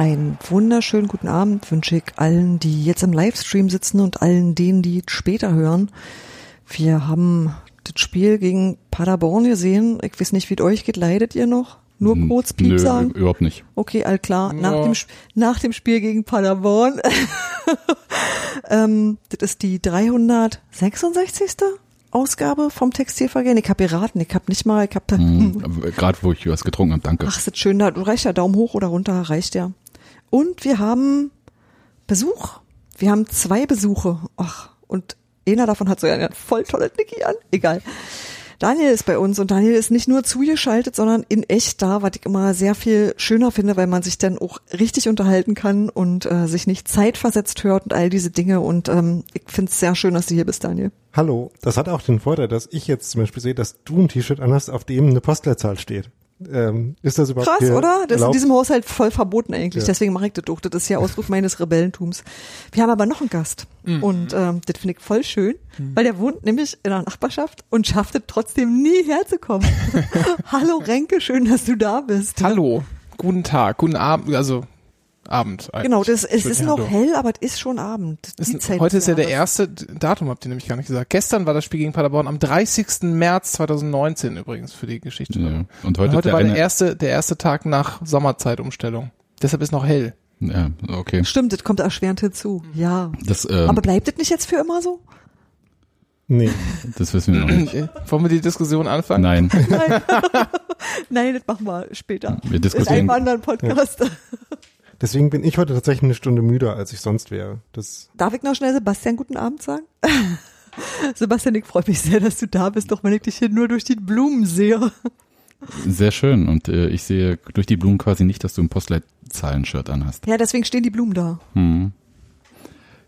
Einen wunderschönen guten Abend wünsche ich allen, die jetzt im Livestream sitzen und allen denen, die später hören. Wir haben das Spiel gegen Paderborn gesehen. Ich weiß nicht, wie es euch geht. Leidet ihr noch? Nur kurz Piep Nö, sagen? überhaupt nicht. Okay, all klar. Nach, Ja. dem, nach dem Spiel gegen Paderborn. ähm, das ist die 366. Ausgabe vom Textilvergehen. Ich habe geraten. Ich habe nicht mal, ich habe da, Mhm. Gerade wo ich was getrunken habe, danke. Ach, ist das schön da. Du reicht ja Daumen hoch oder runter, reicht ja. Und wir haben Besuch. Wir haben zwei Besuche. Ach, und einer davon hat so ein voll tolles Niki an. Egal. Daniel ist bei uns und Daniel ist nicht nur zugeschaltet, sondern in echt da, was ich immer sehr viel schöner finde, weil man sich dann auch richtig unterhalten kann und äh, sich nicht zeitversetzt hört und all diese Dinge. Und ähm, ich finde es sehr schön, dass du hier bist, Daniel. Hallo, das hat auch den Vorteil, dass ich jetzt zum Beispiel sehe, dass du ein T-Shirt anhast, auf dem eine Postleitzahl steht. Ähm, ist das überhaupt Krass, oder? Das ist in diesem Haushalt voll verboten eigentlich. Ja. Deswegen mache ich das doch. Das ist ja Ausdruck meines Rebellentums. Wir haben aber noch einen Gast. Mhm. Und ähm, das finde ich voll schön, weil der wohnt nämlich in der Nachbarschaft und schafft es trotzdem nie herzukommen. Hallo Renke, schön, dass du da bist. Hallo, guten Tag, guten Abend, also Abend. eigentlich. Genau, das, es ist ja, noch hallo. hell, aber es ist schon Abend. Die Ist, Zeit heute ist ja der Jahres. erste Datum, habt ihr nämlich gar nicht gesagt. Gestern war das Spiel gegen Paderborn am 30. März 2019 übrigens für die Geschichte. Ja. Und Und heute, heute ist der war der erste, der erste Tag nach Sommerzeitumstellung. Deshalb ist noch hell. Ja, okay. Stimmt, das kommt erschwerend hinzu. Ja. Das, ähm, Aber bleibt das nicht jetzt für immer so? Nee, das wissen wir noch nicht. Äh, Wollen wir die Diskussion anfangen? Nein, Nein. Nein, das machen wir später. wir In diskutieren. einem anderen Podcast. deswegen bin ich heute tatsächlich eine Stunde müder, als ich sonst wäre. Das Darf ich noch schnell Sebastian guten Abend sagen? Sebastian, ich freue mich sehr, dass du da bist, doch wenn ich dich hier nur durch die Blumen sehe. Sehr schön. Und äh, ich sehe durch die Blumen quasi nicht, dass du ein Postleitzahlen-Shirt anhast. Ja, deswegen stehen die Blumen da. Hm.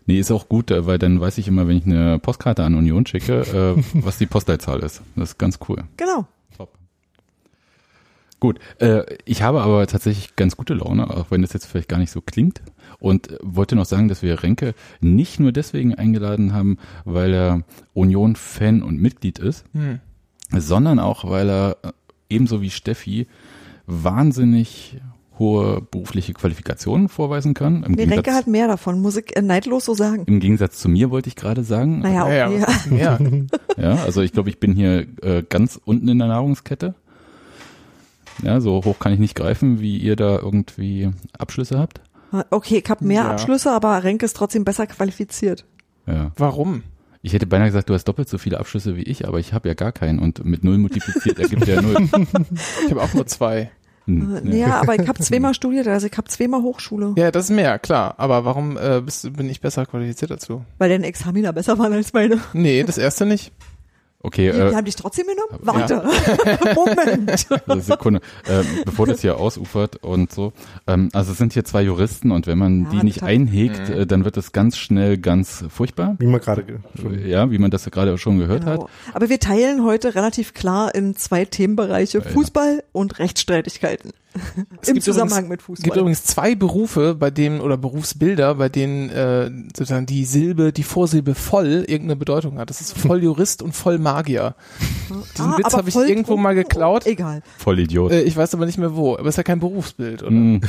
Nee, ist auch gut, äh, weil dann weiß ich immer, wenn ich eine Postkarte an Union schicke, äh, was die Postleitzahl ist. Das ist ganz cool. Genau. Gut, äh, ich habe aber tatsächlich ganz gute Laune, auch wenn das jetzt vielleicht gar nicht so klingt. Und äh, wollte noch sagen, dass wir Renke nicht nur deswegen eingeladen haben, weil er Union-Fan und Mitglied ist, Hm. sondern auch, weil er äh, ebenso wie Steffi wahnsinnig hohe berufliche Qualifikationen vorweisen kann. Im, Nee, Renke hat mehr davon, muss ich äh, neidlos so sagen. Im Gegensatz zu mir wollte ich gerade sagen. Naja, Ja, okay. ja, mehr? Ja, also ich glaube, ich bin hier äh, ganz unten in der Nahrungskette. Ja, so hoch kann ich nicht greifen, wie ihr da irgendwie Abschlüsse habt. Okay, ich habe mehr Ja. Abschlüsse, aber Renke ist trotzdem besser qualifiziert. Ja. Warum? Ich hätte beinahe gesagt, du hast doppelt so viele Abschlüsse wie ich, aber ich habe ja gar keinen und mit null multipliziert ergibt ja null. Ich habe auch nur zwei. Hm, Äh, Ja, aber ich habe zweimal studiert, also ich habe zweimal Hochschule, Ja, das ist mehr, klar. Aber warum äh, bist, bin ich besser qualifiziert dazu? weil deine Examina besser waren als meine. Nee, das erste nicht. Okay, Die, äh, die haben dich trotzdem genommen? Warte. Moment. Also Sekunde, äh, bevor das hier ausufert und so. Ähm, also es sind hier zwei Juristen und wenn man Ja, die nicht einhegt, äh, dann wird es ganz schnell ganz furchtbar. wie man gerade ge- schon Ja, wie man das ja gerade schon gehört hat. Genau. Aber wir teilen heute relativ klar in zwei Themenbereiche, Ja, ja. Fußball und Rechtsstreitigkeiten. Es Im gibt Zusammenhang übrigens, mit Es Fußball. gibt übrigens zwei Berufe, bei denen oder Berufsbilder, bei denen äh, sozusagen die Silbe, die Vorsilbe voll irgendeine Bedeutung hat. Das ist voll Jurist und voll Magier. Diesen Ah, Witz habe ich irgendwo mal geklaut. Egal. Vollidiot. Äh, ich weiß aber nicht mehr wo. Aber es ist ja kein Berufsbild, oder? Hm.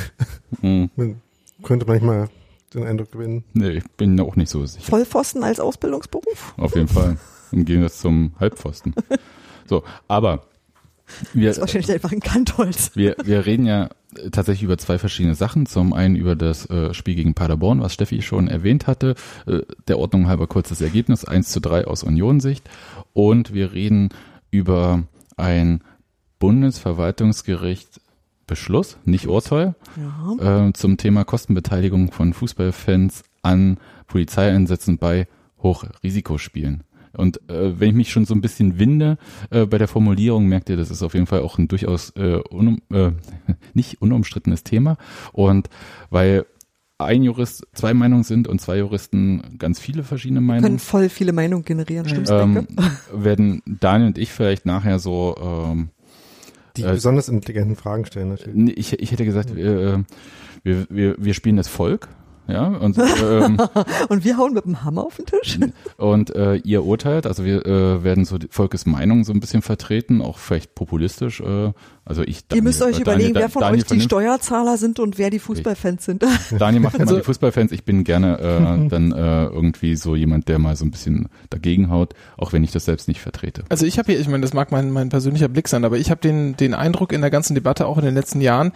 Hm. Man könnte manchmal den Eindruck gewinnen. Nee, ich bin auch nicht so sicher. Vollpfosten als Ausbildungsberuf? Auf jeden Fall. Im Gegensatz zum Halbpfosten. So, aber wir, Das ist wahrscheinlich einfach ein Kantholz. wir, wir reden ja tatsächlich über zwei verschiedene Sachen. Zum einen über das äh, Spiel gegen Paderborn, was Steffi schon erwähnt hatte. Äh, der Ordnung halber kurzes Ergebnis, 1 zu 3 aus Union-Sicht. Und wir reden über ein Bundesverwaltungsgericht Beschluss, nicht Urteil, Ja. äh, zum Thema Kostenbeteiligung von Fußballfans an Polizeieinsätzen bei Hochrisikospielen. Und äh, wenn ich mich schon so ein bisschen winde äh, bei der Formulierung, merkt ihr, das ist auf jeden Fall auch ein durchaus äh, unum, äh, nicht unumstrittenes Thema. Und weil ein Jurist zwei Meinungen sind und zwei Juristen ganz viele verschiedene Können Meinungen, voll viele Meinungen generieren, stimmt's, ähm, Denke? werden Daniel und ich vielleicht nachher so ähm, Die Äh, besonders intelligenten Fragen stellen natürlich. Ich, ich hätte gesagt, wir, äh, wir, wir, wir spielen das Volk ja, und ähm, Und wir hauen mit dem Hammer auf den Tisch. und äh, ihr urteilt, also wir äh, werden so die Volkes Meinung so ein bisschen vertreten, auch vielleicht populistisch, äh, also ich Ihr müsst euch äh, überlegen, Daniel, wer von Daniel euch die vernimmt- Steuerzahler sind und wer die Fußballfans sind. Daniel macht Also- mal die Fußballfans. Ich bin gerne äh, dann äh, irgendwie so jemand, der mal so ein bisschen dagegen haut, auch wenn ich das selbst nicht vertrete. Also ich habe hier, ich meine, das mag mein, mein persönlicher Blick sein, aber ich habe den, den Eindruck in der ganzen Debatte auch in den letzten Jahren,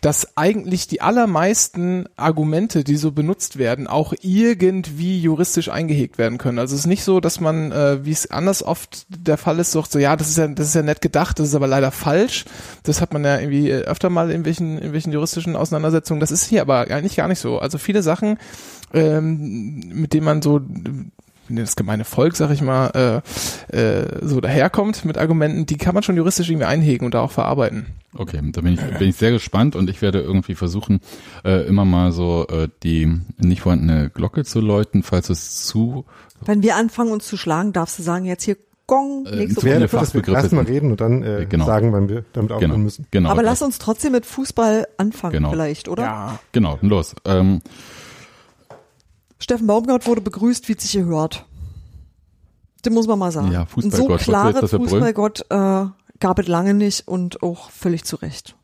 dass eigentlich die allermeisten Argumente, die so benutzt werden, auch irgendwie juristisch eingehegt werden können. Also es ist nicht so, dass man, äh, wie es anders oft der Fall ist, sagt so, ja, das ist ja, das ist ja nett gedacht, das ist aber leider falsch. Das hat man ja irgendwie äh, öfter mal in welchen, in welchen juristischen Auseinandersetzungen. Das ist hier aber eigentlich gar nicht so. Also viele Sachen, ähm, mit denen man so das gemeine Volk, sag ich mal, äh, äh, so daherkommt mit Argumenten, die kann man schon juristisch irgendwie einhegen und da auch verarbeiten. Okay, da bin ich, bin ich sehr gespannt und ich werde irgendwie versuchen, äh, immer mal so äh, die nicht vorhandene Glocke zu läuten, falls es zu Wenn wir anfangen uns zu schlagen, darfst du sagen, jetzt hier Gong, Äh, nächste Runde. Fachbegriffe erstmal reden und dann äh, Genau. sagen, wann wir damit aufhören genau, müssen. genau. Aber lass uns trotzdem mit Fußball anfangen Genau. vielleicht, oder? Ja. Genau, los. Ähm, Steffen Baumgart wurde begrüßt, wie es sich gehört. Das muss man mal sagen. Ja, Ein so Fußballgott, du klare? Fußballgott äh, gab es lange nicht und auch völlig zu Recht.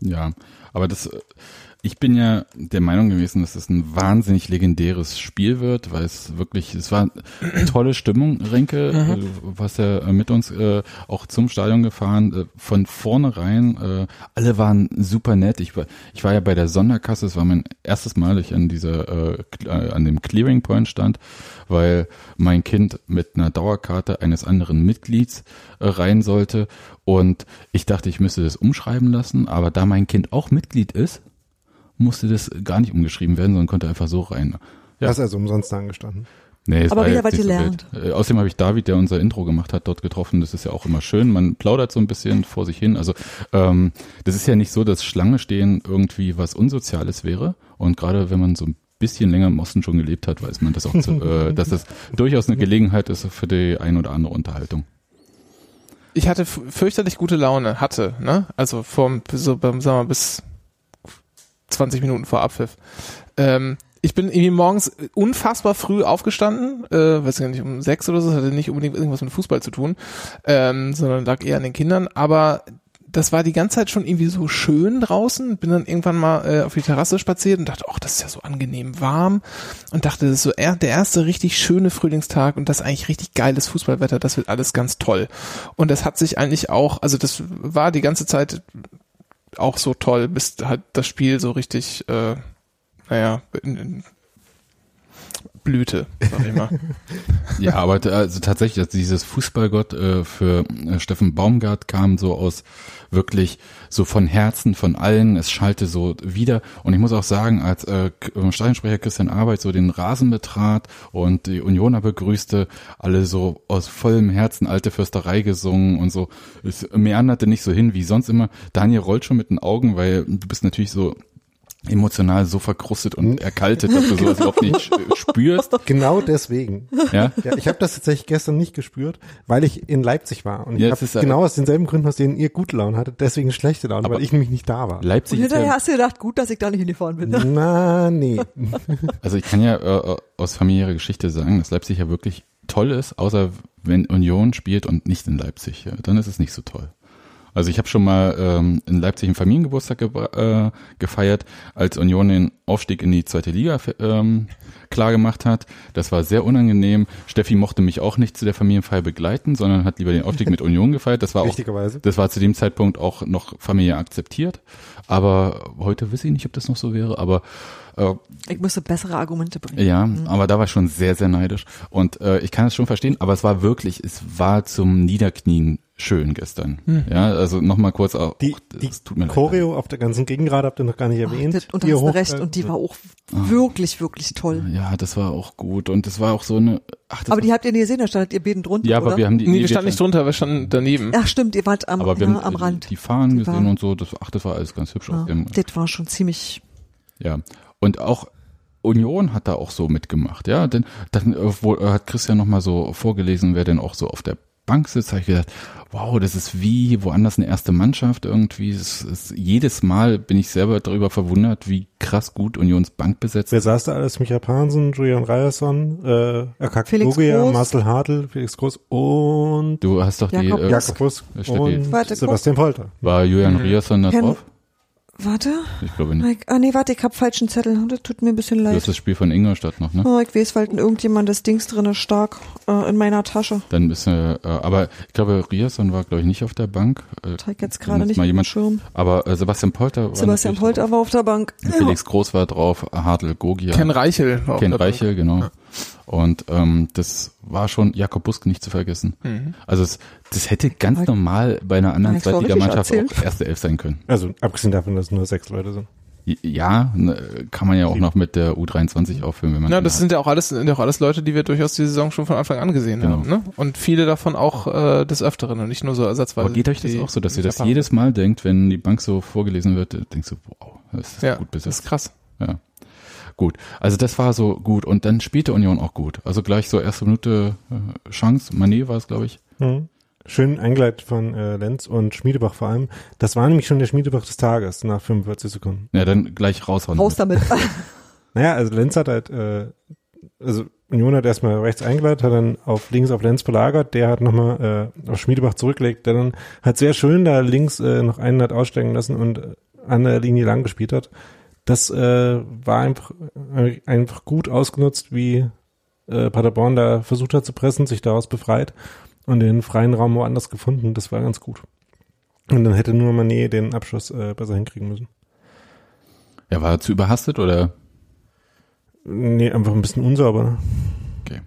Ja, aber das, äh, ich bin ja der Meinung gewesen, dass es ein wahnsinnig legendäres Spiel wird, weil es wirklich, es war eine tolle Stimmung, Renke, äh, du warst ja mit uns äh, auch zum Stadion gefahren, äh, von vornherein, äh, alle waren super nett. Ich war, ich war ja bei der Sonderkasse, es war mein erstes Mal, dass ich an dieser, äh, äh, an dem Clearing Point stand, weil mein Kind mit einer Dauerkarte eines anderen Mitglieds äh, rein sollte. Und ich dachte, ich müsste das umschreiben lassen, aber da mein Kind auch Mitglied ist, musste das gar nicht umgeschrieben werden, sondern konnte einfach so rein. Ja. Hast also umsonst angestanden. Nee, es Aber war wieder was so gelernt. wild. Äh, außerdem habe ich David, der unser Intro gemacht hat, dort getroffen. Das ist ja auch immer schön. Man plaudert so ein bisschen vor sich hin. Also ähm, das ist ja nicht so, dass Schlange stehen irgendwie was Unsoziales wäre. Und gerade wenn man so ein bisschen länger im Osten schon gelebt hat, weiß man das auch, zu, äh, dass das durchaus eine Gelegenheit ist für die ein oder andere Unterhaltung. Ich hatte fürchterlich gute Laune, hatte, ne? Also vom, so beim, sagen wir mal, bis 20 Minuten vor Abpfiff. Ähm, ich bin irgendwie morgens unfassbar früh aufgestanden, äh, weiß gar nicht, um sechs oder so, das hatte nicht unbedingt irgendwas mit Fußball zu tun, ähm, sondern lag eher an den Kindern, aber das war die ganze Zeit schon irgendwie so schön draußen, bin dann irgendwann mal äh, auf die Terrasse spaziert und dachte, ach, das ist ja so angenehm warm und dachte, das ist so er, der erste richtig schöne Frühlingstag und das eigentlich richtig geiles Fußballwetter, das wird alles ganz toll. Und das hat sich eigentlich auch, also das war die ganze Zeit auch so toll, bis halt das Spiel so richtig, äh, naja, in, in Blüte, sag ich mal. Ja, aber also tatsächlich, also dieses Fußballgott äh, für äh, Steffen Baumgart kam so aus wirklich so von Herzen von allen. Es schallte so wieder. Und ich muss auch sagen, als äh, äh, Stadionsprecher Christian Arbeit so den Rasen betrat und die Unioner begrüßte, alle so aus vollem Herzen alte Fürsterei gesungen und so. Es meanderte nicht so hin wie sonst immer. Daniel rollt schon mit den Augen, weil du bist natürlich so emotional so verkrustet und erkaltet, dass du sowas überhaupt nicht spürst. Genau deswegen. Ja, Ja, ich habe das tatsächlich gestern nicht gespürt, weil ich in Leipzig war. Und ich Ja, habe äh, genau aus denselben Gründen, aus denen ihr gute Laune hattet, deswegen schlechte Laune, Aber- weil ich nämlich nicht da war. Und Leipzig ist hinterher ja, hast du gedacht, gut, dass ich da nicht hingefahren bin. Na, nee. also ich kann ja äh, aus familiärer Geschichte sagen, dass Leipzig ja wirklich toll ist, außer wenn Union spielt und nicht in Leipzig, ja, dann ist es nicht so toll. Also ich habe schon mal ähm, in Leipzig einen Familiengeburtstag gebra- äh, gefeiert, als Union den Aufstieg in die zweite Liga ähm, klar gemacht hat. Das war sehr unangenehm. Steffi mochte mich auch nicht zu der Familienfeier begleiten, sondern hat lieber den Aufstieg mit Union gefeiert. Das war auch das war zu dem Zeitpunkt auch noch familiär akzeptiert. Aber heute weiß ich nicht, ob das noch so wäre. Aber äh, Ich müsste bessere Argumente bringen. ja, aber da war ich schon sehr, sehr neidisch. Und äh, ich kann es schon verstehen, aber es war wirklich, es war zum Niederknien schön gestern. Ja, also nochmal kurz auch. Die, die mir leid. Choreo auf der ganzen Gegengrade habt ihr noch gar nicht Ach, erwähnt. das, und da Ihr hast du recht. äh, Und die war auch wirklich, wirklich toll. Ja, das war auch gut. Und das war auch so eine. Ach, das Aber die habt ihr nie gesehen, da standet ihr beten drunter, ja, oder? aber wir haben die. Nee, nee, wir standen nicht drunter, wir standen daneben. Ach stimmt, ihr wart am, Aber wir ja, haben am äh, Rand. die Fahnen Die gesehen war- und so. Das, ach, das war alles ganz hübsch. ja, Auf dem, das war schon ziemlich Ja, und auch Union hat da auch so mitgemacht, ja, denn dann äh, wo, äh, hat Christian noch mal so vorgelesen, wer denn auch so auf der Bank sitzt, habe ich gedacht, wow, das ist wie woanders eine erste Mannschaft irgendwie. Es ist, jedes Mal bin ich selber darüber verwundert, wie krass gut Unions Bank besetzt Wer saß da alles? Michael Pansen, Julian Ryerson, äh, Akak Felix Bogia, Groß. Marcel Hartl, Felix Groß und Du hast doch Jakob die, äh, Jakob Busk Steffi. und Warte, Sebastian Polter. war Julian Rierson da Ken- drauf? Warte. Ich glaube nicht. Mike, ah nee, warte, ich hab falschen Zettel. Das tut mir ein bisschen Du leid. hast das Spiel von Ingolstadt noch, ne? Oh, ich weiß, weil irgendjemand das Dings drinne stark äh, in meiner Tasche. Dann ist, äh, äh, aber ich glaube, Rierson war, glaube ich, nicht auf der Bank. Äh, Ich jetzt gerade nicht mal jemand- Schirm. aber äh, Sebastian Polter war Sebastian Polter war auf der Bank. Felix Groß war drauf, Hartl Gogia. Ken Reichel. war Ken. Reichel, genau. Und ähm, das war schon Jakob Busk nicht zu vergessen. Mhm. Also es, das hätte ganz normal bei einer anderen Zweitligamannschaft auch erste Elf sein können. Also abgesehen davon, dass es nur sechs Leute sind. Ja, ne, kann man ja auch noch mit der U23 auffüllen, wenn man Ja, das hat. sind ja auch alles, sind ja auch alles Leute, die wir durchaus die Saison schon von Anfang an gesehen Genau. haben, ne? Und viele davon auch äh, des Öfteren und nicht nur so ersatzweise. Aber geht euch das auch so, dass ihr das jedes Mal denkt, wenn die Bank so vorgelesen wird, denkst du, wow, das ist ja, gut das ist besetzt. krass. Ja. Gut. Also das war so gut. Und dann spielte Union auch gut. Also gleich so erste Minute äh, Chance. Manet war es, glaube ich. Mhm. Schön eingeleitet von äh, Lenz und Schmiedebach vor allem. Das war nämlich schon der Schmiedebach des Tages nach 45 Sekunden. Ja, dann gleich raushauen. Raus damit. Naja, also Lenz hat halt, äh, also Union hat erstmal rechts eingeleitet, hat dann auf links auf Lenz belagert, der hat nochmal äh, auf Schmiedebach zurückgelegt, der dann hat sehr schön da links äh, noch einen hat aussteigen lassen und äh, an der Linie lang gespielt hat. Das äh, war einfach, äh, einfach gut ausgenutzt, wie äh, Paderborn da versucht hat zu pressen, sich daraus befreit und den freien Raum woanders gefunden. Das war ganz gut. Und dann hätte nur Manet den Abschluss äh, besser hinkriegen müssen. Ja, war er zu überhastet oder? Nee, einfach ein bisschen unsauber. Okay.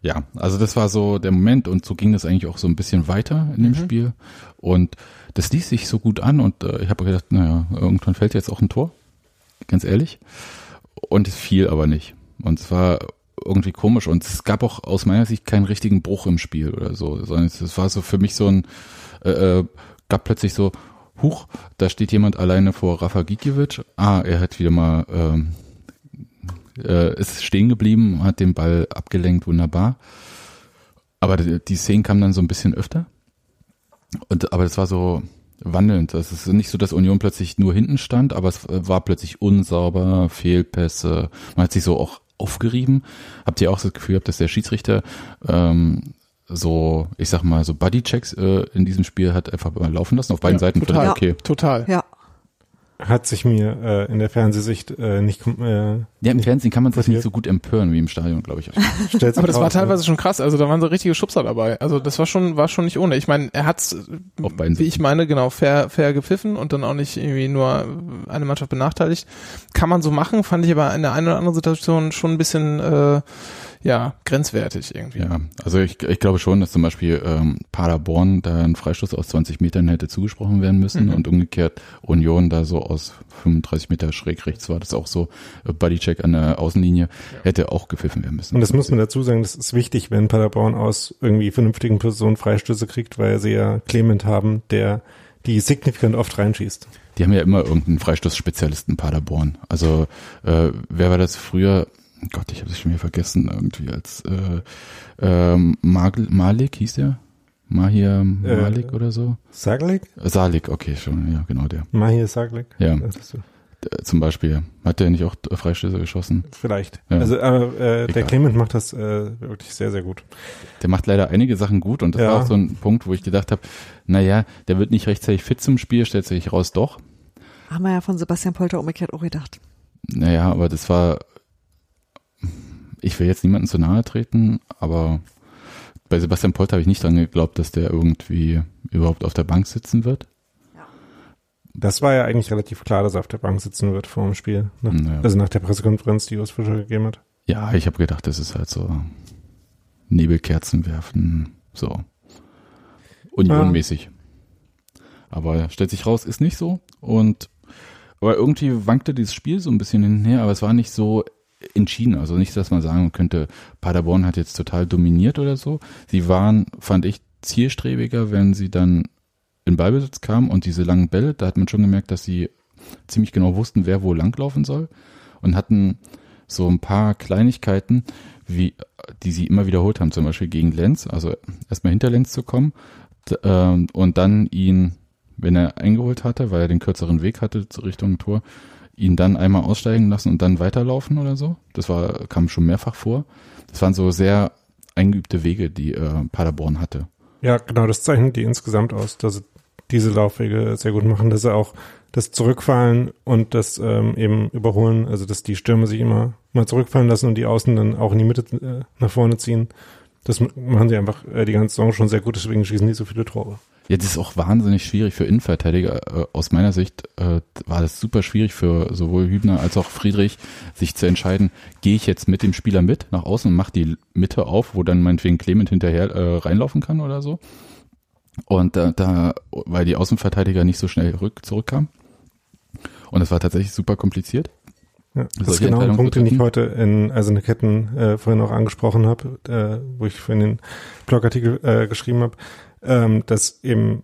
Ja, also das war so der Moment und so ging das eigentlich auch so ein bisschen weiter in dem Spiel. Und das ließ sich so gut an und äh, ich habe gedacht, naja, irgendwann fällt jetzt auch ein Tor. Ganz ehrlich. Und es fiel aber nicht. Und es war irgendwie komisch und es gab auch aus meiner Sicht keinen richtigen Bruch im Spiel oder so, sondern es, war so für mich so ein, äh, äh, gab plötzlich so, huch, da steht jemand alleine vor Rafa Gikiewicz. Ah, er hat wieder mal, ähm, äh, ist stehen geblieben, hat den Ball abgelenkt, wunderbar. Aber die, die Szenen kamen dann so ein bisschen öfter. Und, aber das war so wandelnd. Das ist nicht so, dass Union plötzlich nur hinten stand, aber es war plötzlich unsauber, Fehlpässe. Man hat sich so auch aufgerieben. Habt ihr auch das Gefühl gehabt, dass der Schiedsrichter ähm, so, ich sag mal, so Bodychecks äh, in diesem Spiel hat einfach mal laufen lassen, auf beiden Ja, Seiten total. okay. Total. ja. Hat sich mir äh, in der Fernsehsicht äh, nicht äh, Ja, im Fernsehen kann man sich nicht so gut empören wie im Stadion, glaube ich. stellt sich Aber das war raus, teilweise schon krass. Also da waren so richtige Schubser dabei. Also das war schon, war schon nicht ohne. Ich meine, er hat's, wie ich meine, genau, fair, fair gepfiffen und dann auch nicht irgendwie nur eine Mannschaft benachteiligt. Kann man so machen, fand ich aber in der einen oder anderen Situation schon ein bisschen, äh, ja, grenzwertig irgendwie. Ja, also ich, ich glaube schon, dass zum Beispiel ähm, Paderborn da ein Freistoß aus 20 Metern hätte zugesprochen werden müssen Mhm. und umgekehrt Union da so aus 35 Meter schräg rechts war das auch so äh, Bodycheck an der Außenlinie hätte auch gepfiffen werden müssen. Und das muss man dazu sagen, das ist wichtig, wenn Paderborn aus irgendwie vernünftigen Personen Freistöße kriegt, weil sie ja Clement haben, der die signifikant oft reinschießt. Die haben ja immer irgendeinen Freistoßspezialisten Paderborn. Also äh, wer war das früher? Gott, ich habe es schon wieder vergessen irgendwie als äh, ähm, Mag Malik hieß der? Mahir Malik Äh, oder so? Saglik? Salik, okay, schon, ja, genau der. Mahir Saglik? Ja. Das ist so. Äh, Zum Beispiel. Hat der nicht auch Freistöße geschossen? Vielleicht. Ja. Also aber äh, der. Clement macht das äh, wirklich sehr, sehr gut. Der macht leider einige Sachen gut und das Ja. war auch so ein Punkt, wo ich gedacht habe, naja, der wird nicht rechtzeitig fit zum Spiel, stellt sich raus doch. Haben wir ja von Sebastian Polter umgekehrt auch gedacht. Naja, aber das war, ich will jetzt niemanden zu nahe treten, aber bei Sebastian Polter habe ich nicht dran geglaubt, dass der irgendwie überhaupt auf der Bank sitzen wird. Das war ja eigentlich relativ klar, dass er auf der Bank sitzen wird vor dem Spiel. Nach, Ja. Also nach der Pressekonferenz, die Urs Fischer gegeben hat. Ja, ich habe gedacht, das ist halt so Nebelkerzen werfen, so unionmäßig. Aber stellt sich raus, ist nicht so. Und aber irgendwie wankte dieses Spiel so ein bisschen hinher, aber es war nicht so entschieden. Also nicht, dass man sagen könnte, Paderborn hat jetzt total dominiert oder so. Sie waren, fand ich, zielstrebiger, wenn sie dann in Ballbesitz kamen und diese langen Bälle, da hat man schon gemerkt, dass sie ziemlich genau wussten, wer wo langlaufen soll und hatten so ein paar Kleinigkeiten, wie, die sie immer wiederholt haben, zum Beispiel gegen Lenz, also erstmal hinter Lenz zu kommen ähm, und dann ihn, wenn er eingeholt hatte, weil er den kürzeren Weg hatte zur Richtung Tor, ihn dann einmal aussteigen lassen und dann weiterlaufen oder so. Das war, kam schon mehrfach vor. Das waren so sehr eingeübte Wege, die äh, Paderborn hatte. Ja, genau, das zeichnet die insgesamt aus, dass sie diese Laufwege sehr gut machen, dass sie auch das Zurückfallen und das ähm, eben Überholen, also dass die Stürme sich immer mal zurückfallen lassen und die Außen dann auch in die Mitte äh, nach vorne ziehen. Das machen sie einfach äh, die ganze Saison schon sehr gut, deswegen schießen die so viele Tore. Ja, das ist auch wahnsinnig schwierig für Innenverteidiger. Äh, Aus meiner Sicht äh, war das super schwierig für sowohl Hübner als auch Friedrich, sich zu entscheiden, gehe ich jetzt mit dem Spieler mit nach außen und mache die Mitte auf, wo dann meinetwegen Clement hinterher äh, reinlaufen kann oder so. Und da, da, weil die Außenverteidiger nicht so schnell rück, zurückkamen. Und das war tatsächlich super kompliziert. Ja, das ist genau Entscheidungen Punkt, den ich heute in Eiserne Ketten äh, vorhin auch angesprochen habe, äh, wo ich vorhin den Blogartikel äh, geschrieben habe, ähm, dass eben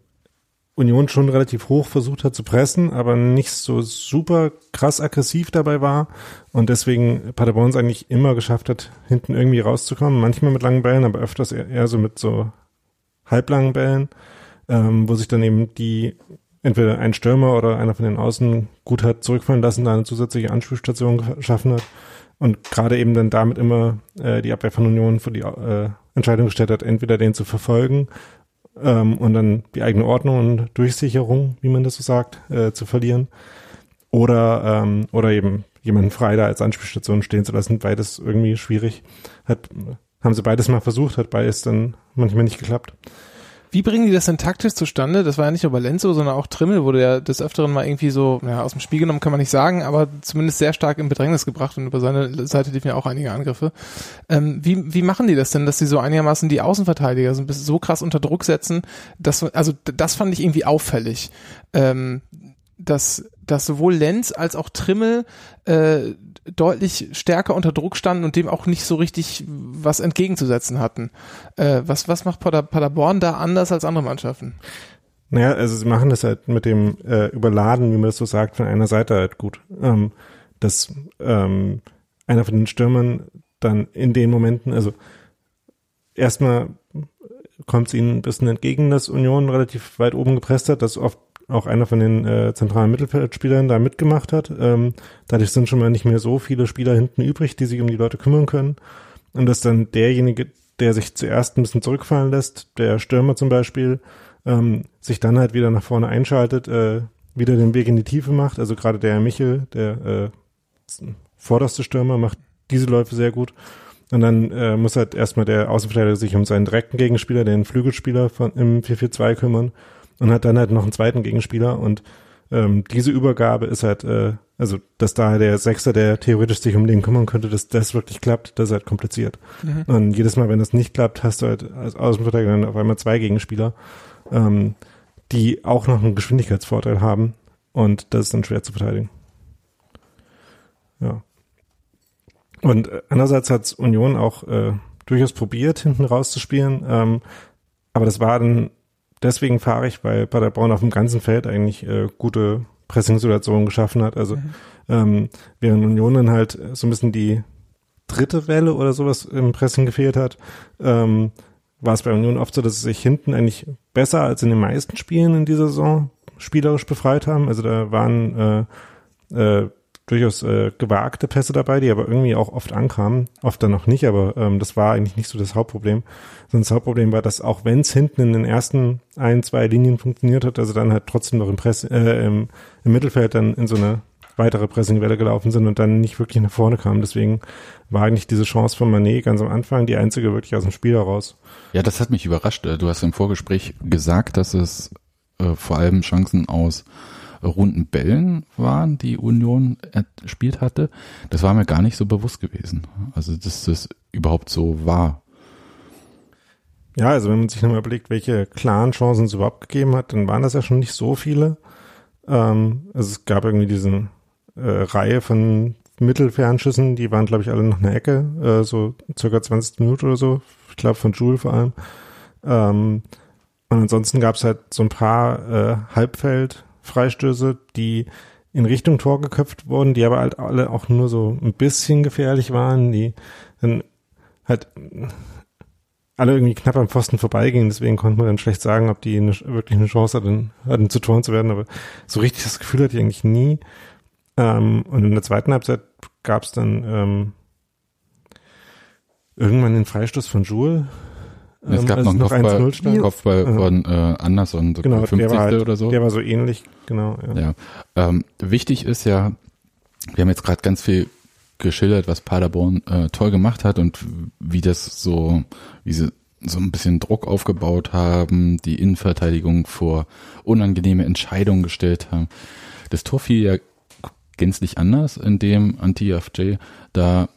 Union schon relativ hoch versucht hat zu pressen, aber nicht so super krass aggressiv dabei war und deswegen Paderborn es eigentlich immer geschafft hat, hinten irgendwie rauszukommen, manchmal mit langen Bällen, aber öfters eher, eher so mit so halblangen Bällen, ähm, wo sich dann eben die entweder ein Stürmer oder einer von den Außen gut hat zurückfallen lassen, da eine zusätzliche Anspielstation geschaffen hat und gerade eben dann damit immer äh, die Abwehr von Union vor die äh, Entscheidung gestellt hat, entweder den zu verfolgen ähm, und dann die eigene Ordnung und Durchsicherung, wie man das so sagt, äh, zu verlieren oder ähm, oder eben jemanden frei da als Anspielstation stehen zu lassen, beides irgendwie schwierig. Hat haben sie beides mal versucht, hat beides dann manchmal nicht geklappt. Wie bringen die das denn taktisch zustande? Das war ja nicht nur bei Lenzo, sondern auch Trimmel wurde ja des Öfteren mal irgendwie so, ja, aus dem Spiel genommen kann man nicht sagen, aber zumindest sehr stark in Bedrängnis gebracht und über seine Seite liefen ja auch einige Angriffe. Ähm, wie, wie machen die das denn, dass sie so einigermaßen die Außenverteidiger so, so krass unter Druck setzen? Dass, also das fand ich irgendwie auffällig. Ähm, dass, dass sowohl Lenz als auch Trimmel äh, deutlich stärker unter Druck standen und dem auch nicht so richtig was entgegenzusetzen hatten. Äh, was, was macht Pader, Paderborn da anders als andere Mannschaften? Naja, also sie machen das halt mit dem äh, Überladen, wie man das so sagt, von einer Seite halt gut. Ähm, dass ähm, einer von den Stürmern dann in den Momenten, also erstmal kommt es ihnen ein bisschen entgegen, dass Union relativ weit oben gepresst hat, dass oft auch einer von den äh, zentralen Mittelfeldspielern da mitgemacht hat. Ähm, dadurch sind schon mal nicht mehr so viele Spieler hinten übrig, die sich um die Leute kümmern können. Und dass dann derjenige, der sich zuerst ein bisschen zurückfallen lässt, der Stürmer zum Beispiel, ähm, sich dann halt wieder nach vorne einschaltet, äh, wieder den Weg in die Tiefe macht. Also gerade der Michel, der äh, vorderste Stürmer, macht diese Läufe sehr gut. Und dann äh, muss halt erstmal der Außenverteidiger sich um seinen direkten Gegenspieler, den Flügelspieler von, im 4-4-2 kümmern und hat dann halt noch einen zweiten Gegenspieler und ähm, diese Übergabe ist halt, äh, also dass da der Sechser, der theoretisch sich um den kümmern könnte, dass das wirklich klappt, das ist halt kompliziert. Mhm. Und jedes Mal, wenn das nicht klappt, hast du halt als Außenverteidiger dann auf einmal zwei Gegenspieler, ähm, die auch noch einen Geschwindigkeitsvorteil haben und das ist dann schwer zu verteidigen. Ja. Und äh, andererseits hat Union auch äh, durchaus probiert, hinten rauszuspielen, ähm, aber das war dann deswegen fahrig, weil Paderborn auf dem ganzen Feld eigentlich äh, gute Pressing-Situationen geschaffen hat. Also Mhm. ähm, während Union dann halt so ein bisschen die dritte Welle oder sowas im Pressing gefehlt hat, ähm, war es bei Union oft so, dass sie sich hinten eigentlich besser als in den meisten Spielen in dieser Saison spielerisch befreit haben. Also da waren äh, äh, durchaus äh, gewagte Pässe dabei, die aber irgendwie auch oft ankamen. Oft dann noch nicht, aber ähm, das war eigentlich nicht so das Hauptproblem. Sondern das Hauptproblem war, dass auch wenn es hinten in den ersten ein, zwei Linien funktioniert hat, also dann halt trotzdem noch im, Press, äh, im, im Mittelfeld dann in so eine weitere Pressingwelle gelaufen sind und dann nicht wirklich nach vorne kamen. Deswegen war eigentlich diese Chance von Manet ganz am Anfang die einzige wirklich aus dem Spiel heraus. Ja, das hat mich überrascht. Du hast im Vorgespräch gesagt, dass es äh, vor allem Chancen aus runden Bällen waren, die Union erspielt hatte. Das war mir gar nicht so bewusst gewesen. Also, dass das überhaupt so war. Ja, also wenn man sich nochmal überlegt, welche klaren Chancen es überhaupt gegeben hat, dann waren das ja schon nicht so viele. Ähm, also es gab irgendwie diese äh, Reihe von Mittelfernschüssen, die waren, glaube ich, alle noch eine Ecke, äh, so circa 20 Minuten oder so. Ich glaube von Jules vor allem. Ähm, und ansonsten gab es halt so ein paar äh, Halbfeld-Freistöße, die in Richtung Tor geköpft wurden, die aber halt alle auch nur so ein bisschen gefährlich waren, die dann halt alle irgendwie knapp am Pfosten vorbeigingen, deswegen konnte man dann schlecht sagen, ob die eine, wirklich eine Chance hatten, hatten zu Toren zu werden, aber so richtig das Gefühl hatte ich eigentlich nie. Ähm, und in der zweiten Halbzeit gab es dann ähm, irgendwann den Freistoß von Jules. Es ähm, gab als noch einen Kopfball, 1-0 stand. Kopfball von äh, Anderson, so Genau, 50. der war, halt, oder so. der war so ähnlich, genau. Ja. Ja. Ähm, wichtig ist ja, wir haben jetzt gerade ganz viel geschildert, was Paderborn äh, toll gemacht hat und wie das so, wie sie so ein bisschen Druck aufgebaut haben, die Innenverteidigung vor unangenehme Entscheidungen gestellt haben. Das Tor fiel ja gänzlich anders, indem Anti-FJ da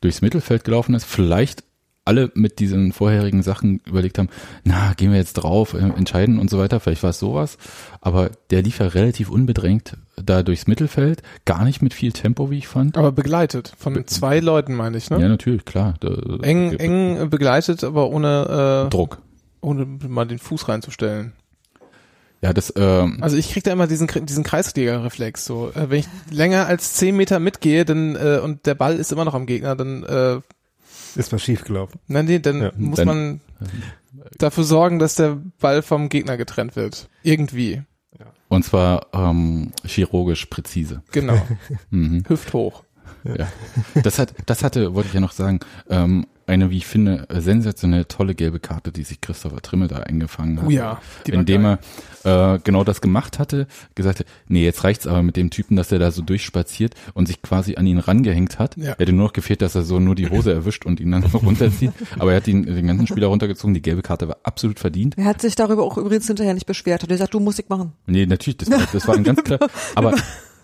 durchs Mittelfeld gelaufen ist. Vielleicht alle mit diesen vorherigen Sachen überlegt haben, na, gehen wir jetzt drauf, äh, entscheiden und so weiter. Vielleicht war es sowas. Aber der lief ja relativ unbedrängt da durchs Mittelfeld. Gar nicht mit viel Tempo, wie ich fand. Aber begleitet von zwei Leuten, meine ich, ne? Ja, natürlich, klar. Da, eng, eng begleitet, aber ohne, äh, Druck. ohne mal den Fuß reinzustellen. Ja, das, ähm, Also ich krieg da immer diesen, diesen Kreisliga-Reflex. So, äh, wenn ich länger als zehn Meter mitgehe, dann äh, und der Ball ist immer noch am Gegner, dann äh, Ist was schiefgelaufen. nein, nee, dann Ja, muss dann- man dafür sorgen, dass der Ball vom Gegner getrennt wird. Irgendwie. und zwar ähm, chirurgisch präzise. Genau. Mhm. Hüfthoch. Ja. Das hat, das hatte, wollte ich ja noch sagen, ähm, eine, wie ich finde, sensationell tolle gelbe Karte, die sich Christopher Trimmel da eingefangen hat. Oh ja, die war indem geil. er äh, genau das gemacht hatte, gesagt hat, nee, jetzt reicht's aber mit dem Typen, dass er da so durchspaziert und sich quasi an ihn rangehängt hat. Ja. Hätte nur noch gefehlt, dass er so nur die Hose erwischt und ihn dann so runterzieht. Aber er hat ihn, den ganzen Spieler runtergezogen. Die gelbe Karte war absolut verdient. Er hat sich darüber auch übrigens hinterher nicht beschwert. Hat gesagt, du Musik machen. Nee, natürlich, das war, das war ein ganz klar. Aber,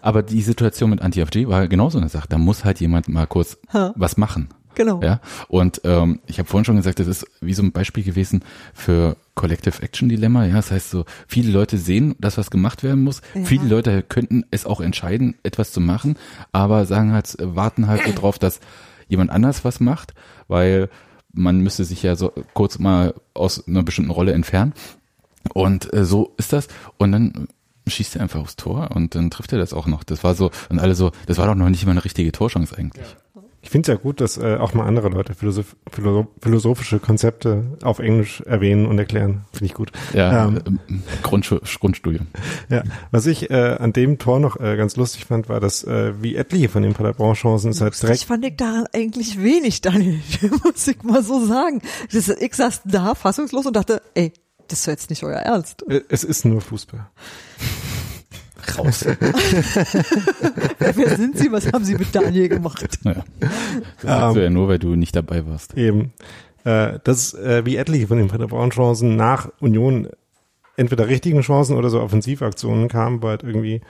aber die Situation mit Anti-FG war genauso eine Sache. Da muss halt jemand mal kurz Ha. was machen. Genau. Ja, und ähm, ich habe vorhin schon gesagt, das ist wie so ein Beispiel gewesen für Collective Action Dilemma. Ja, das heißt so, viele Leute sehen, dass was gemacht werden muss. Ja. Viele Leute könnten es auch entscheiden, etwas zu machen, aber sagen halt, warten halt so drauf, dass jemand anders was macht, weil man müsste sich ja so kurz mal aus einer bestimmten Rolle entfernen. Und äh, so ist das. Und dann schießt er einfach aufs Tor und dann trifft er das auch noch. Das war so, und alle so, das war doch noch nicht mal eine richtige Torchance eigentlich. Ich finde es ja gut, dass äh, auch mal andere Leute philosoph philosoph philosophische Konzepte auf Englisch erwähnen und erklären. Finde ich gut. Ja, Ähm. ähm, Grundschu- Grundstudium. Ja, was ich äh, an dem Tor noch äh, ganz lustig fand, war, dass äh, wie etliche von den Paderborn-Chancen es halt Ich direkt fand ich daran eigentlich wenig, Daniel, muss ich mal so sagen. Das, ich saß da fassungslos und dachte, ey, das ist jetzt nicht euer Ernst. äh, es ist nur Fußball. Raus. Wer sind Sie? Was haben Sie mit Daniel gemacht? Naja. Das sagst du ja nur, weil du nicht dabei warst. Eben. Äh, dass äh, wie etliche von den Paderborn-Chancen nach Union entweder richtigen Chancen oder so Offensivaktionen kamen, wo halt irgendwie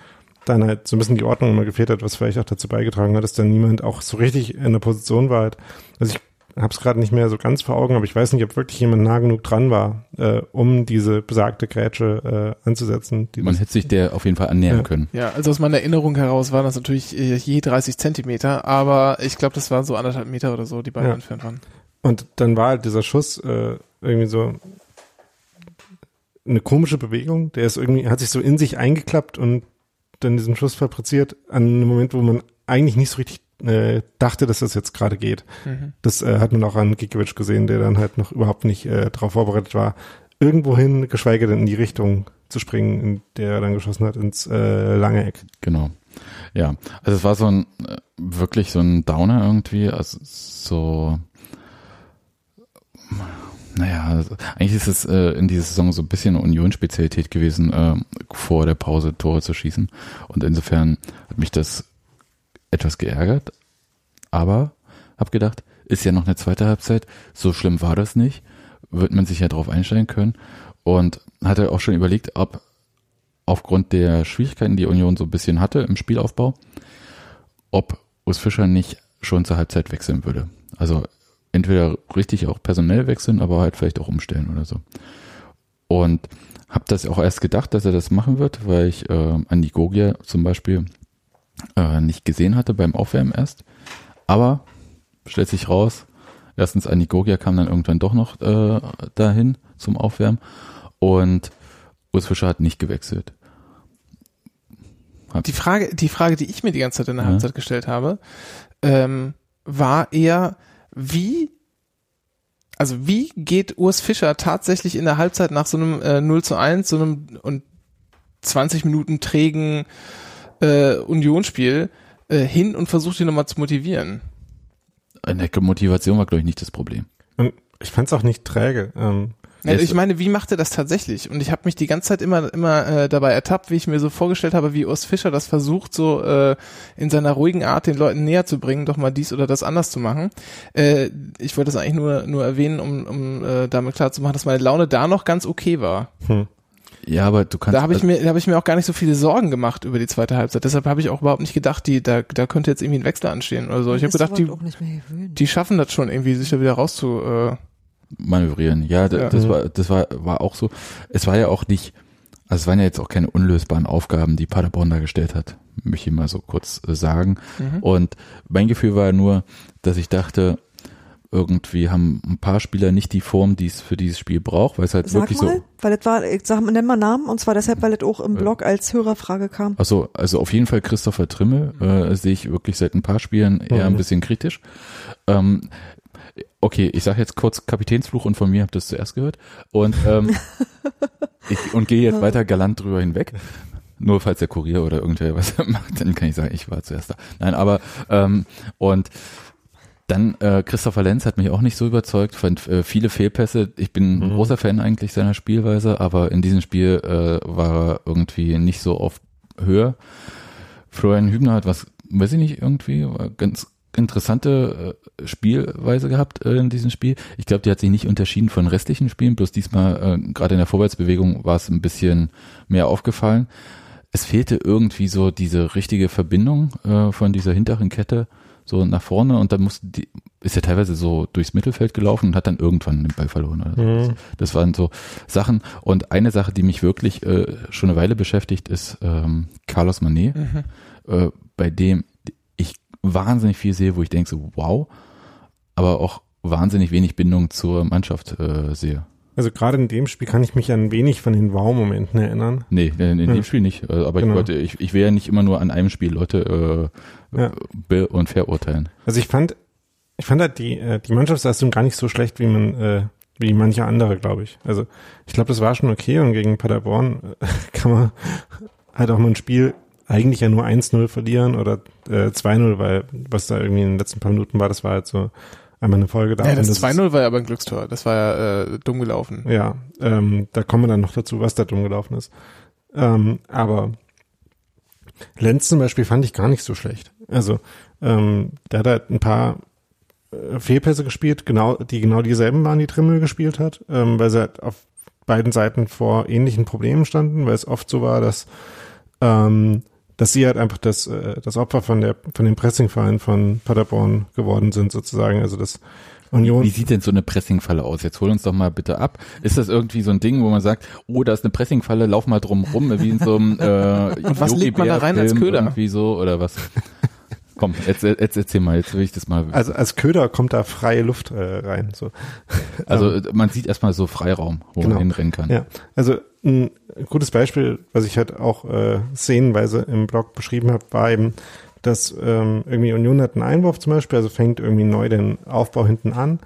dann halt so ein bisschen die Ordnung immer gefehlt hat, was vielleicht auch dazu beigetragen hat, dass dann niemand auch so richtig in der Position war. Halt. Also ich habe es gerade nicht mehr so ganz vor Augen, aber ich weiß nicht, ob wirklich jemand nah genug dran war, äh, um diese besagte Grätsche äh, anzusetzen. Die Man hätte sich der auf jeden Fall annähern Ja. können. Ja, also aus meiner Erinnerung heraus waren das natürlich äh, je 30 Zentimeter, aber ich glaube, das waren so anderthalb Meter oder so, die beide Ja. entfernt waren. Und dann war halt dieser Schuss äh, irgendwie so eine komische Bewegung. Der ist irgendwie, hat sich so in sich eingeklappt und dann diesen Schuss fabriziert an einem Moment, wo man eigentlich nicht so richtig äh, dachte, dass das jetzt gerade geht. Mhm. Das äh, hat man auch an Gikiewicz gesehen, der dann halt noch überhaupt nicht äh, darauf vorbereitet war, irgendwohin, geschweige denn in die Richtung zu springen, in der er dann geschossen hat, ins äh, lange Eck. Genau. Ja, also es war so ein äh, wirklich so ein Downer irgendwie, also so naja, also eigentlich ist es äh, in dieser Saison so ein bisschen Union-Spezialität gewesen, äh, vor der Pause Tore zu schießen. Und insofern hat mich das etwas geärgert, aber hab gedacht, ist ja noch eine zweite Halbzeit, so schlimm war das nicht, wird man sich ja drauf einstellen können und hatte auch schon überlegt, ob aufgrund der Schwierigkeiten, die Union so ein bisschen hatte im Spielaufbau, ob Urs Fischer nicht schon zur Halbzeit wechseln würde. Also entweder richtig auch personell wechseln, aber halt vielleicht auch umstellen oder so. Und habe das auch erst gedacht, dass er das machen wird, weil ich äh, Andi Gogia zum Beispiel äh, nicht gesehen hatte beim Aufwärmen erst. Aber stellt sich raus, erstens Andi Gogia kam dann irgendwann doch noch äh, dahin zum Aufwärmen und Urs Fischer hat nicht gewechselt. Hab- Die Frage, die Frage, die ich mir die ganze Zeit in der Ja. Halbzeit gestellt habe, ähm, war eher, wie, also wie geht Urs Fischer tatsächlich in der Halbzeit nach so einem äh, 0 zu 1, so einem und 20 Minuten trägen äh, Unionsspiel äh, hin und versucht ihn nochmal zu motivieren? Eine Motivation war, glaube ich, nicht das Problem. Und ich fand es auch nicht träge. Ähm, Ja, ich meine, wie macht er das tatsächlich? Und ich habe mich die ganze Zeit immer immer äh, dabei ertappt, wie ich mir so vorgestellt habe, wie Urs Fischer das versucht, so äh, in seiner ruhigen Art den Leuten näher zu bringen, doch mal dies oder das anders zu machen. Äh, ich wollte das eigentlich nur nur erwähnen, um, um äh, damit klar zu machen, dass meine Laune da noch ganz okay war. hm. Ja, aber du kannst. Da habe ich mir da habe ich mir auch gar nicht so viele Sorgen gemacht über die zweite Halbzeit. Deshalb habe ich auch überhaupt nicht gedacht, die da da könnte jetzt irgendwie ein Wechsel anstehen oder so. Ich habe gedacht, die sowas auch nicht mehr gewöhnt. die schaffen das schon irgendwie, sich da wieder rauszu. Äh, manövrieren. Ja, Ja. das war, das war, war auch so. Es war ja auch nicht, also es waren ja jetzt auch keine unlösbaren Aufgaben, die Paderborn da gestellt hat, möchte ich mal so kurz äh, sagen. mhm. Und mein Gefühl war nur, dass ich dachte, irgendwie haben ein paar Spieler nicht die Form, die es für dieses Spiel braucht, weil es halt Sag wirklich mal, so. weil das war, ich sag mal, nenn mal Namen, und zwar deshalb, weil das auch im Äh. Blog als Hörerfrage kam. Also, also auf jeden Fall Christopher Trimmel äh, sehe ich wirklich seit ein paar Spielen eher ein Mhm. bisschen kritisch. Ähm, okay, ich sage jetzt kurz Kapitänsfluch und von mir habt ihr es zuerst gehört. Und, ähm, ich, und gehe jetzt weiter galant drüber hinweg. Nur falls der Kurier oder irgendwer was macht, dann kann ich sagen, ich war zuerst da. Nein, aber ähm, und dann äh, Christopher Lenz hat mich auch nicht so überzeugt, fand äh, viele Fehlpässe. Ich bin ein Mhm. großer Fan eigentlich seiner Spielweise, aber in diesem Spiel äh, war er irgendwie nicht so auf Höhe. Florian Hübner hat was, weiß ich nicht, irgendwie ganz interessante äh, Spielweise gehabt äh, in diesem Spiel. Ich glaube, die hat sich nicht unterschieden von restlichen Spielen, bloß diesmal äh, gerade in der Vorwärtsbewegung war es ein bisschen mehr aufgefallen. Es fehlte irgendwie so diese richtige Verbindung äh, von dieser hinteren Kette so nach vorne und dann musste die, ist er teilweise so durchs Mittelfeld gelaufen und hat dann irgendwann den Ball verloren oder so. Mhm. Das waren so Sachen. Und eine Sache, die mich wirklich äh, schon eine Weile beschäftigt, ist ähm, Carlos Manet, Mhm. äh, bei dem ich wahnsinnig viel sehe, wo ich denke so, wow, aber auch wahnsinnig wenig Bindung zur Mannschaft äh, sehe. Also gerade in dem Spiel kann ich mich an wenig von den Wow-Momenten erinnern. Nee, in, in Ja. dem Spiel nicht. Äh, aber Genau. ich wollte, ich, ich will ja nicht immer nur an einem Spiel Leute äh, Ja. be- und verurteilen. Also ich fand, ich fand halt die, äh, die Mannschaftsleistung gar nicht so schlecht, wie man, äh, wie manche andere, glaube ich. Also ich glaube, das war schon okay und gegen Paderborn äh, kann man halt auch mal ein Spiel eigentlich ja nur 1-0 verlieren oder äh, 2-0, weil was da irgendwie in den letzten paar Minuten war, das war halt so einmal eine Folge davon. Ja, das dass es- 2-0 war ja aber ein Glückstor. Das war ja äh, dumm gelaufen. Ja, ähm, da kommen wir dann noch dazu, was da dumm gelaufen ist. Ähm, aber Lenz zum Beispiel fand ich gar nicht so schlecht. Also ähm, der hat halt ein paar äh, Fehlpässe gespielt, genau, die genau dieselben waren, die Trimmel gespielt hat, ähm, weil sie halt auf beiden Seiten vor ähnlichen Problemen standen, weil es oft so war, dass ähm, dass sie halt einfach das, äh, das Opfer von der von dem Pressingverein von Paderborn geworden sind sozusagen. Also das Union Wie sieht denn so eine Pressingfalle aus? Jetzt hol uns doch mal bitte ab. Ist das irgendwie so ein Ding, wo man sagt, oh, da ist eine Pressingfalle, lauf mal drum rum, wie in so einem äh, Und was legt man da rein als Köder? Irgendwie so oder was? Komm, jetzt, jetzt erzähl mal, jetzt will ich das mal. Also als Köder kommt da freie Luft äh, rein. So. Also man sieht erstmal so Freiraum, wo Genau. man hinrennen kann. Ja, also ein gutes Beispiel, was ich halt auch äh, szenenweise im Blog beschrieben habe, war eben, dass ähm, irgendwie Union hat einen Einwurf zum Beispiel, also fängt irgendwie neu den Aufbau hinten an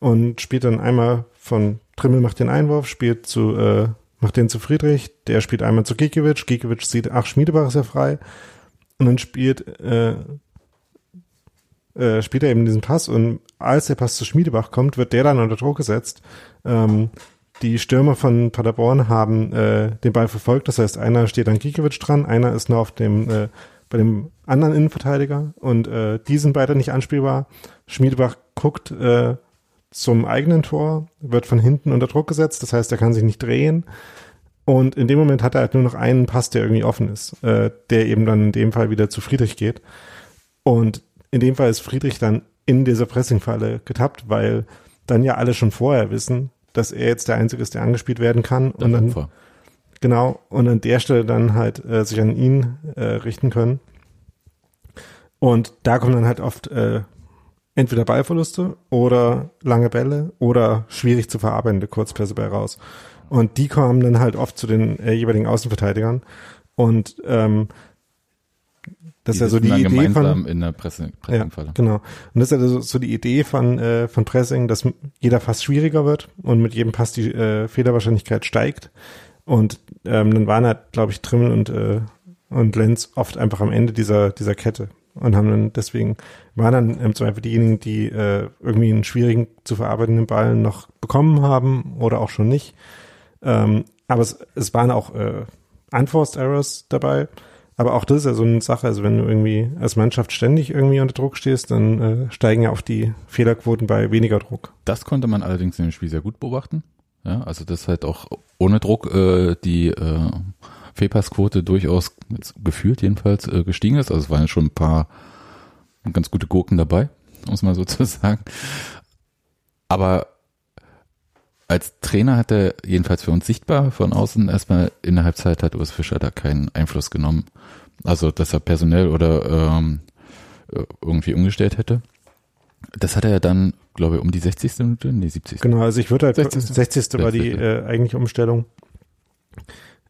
und spielt dann einmal von Trimmel macht den Einwurf, spielt zu äh, macht den zu Friedrich, der spielt einmal zu Gikiewicz, Gikiewicz sieht, ach Schmiedebach ist ja frei und dann spielt äh, äh, spielt er eben diesen Pass und als der Pass zu Schmiedebach kommt, wird der dann unter Druck gesetzt. Ähm, die Stürmer von Paderborn haben äh, den Ball verfolgt, das heißt, einer steht an Gikiewicz dran, einer ist nur auf dem äh, bei dem anderen Innenverteidiger und äh, die sind beide nicht anspielbar. Schmiedebach guckt äh, zum eigenen Tor, wird von hinten unter Druck gesetzt, das heißt, er kann sich nicht drehen. Und in dem Moment hat er halt nur noch einen Pass, der irgendwie offen ist, äh, der eben dann in dem Fall wieder zu Friedrich geht. Und in dem Fall ist Friedrich dann in dieser Pressingfalle getappt, weil dann ja alle schon vorher wissen, dass er jetzt der Einzige ist, der angespielt werden kann. Das und dann, Opfer. genau, und an der Stelle dann halt äh, sich an ihn äh, richten können. Und da kommen dann halt oft äh, entweder Ballverluste oder lange Bälle oder schwierig zu verarbeitende Kurzpässe bei raus. Und die kommen dann halt oft zu den äh, jeweiligen Außenverteidigern. Und ähm, das ist ja so die Idee von in der Presse, ja, Pressingfalle. genau. Und das ist ja so, so die Idee von äh, von Pressing, dass jeder Pass schwieriger wird und mit jedem Pass die äh, Fehlerwahrscheinlichkeit steigt. Und ähm, dann waren halt, glaube ich, Trimmel und äh, und Lenz oft einfach am Ende dieser dieser Kette und haben dann deswegen waren dann im Zweifel diejenigen, die äh, irgendwie einen schwierigen zu verarbeitenden Ball noch bekommen haben oder auch schon nicht. Ähm, aber es, es waren auch äh, Unforced Errors dabei. Aber auch das ist ja so eine Sache, also wenn du irgendwie als Mannschaft ständig irgendwie unter Druck stehst, dann äh, steigen ja auch die Fehlerquoten bei weniger Druck. Das konnte man allerdings in dem Spiel sehr gut beobachten. Ja, also das halt auch ohne Druck äh, die äh, Fehlpassquote durchaus gefühlt jedenfalls äh, gestiegen ist. Also es waren schon ein paar ganz gute Gurken dabei, um es mal so zu sagen. Aber als Trainer hat er jedenfalls für uns sichtbar von außen erstmal in der Halbzeit hat Urs Fischer da keinen Einfluss genommen. Also dass er personell oder ähm, äh, irgendwie umgestellt hätte. Das hat er ja dann, glaube ich, um die 60. Minute, nee, 70. Genau, also ich würde halt 60. 60. war die 60.. äh, eigentliche Umstellung.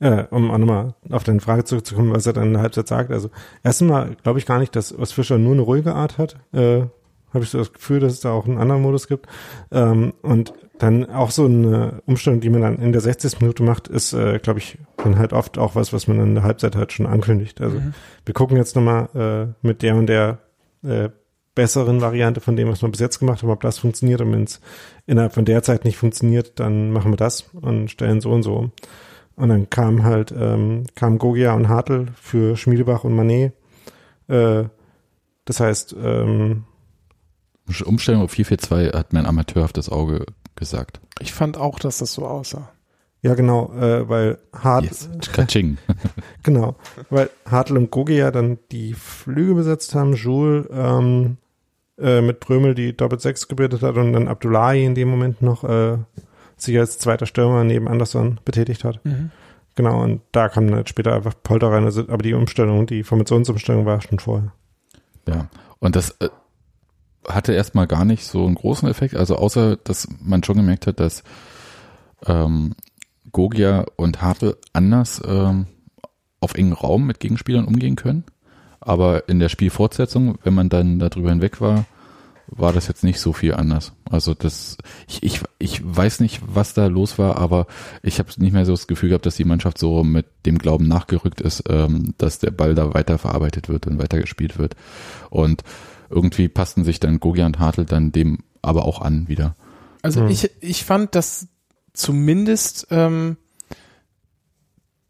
Äh, um auch nochmal auf deine Frage zurückzukommen, was er dann in der Halbzeit sagt. Also erstmal glaube ich gar nicht, dass Urs Fischer nur eine ruhige Art hat. Äh, Habe ich so das Gefühl, dass es da auch einen anderen Modus gibt. Ähm, und dann auch so eine Umstellung, die man dann in der 60. Minute macht, ist, äh, glaube ich, dann halt oft auch was, was man in der Halbzeit halt schon ankündigt. Also Mhm. wir gucken jetzt nochmal äh, mit der und der äh, besseren Variante von dem, was wir bis jetzt gemacht haben, ob das funktioniert. Und wenn es innerhalb von der Zeit nicht funktioniert, dann machen wir das und stellen so und so um. Und dann kam halt, ähm, kam Gogia und Hartl für Schmiedebach und Manet. Äh, das heißt, ähm, Umstellung auf 442 hat mein amateurhaftes Auge gesagt. Ich fand auch, dass das so aussah. ja genau, äh, weil Hart, Yes. Kaching. genau, weil Hartl und Gogia dann die Flüge besetzt haben, Jules ähm, äh, mit Prömel die Doppel Sechs gebildet hat und dann Abdullahi in dem Moment noch äh, sich als zweiter Stürmer neben Anderson betätigt hat. Genau, und da kam dann halt später einfach Polter rein, also, aber die Umstellung, die Formationsumstellung war schon vorher. Ja. Und das äh, hatte erstmal gar nicht so einen großen Effekt. Also außer, dass man schon gemerkt hat, dass ähm, Gogia und Hartl anders ähm, auf engen Raum mit Gegenspielern umgehen können. Aber in der Spielfortsetzung, wenn man dann darüber hinweg war, war das jetzt nicht so viel anders. Also das, ich, ich, ich weiß nicht, was da los war, aber ich habe nicht mehr so das Gefühl gehabt, dass die Mannschaft so mit dem Glauben nachgerückt ist, ähm, dass der Ball da weiter verarbeitet wird und weiter gespielt wird. Und irgendwie passten sich dann Gogia und Hartl dann dem aber auch an wieder. Also Hm. ich, ich fand, dass zumindest ähm,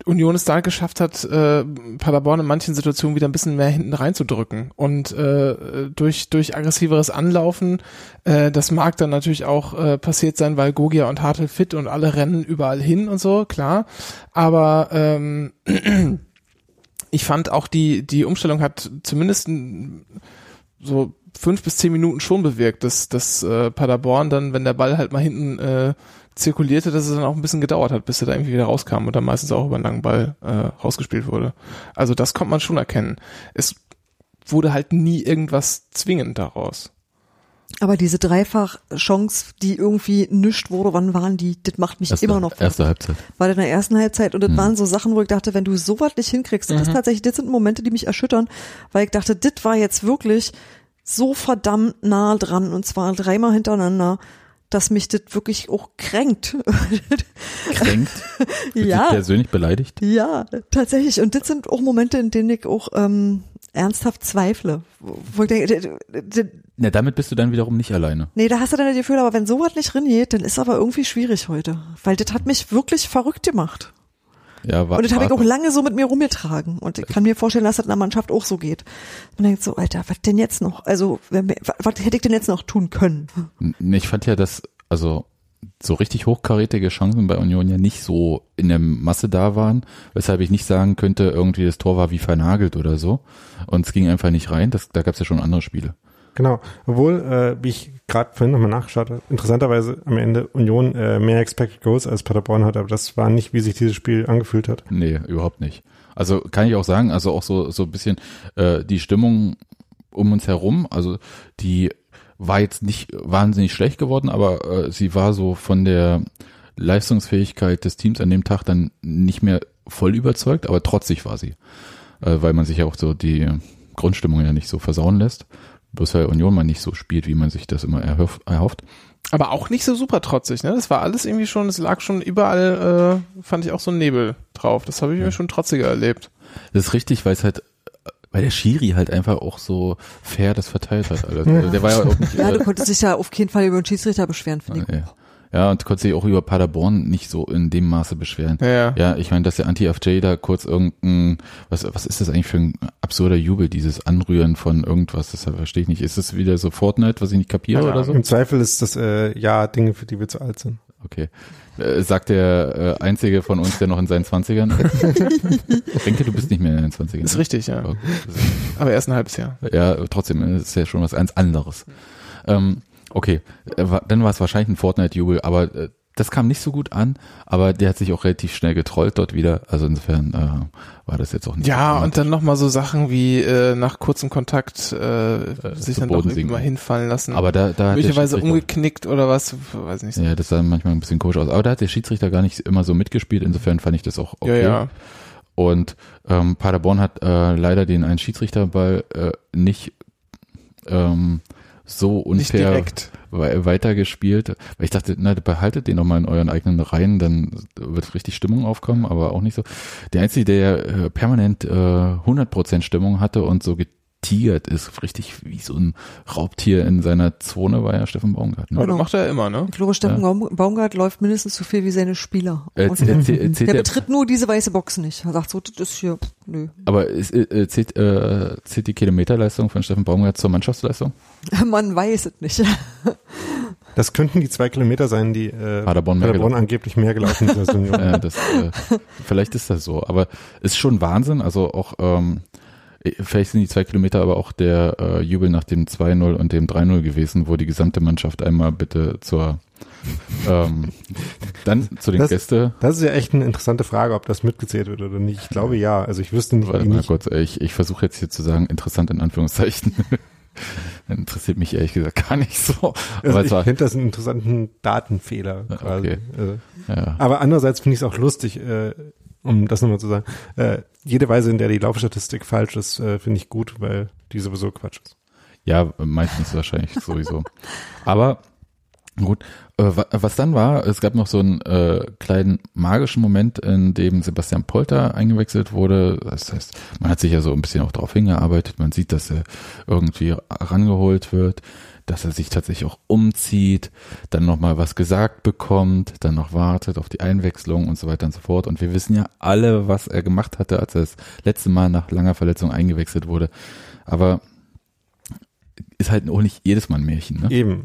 Union es da geschafft hat, äh, Paderborn in manchen Situationen wieder ein bisschen mehr hinten reinzudrücken. Und äh, durch, durch aggressiveres Anlaufen, äh, das mag dann natürlich auch äh, passiert sein, weil Gogia und Hartl fit und alle rennen überall hin und so, klar. Aber ähm, ich fand auch die, die Umstellung hat zumindest ein, so fünf bis zehn Minuten schon bewirkt, dass, dass äh, Paderborn dann, wenn der Ball halt mal hinten äh, zirkulierte, dass es dann auch ein bisschen gedauert hat, bis er da irgendwie wieder rauskam und dann meistens auch über einen langen Ball äh, rausgespielt wurde. Also das kommt man schon erkennen. Es wurde halt nie irgendwas zwingend daraus. Aber diese Dreifach-Chance, die irgendwie nischt wurde, wann waren die? Das macht mich Erste, immer noch erste Halbzeit. war in der ersten Halbzeit und das Hm. waren so Sachen, wo ich dachte, wenn du sowas nicht hinkriegst, das ist tatsächlich, das sind Momente, die mich erschüttern, weil ich dachte, das war jetzt wirklich so verdammt nah dran und zwar dreimal hintereinander, dass mich das wirklich auch kränkt. Kränkt. Ja. persönlich beleidigt. ja, tatsächlich. Und das sind auch Momente, in denen ich auch ähm, ernsthaft zweifle. Wo ich denke, Na, damit bist du dann wiederum nicht alleine. nee, da hast du dann das Gefühl, aber wenn sowas nicht reingeht, dann ist aber irgendwie schwierig heute. Weil das hat mich wirklich verrückt gemacht. Ja, war, Und das habe ich auch lange so mit mir rumgetragen. Und ich kann mir vorstellen, dass das in der Mannschaft auch so geht. Man denkt so, Alter, was denn jetzt noch? Also, was, hätte ich denn jetzt noch tun können? Nee, Ich fand ja, dass, also so richtig hochkarätige Chancen bei Union ja nicht so in der Masse da waren, weshalb ich nicht sagen könnte, irgendwie das Tor war wie vernagelt oder so. Und es ging einfach nicht rein. Das, da gab es ja schon andere Spiele. Genau, obwohl, äh, wie ich gerade vorhin nochmal nachgeschaut habe, interessanterweise am Ende Union äh, mehr Expected Goals als Paderborn hat, aber das war nicht, wie sich dieses Spiel angefühlt hat. Nee, überhaupt nicht. Also kann ich auch sagen, also auch so, so ein bisschen äh, die Stimmung um uns herum, also die war jetzt nicht wahnsinnig schlecht geworden, aber äh, sie war so von der Leistungsfähigkeit des Teams an dem Tag dann nicht mehr voll überzeugt, aber trotzig war sie. äh, weil man sich ja auch so die Grundstimmung ja nicht so versauen lässt. Bloß weil Union mal nicht so spielt, wie man sich das immer erhoff, erhofft. Aber auch nicht so super trotzig, ne? Das war alles irgendwie schon, es lag schon überall, äh, fand ich auch so ein Nebel drauf. Das habe ich mir schon trotziger erlebt. Das ist richtig, weil es halt, weil der Schiri halt einfach auch so fair das verteilt hat. Alles. Also der war ja auch nicht. Ja, äh, du konntest dich ja auf keinen Fall über den Schiedsrichter beschweren, finde ich. ja. Ja, und konnte sich auch über Paderborn nicht so in dem Maße beschweren. Ja. Ja, ich meine, dass der Anti-FJ da kurz irgendein, was, was ist das eigentlich für ein absurder Jubel, dieses Anrühren von irgendwas, das verstehe ich nicht. Ist das wieder so Fortnite, was ich nicht kapiere oder so? Im Zweifel ist das äh, ja Dinge, für die wir zu alt sind. Okay. Äh, sagt der äh, Einzige von uns, der noch in seinen Zwanzigern ist. Denke, du bist nicht mehr in deinen Zwanzigern. Ist richtig, ja. Aber erst ein halbes Jahr. Ja, trotzdem, äh, ist ja schon was ganz anderes. Ähm, okay, äh, dann war es wahrscheinlich ein Fortnite-Jubel, aber äh, das kam nicht so gut an, aber der hat sich auch relativ schnell getrollt dort wieder. Also insofern äh, war das jetzt auch nicht Ja, so und dann nochmal so Sachen wie äh, nach kurzem Kontakt äh, sich zu dann doch Boden irgendwie sinken. mal hinfallen lassen. Aber da, da hat der möglicherweise umgeknickt oder was, weiß nicht. Ja, das sah manchmal ein bisschen komisch aus. Aber da hat der Schiedsrichter gar nicht immer so mitgespielt. Insofern fand ich das auch okay. Ja, ja. Und ähm, Paderborn hat äh, leider den einen Schiedsrichterball äh, nicht ähm, so unfair weitergespielt. Weil ich dachte, na, behaltet den noch mal in euren eigenen Reihen, dann wird richtig Stimmung aufkommen, aber auch nicht so. Der Einzige, der äh, permanent äh, 100% Stimmung hatte und so getigert ist, richtig wie so ein Raubtier in seiner Zone, war ja Steffen Baumgart. Ne? Aber Genau. das macht er immer, ne? Ich glaube, Steffen Baum- Baumgart läuft mindestens so viel wie seine Spieler. Äh, erzählt der der- betritt nur diese weiße Box nicht. Er sagt so, das ist hier, nö. Aber ist, äh, zählt, äh, zählt die Kilometerleistung von Steffen Baumgart zur Mannschaftsleistung? Man weiß es nicht. Das könnten die zwei Kilometer sein, die äh, Paderborn mehr Paderborn angeblich mehr gelaufen sind. Ja, das, äh, vielleicht ist das so, aber ist schon Wahnsinn. Also auch, ähm, vielleicht sind die zwei Kilometer aber auch der äh, Jubel nach dem 2-0 und dem 3-0 gewesen, wo die gesamte Mannschaft einmal bitte zur ähm, dann zu den Das- Gäste. Das ist ja echt eine interessante Frage, ob das mitgezählt wird oder nicht. Ich glaube ja. Also ich wüsste nicht, Warte mal nicht. kurz, ich, ich versuche jetzt hier zu sagen, interessant in Anführungszeichen. Interessiert mich ehrlich gesagt gar nicht so. Also ich finde das einen interessanten Datenfehler quasi. okay. Also, ja. aber andererseits finde ich es auch lustig, äh, um das nochmal zu sagen. Äh, jede Weise, in der die Laufstatistik falsch ist, äh, finde ich gut, weil die sowieso Quatsch ist. Ja, meistens wahrscheinlich sowieso. Aber gut, äh, wa- was dann war, es gab noch so einen äh, kleinen magischen Moment, in dem Sebastian Polter eingewechselt wurde. Das heißt, man hat sich ja so ein bisschen auch darauf hingearbeitet. Man sieht, dass er irgendwie rangeholt wird, dass er sich tatsächlich auch umzieht, dann nochmal was gesagt bekommt, dann noch wartet auf die Einwechslung und so weiter und so fort. Und wir wissen ja alle, was er gemacht hatte, als er das letzte Mal nach langer Verletzung eingewechselt wurde. Aber ist halt auch nicht jedes Mal ein Märchen, ne? Eben.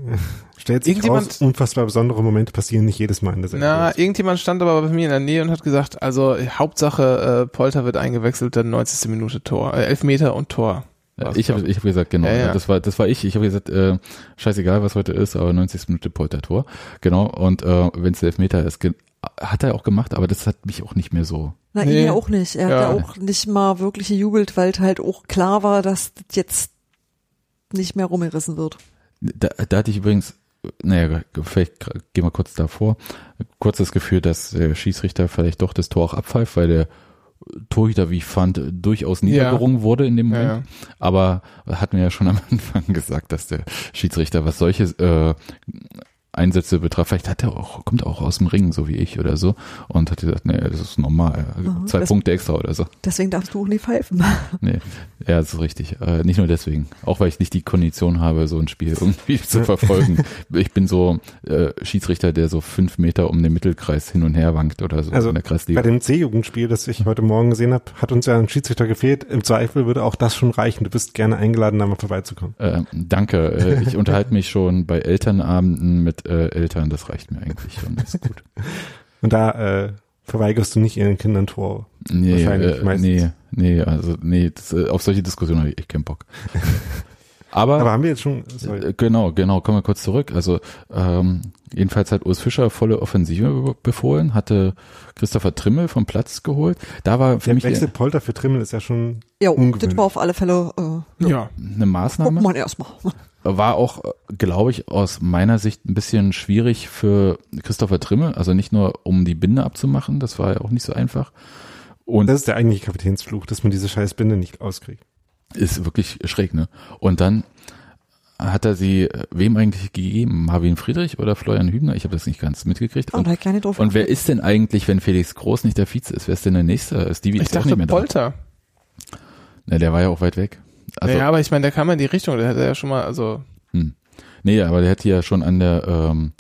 Stellt sich raus, unfassbar besondere Momente passieren nicht jedes Mal in der Na, Serie. irgendjemand stand aber bei mir in der Nähe und hat gesagt, also Hauptsache äh, Polter wird eingewechselt, dann 90. Minute Tor, äh, Elfmeter und Tor. Äh, Ich habe ich hab gesagt, genau, Ja, ja. das war das war ich. Ich habe gesagt, äh, scheißegal, was heute ist, aber 90. Minute Polter-Tor. Genau, und äh, wenn es Elfmeter ist, hat er auch gemacht, aber das hat mich auch nicht mehr so. Na, Nee. ihn ja auch nicht. Er Ja. hat ja auch nicht mal wirklich gejubelt, weil halt auch klar war, dass das jetzt nicht mehr rumgerissen wird. Da, da hatte ich übrigens, naja, vielleicht gehen wir kurz davor, kurz das Gefühl, dass der Schießrichter vielleicht doch das Tor auch abpfeift, weil der Torhüter, wie ich fand, durchaus niedergerungen wurde in dem Ja, Moment. Aber hatten wir ja schon am Anfang gesagt, dass der Schiedsrichter, was solche äh, Einsätze betrifft, vielleicht hat er auch, kommt er auch aus dem Ring, so wie ich oder so, und hat gesagt, nee, das ist normal, Aha, zwei das- Punkte extra oder so. Deswegen darfst du auch nie pfeifen. Nee, ja, das ist richtig. Äh, nicht nur deswegen, auch weil ich nicht die Kondition habe, so ein Spiel irgendwie zu verfolgen. Ich bin so äh, Schiedsrichter, der so fünf Meter um den Mittelkreis hin und her wankt oder so Also in der Bei Kreisliga. dem C-Jugendspiel, das ich heute Morgen gesehen habe, hat uns ja ein Schiedsrichter gefehlt. Im Zweifel würde auch das schon reichen. Du bist gerne eingeladen, da mal vorbeizukommen. Äh, danke. Äh, ich unterhalte mich schon bei Elternabenden mit äh, Eltern. Das reicht mir eigentlich schon. Ist gut. Und da äh, verweigerst du nicht ihren Kindern Tor. Nee, Wahrscheinlich äh, meistens. nee, nee, also nee, das, äh, auf solche Diskussionen habe ich echt keinen Bock. Aber, Aber haben wir jetzt schon, sorry. Äh, Genau, genau, kommen wir kurz zurück. Also ähm, jedenfalls hat Urs Fischer volle Offensive be- befohlen, hatte Christopher Trimmel vom Platz geholt. Da war für Der mich Wechsel Polter für Trimmel ist ja schon Ja, das war auf alle Fälle, äh, Ja. eine guck Maßnahme. mal erstmal. War auch, glaube ich, aus meiner Sicht ein bisschen schwierig für Christopher Trimmel. Also nicht nur, um die Binde abzumachen, das war ja auch nicht so einfach. Und Das ist der eigentliche Kapitänsfluch, dass man diese scheiß Binde nicht auskriegt. ist wirklich schräg, ne? Und dann hat er sie äh, wem eigentlich gegeben? Marvin Friedrich oder Florian Hübner? Ich habe das nicht ganz mitgekriegt. Oh, Und, da kleine drauf. und wer ist denn eigentlich, wenn Felix Groß nicht der Vize ist? Wer ist denn der Nächste? Stevie Ich ist auch dachte nicht mehr da. Polter. Na, der war ja auch weit weg. Also, naja, aber ich meine, der kam in die Richtung, der hat ja schon mal, also hm. Nee, aber der hat die ja schon an der ähm,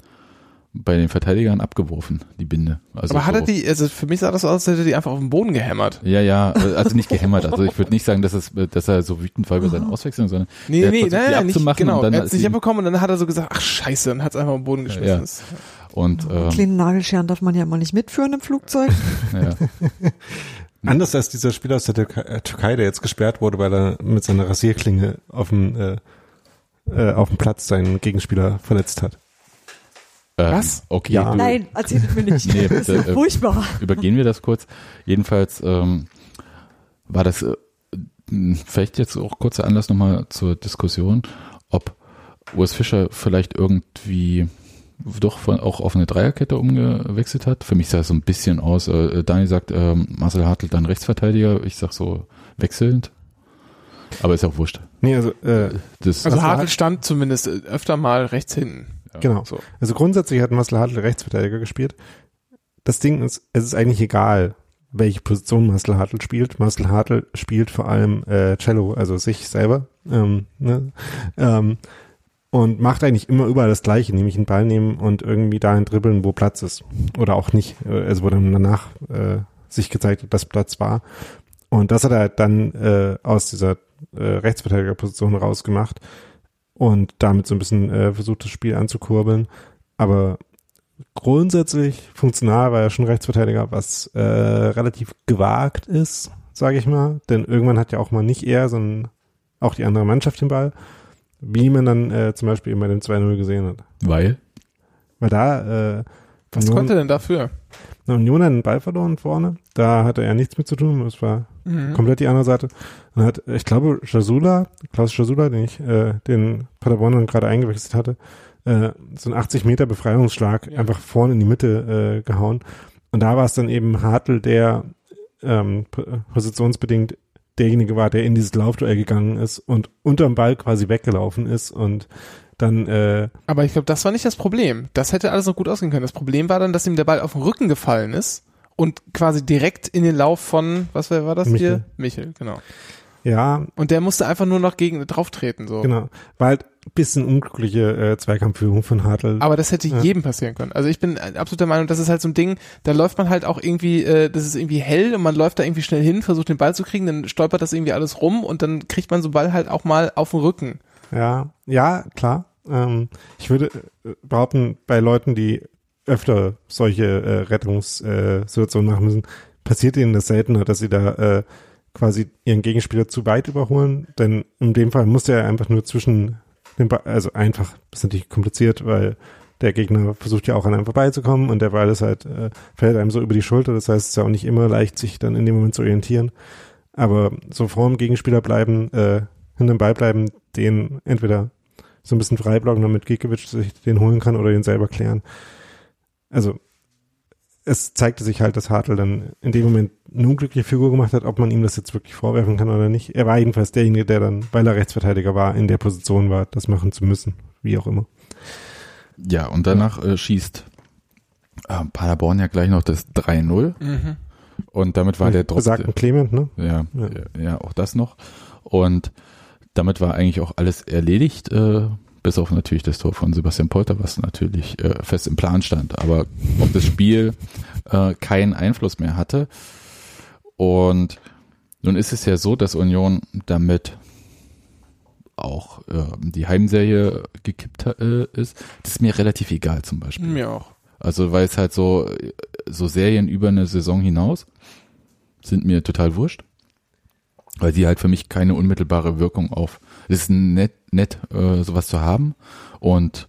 bei den Verteidigern abgeworfen, die Binde. Also aber hat er so- die, also für mich sah das aus, als hätte er die einfach auf den Boden gehämmert. Ja, ja, also nicht gehämmert. Also ich würde nicht sagen, dass, es, dass er so wütend war über seine Auswechslung, sondern Nee, der hat nee, versucht, die nein, nein, nicht, genau. und dann er hat es nicht abbekommen und dann hat er so gesagt, ach scheiße, und hat es einfach auf den Boden geschmissen. Ja. Und ähm, Kleine Nagelscheren darf man ja mal nicht mitführen im Flugzeug. ja. Anders als dieser Spieler aus der Türkei, äh, Türkei, der jetzt gesperrt wurde, weil er mit seiner Rasierklinge auf dem, äh, äh, auf dem Platz seinen Gegenspieler verletzt hat. Ähm, Was? Okay, Ja. du, Nein, erzählt mir nicht. Nee, das ist bitte, äh, furchtbar. übergehen wir das kurz. Jedenfalls ähm, war das äh, vielleicht jetzt auch kurzer Anlass nochmal zur Diskussion, ob Urs Fischer vielleicht irgendwie doch von, auch auf eine Dreierkette umgewechselt hat. Für mich sah es so ein bisschen aus. Äh, Dani sagt, ähm, Marcel Hartl dann Rechtsverteidiger. Ich sag so wechselnd. Aber ist ja auch wurscht. Nee, also, äh, Das, Also Hartl stand zumindest äh, öfter mal rechts hinten. genau. So. Also grundsätzlich hat Marcel Hartl Rechtsverteidiger gespielt. Das Ding ist, es ist eigentlich egal, welche Position Marcel Hartl spielt. Marcel Hartl spielt vor allem äh, Cello, also sich selber. Ähm, ne? ähm, und macht eigentlich immer überall das Gleiche, nämlich einen Ball nehmen und irgendwie dahin dribbeln, wo Platz ist. Oder auch nicht. Äh, Also wo dann danach äh, sich gezeigt dass Platz war. Und das hat er halt dann äh, aus dieser äh, Rechtsverteidigerposition rausgemacht und damit so ein bisschen äh, versucht, das Spiel anzukurbeln. Aber grundsätzlich funktional war er schon Rechtsverteidiger, was äh, relativ gewagt ist, sage ich mal. Denn irgendwann hat ja auch mal nicht er, sondern auch die andere Mannschaft den Ball. Wie man dann äh, zum Beispiel eben bei dem 2-0 gesehen hat. weil Weil da äh, Was Union, konnte er denn dafür? Union hat einen Ball verloren vorne. Da hatte er nichts mit zu tun. Das war Mhm. komplett die andere Seite. Und hat, ich glaube, Jasula, Klaus Jasula, den ich, äh, den Paderborn dann gerade eingewechselt hatte, äh, so ein 80 Meter Befreiungsschlag Ja. einfach vorne in die Mitte äh, gehauen. Und da war es dann eben Hartl, der ähm, positionsbedingt derjenige war, der in dieses Laufduell gegangen ist und unterm Ball quasi weggelaufen ist und dann äh, Aber ich glaube, das war nicht das Problem. Das hätte alles noch gut ausgehen können. Das Problem war dann, dass ihm der Ball auf den Rücken gefallen ist und quasi direkt in den Lauf von, was war, das Michel. hier? Michel, genau. ja, Und der musste einfach nur noch gegen drauf treten, so. genau, halt ein bisschen unglückliche äh, Zweikampfführung von Hartl. Aber das hätte Ja. jedem passieren können. Also ich bin absolut der Meinung, das ist halt so ein Ding, da läuft man halt auch irgendwie, äh, das ist irgendwie hell und man läuft da irgendwie schnell hin, versucht den Ball zu kriegen, dann stolpert das irgendwie alles rum und dann kriegt man so einen Ball halt auch mal auf den Rücken. Ja, ja, klar. Ähm, ich würde äh, behaupten, bei Leuten, die öfter solche äh, Rettungssituationen äh, Situationen machen müssen, passiert ihnen das seltener, dass sie da äh, quasi ihren Gegenspieler zu weit überholen. Denn in dem Fall muss der einfach nur zwischen also einfach, ist natürlich kompliziert, weil der Gegner versucht ja auch an einem vorbeizukommen und der Ball ist halt, äh, fällt einem so über die Schulter. Das heißt, es ist ja auch nicht immer leicht, sich dann in dem Moment zu orientieren. Aber so vor dem Gegenspieler bleiben, äh, hinterm Ball bleiben, den entweder so ein bisschen freiblocken, damit Gikiewicz sich den holen kann oder den selber klären. Also es zeigte sich halt, dass Hartl dann in dem Moment eine unglückliche Figur gemacht hat, ob man ihm das jetzt wirklich vorwerfen kann oder nicht. Er war jedenfalls derjenige, der dann, weil er Rechtsverteidiger war, in der Position war, das machen zu müssen, wie auch immer. ja, und danach äh, schießt äh, Paderborn ja gleich noch das 3-0 Mhm. und damit war der Druck Besagten Clement, ne? Ja, Ja. ja, ja, auch das noch. Und damit war eigentlich auch alles erledigt, äh, bis auf natürlich das Tor von Sebastian Polter, was natürlich äh, fest im Plan stand, aber auf das Spiel äh, keinen Einfluss mehr hatte. Und nun ist es ja so, dass Union damit auch äh, die Heimserie gekippt äh, ist. Das ist mir relativ egal zum Beispiel. Mir auch. Also weil es halt so, so Serien über eine Saison hinaus sind mir total wurscht. Weil die halt für mich keine unmittelbare Wirkung auf. Es ist nett, nett äh, sowas zu haben. Und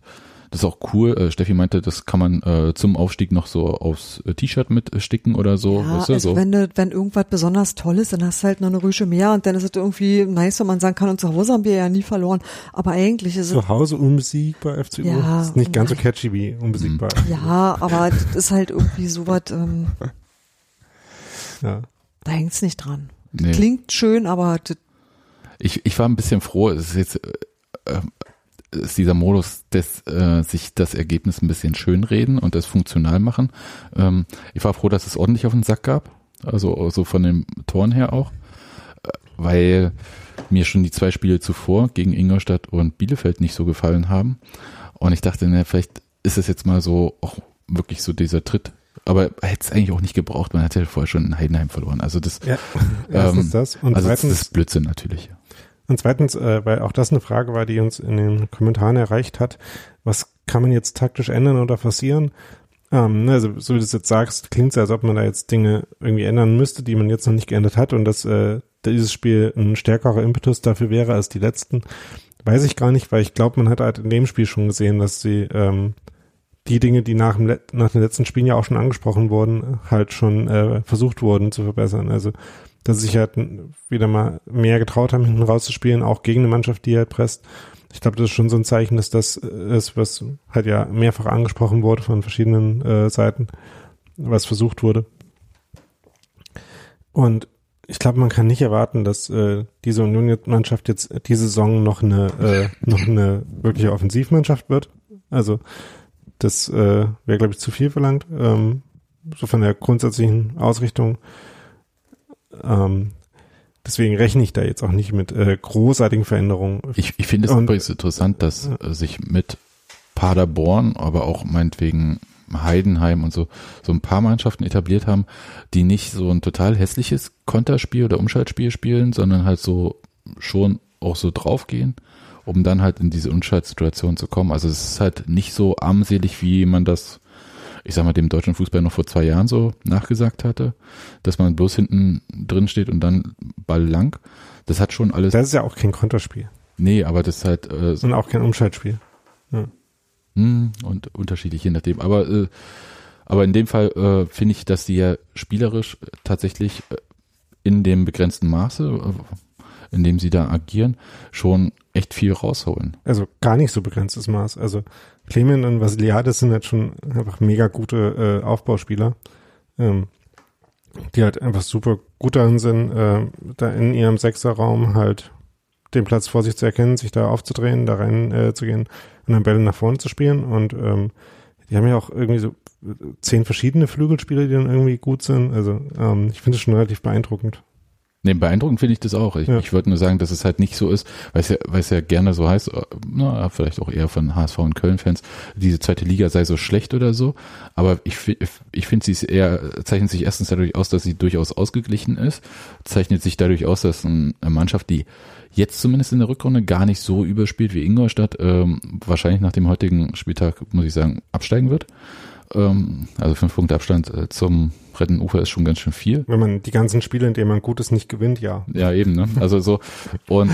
das ist auch cool. Äh, Steffi meinte, das kann man äh, zum Aufstieg noch so aufs äh, T-Shirt mitsticken oder so. Ja, weißt du, also so. wenn, du, wenn irgendwas besonders toll ist, dann hast du halt noch eine Rüsche mehr und dann ist es irgendwie nice, wenn man sagen kann, und zu Hause haben wir ja nie verloren. Aber eigentlich ist es, Zu Hause unbesiegbar FC Uhr. Ja, ist nicht ganz so catchy wie unbesiegbar. Mhm. ja, aber das ist halt irgendwie sowas, ähm, Ja. Da hängt's nicht dran. Nee. Klingt schön, aber Ich, ich war ein bisschen froh, es ist jetzt äh, ist dieser Modus des äh, sich das Ergebnis ein bisschen schönreden und das funktional machen. Ähm, ich war froh, dass es ordentlich auf den Sack gab, also so von den Toren her auch, äh, weil mir schon die zwei Spiele zuvor gegen Ingolstadt und Bielefeld nicht so gefallen haben und ich dachte, ne, vielleicht ist es jetzt mal so auch wirklich so dieser Tritt. Aber hätte es eigentlich auch nicht gebraucht, man hat ja vorher schon in Heidenheim verloren. Also das, Ja, ähm, das. Und also das ist Blödsinn natürlich. Und zweitens, äh, weil auch das eine Frage war, die uns in den Kommentaren erreicht hat, was kann man jetzt taktisch ändern oder forcieren? Ähm, ne, also so wie du es jetzt sagst, klingt es, als ob man da jetzt Dinge irgendwie ändern müsste, die man jetzt noch nicht geändert hat und dass äh, dieses Spiel ein stärkerer Impetus dafür wäre als die letzten, weiß ich gar nicht, weil ich glaube, man hat halt in dem Spiel schon gesehen, dass sie ähm, die Dinge, die nach, dem, nach den letzten Spielen ja auch schon angesprochen wurden, halt schon äh, versucht wurden zu verbessern. Also dass sie sich halt wieder mal mehr getraut haben, hinten rauszuspielen, auch gegen eine Mannschaft, die halt presst. Ich glaube, das ist schon so ein Zeichen, dass das ist, was halt ja mehrfach angesprochen wurde von verschiedenen äh, Seiten, was versucht wurde. Und ich glaube, man kann nicht erwarten, dass äh, diese Union-Mannschaft jetzt diese Saison noch eine äh, noch eine wirkliche Offensivmannschaft wird. Also das äh, wäre, glaube ich, zu viel verlangt. Ähm, so von der grundsätzlichen Ausrichtung. Ähm, deswegen rechne ich da jetzt auch nicht mit äh, großartigen Veränderungen. Ich, ich finde es Und- übrigens interessant, dass äh, sich mit Paderborn, aber auch meinetwegen Heidenheim und so, so ein paar Mannschaften etabliert haben, die nicht so ein total hässliches Konterspiel oder Umschaltspiel spielen, sondern halt so schon auch so draufgehen, um dann halt in diese Umschaltsituation zu kommen. Also es ist halt nicht so armselig, wie man das, ich sag mal, dem deutschen Fußball noch vor zwei Jahren so nachgesagt hatte, dass man bloß hinten drin steht und dann Ball lang. Das hat schon alles, Das ist ja auch kein Konterspiel nee, aber das ist halt äh, und auch kein Umschaltspiel. hm, und unterschiedlich je nachdem. Aber, äh, aber in dem Fall äh, finde ich, dass die ja spielerisch äh, tatsächlich äh, in dem begrenzten Maße, äh, in dem sie da agieren, schon echt viel rausholen. Also gar nicht so begrenztes Maß. Also Clement und Vasiliades sind halt schon einfach mega gute äh, Aufbauspieler, ähm, die halt einfach super gut darin sind, äh, da in ihrem Sechserraum halt den Platz vor sich zu erkennen, sich da aufzudrehen, da rein äh, zu gehen und dann Bälle nach vorne zu spielen. Und ähm, die haben ja auch irgendwie so zehn verschiedene Flügelspieler, die dann irgendwie gut sind. Also ähm, ich finde es schon relativ beeindruckend. Nee, beeindruckend finde ich das auch. Ich, Ja. ich wollte nur sagen, dass es halt nicht so ist, weil es ja, weil es ja gerne so heißt, äh, na, vielleicht auch eher von HSV und Köln-Fans, diese zweite Liga sei so schlecht oder so. Aber ich, ich finde, sie ist eher, zeichnet sich erstens dadurch aus, dass sie durchaus ausgeglichen ist, zeichnet sich dadurch aus, dass ein- eine Mannschaft, die jetzt zumindest in der Rückrunde gar nicht so überspielt wie Ingolstadt, ähm, wahrscheinlich nach dem heutigen Spieltag, muss ich sagen, absteigen wird. Ähm, also fünf Punkte Abstand äh, zum rettenden Ufer ist schon ganz schön viel. Wenn man die ganzen Spiele, in denen man gut ist, nicht gewinnt, ja. Ja, eben, ne? Also so und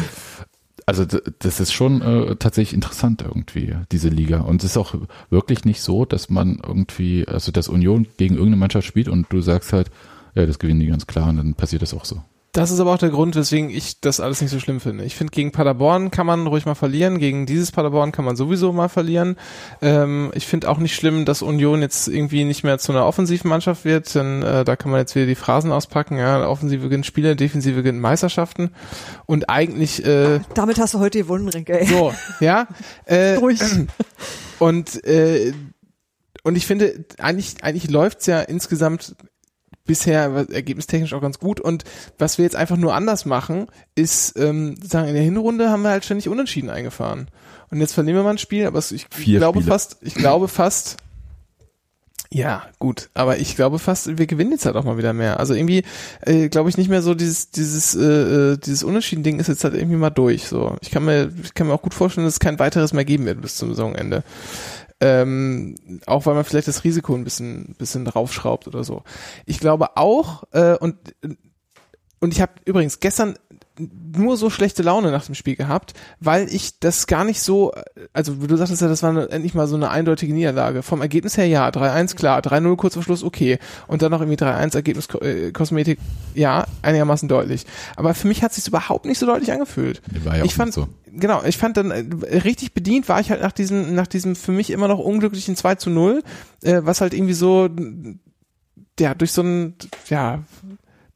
also das ist schon äh, tatsächlich interessant irgendwie, diese Liga. Und es ist auch wirklich nicht so, dass man irgendwie, also dass Union gegen irgendeine Mannschaft spielt und du sagst halt, ja, das gewinnen die ganz klar und dann passiert das auch so. Das ist aber auch der Grund, weswegen ich das alles nicht so schlimm finde. Ich finde, gegen Paderborn kann man ruhig mal verlieren, gegen dieses Paderborn kann man sowieso mal verlieren. Ähm, ich finde auch nicht schlimm, dass Union jetzt irgendwie nicht mehr zu einer offensiven Mannschaft wird, denn äh, da kann man jetzt wieder die Phrasen auspacken. Ja, Offensive gewinnt Spiele, Defensive gewinnt Meisterschaften. Und eigentlich äh, damit hast du heute gewonnen, Rinke. Ey. so, ja. Äh, Ruhig. Und äh, und ich finde, eigentlich eigentlich läuft's ja insgesamt bisher ergebnistechnisch auch ganz gut. Und was wir jetzt einfach nur anders machen, ist, ähm, sagen in der Hinrunde haben wir halt ständig Unentschieden eingefahren. Und jetzt verlieren wir mal ein Spiel, aber ich Vier glaube Spiele. fast, ich glaube fast, ja, gut, aber ich glaube fast, wir gewinnen jetzt halt auch mal wieder mehr. Also irgendwie äh, glaube ich nicht mehr so dieses dieses äh, äh, dieses Unentschieden-Ding ist jetzt halt irgendwie mal durch. So, ich kann mir ich kann mir auch gut vorstellen, dass es kein weiteres mehr geben wird bis zum Saisonende. Ähm, auch weil man vielleicht das Risiko ein bisschen bisschen draufschraubt oder so. Ich glaube auch äh, und und ich habe übrigens gestern nur so schlechte Laune nach dem Spiel gehabt, weil ich das gar nicht so, also wie du sagtest ja, das war endlich mal so eine eindeutige Niederlage. Vom Ergebnis her ja, 3-1 klar, 3-0 kurz vor Schluss okay und dann noch irgendwie 3-1 Ergebnis äh, Kosmetik, ja, einigermaßen deutlich. Aber für mich hat sich überhaupt nicht so deutlich angefühlt. War ja ich auch fand, nicht so. genau, ich fand dann äh, richtig bedient war ich halt nach diesem, nach diesem für mich immer noch unglücklichen 2 zu 0, äh, was halt irgendwie so, ja, durch so ein, ja,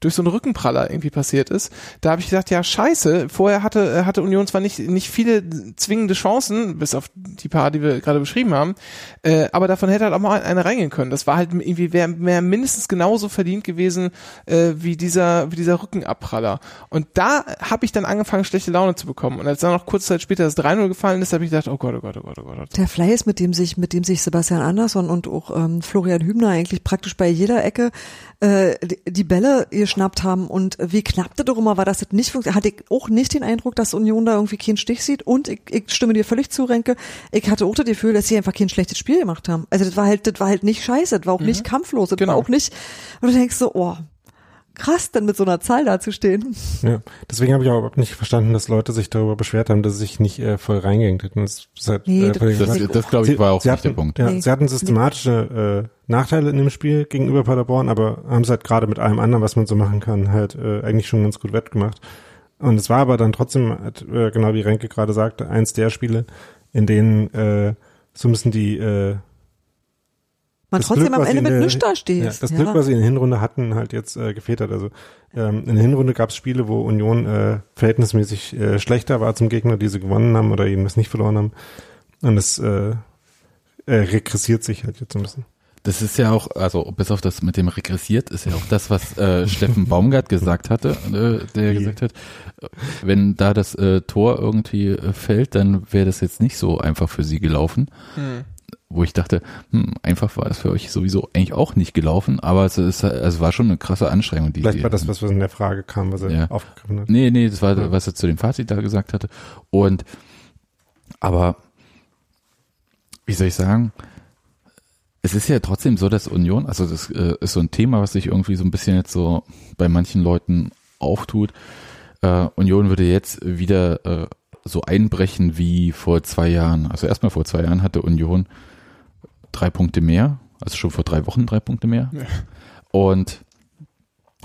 durch so einen Rückenpraller irgendwie passiert ist. Da habe ich gesagt, ja scheiße, vorher hatte, hatte Union zwar nicht, nicht viele zwingende Chancen, bis auf die paar, die wir gerade beschrieben haben, äh, aber davon hätte halt auch mal eine reingehen können. Das war halt irgendwie, wäre wär mindestens genauso verdient gewesen äh, wie dieser, wie dieser Rückenabpraller. Und da habe ich dann angefangen, schlechte Laune zu bekommen. Und als dann noch kurze Zeit später das 3-0 gefallen ist, habe ich gedacht, oh Gott, oh Gott, oh Gott, oh Gott. Oh Gott. Der Fleiß, mit dem sich, mit dem sich Sebastian Andersson und auch ähm, Florian Hübner eigentlich praktisch bei jeder Ecke äh, die, Bälle geschnappt haben und wie knapp das doch immer war, dass das nicht funktioniert, hatte ich auch nicht den Eindruck, dass Union da irgendwie keinen Stich sieht und ich, ich stimme dir völlig zu, Renke, ich hatte auch das Gefühl, dass sie einfach kein schlechtes Spiel gemacht haben. Also das war halt, das war halt nicht scheiße, das war auch Mhm. nicht kampflos, das Genau. war auch nicht, und du denkst so, oh, krass, dann mit so einer Zahl dazustehen. Ja, deswegen habe ich auch überhaupt nicht verstanden, dass Leute sich darüber beschwert haben, dass sie sich nicht äh, voll reingehängt hätten. Das, ist halt, Nee, äh, das- Das, Quatsch. das glaube ich, war auch sie nicht der hatten, Punkt. Ja, Nee. Sie hatten systematische äh, Nachteile in dem Spiel gegenüber Paderborn, aber haben es halt gerade mit allem anderen, was man so machen kann, halt äh, eigentlich schon ganz gut wettgemacht. Und es war aber dann trotzdem, halt, äh, genau wie Renke gerade sagte, eins der Spiele, in denen äh, so müssen die äh, Man Das trotzdem Glück, am Ende mit der- nichts da Ja, das Glück, was sie in der Hinrunde hatten, halt jetzt äh, gefehlt hat. Also ähm, in der Hinrunde gab es Spiele, wo Union äh, verhältnismäßig äh, schlechter war zum Gegner, die sie gewonnen haben oder jedenfalls nicht verloren haben. Und es äh, äh, regressiert sich halt jetzt ein bisschen. Das ist ja auch, also bis auf das mit dem regressiert, ist ja auch das, was äh, Steffen Baumgart gesagt hatte, äh, der Wie? gesagt hat, wenn da das äh, Tor irgendwie äh, fällt, dann wäre das jetzt nicht so einfach für sie gelaufen. Hm. Wo ich dachte, hm, einfach war es für euch sowieso eigentlich auch nicht gelaufen, aber es ist, es war schon eine krasse Anstrengung. Die, Vielleicht war das, was was in der Frage kam, was er Ja. aufgegriffen hat. Nee, nee, das war, Ja. was er zu dem Fazit da gesagt hatte. Und, aber, wie soll ich sagen, es ist ja trotzdem so, dass Union, also das äh, ist so ein Thema, was sich irgendwie so ein bisschen jetzt so bei manchen Leuten auftut. Äh, Union würde jetzt wieder äh, so einbrechen wie vor zwei Jahren. Also erstmal vor zwei Jahren hatte Union drei Punkte mehr, also schon vor drei Wochen drei Punkte mehr. Ja. Und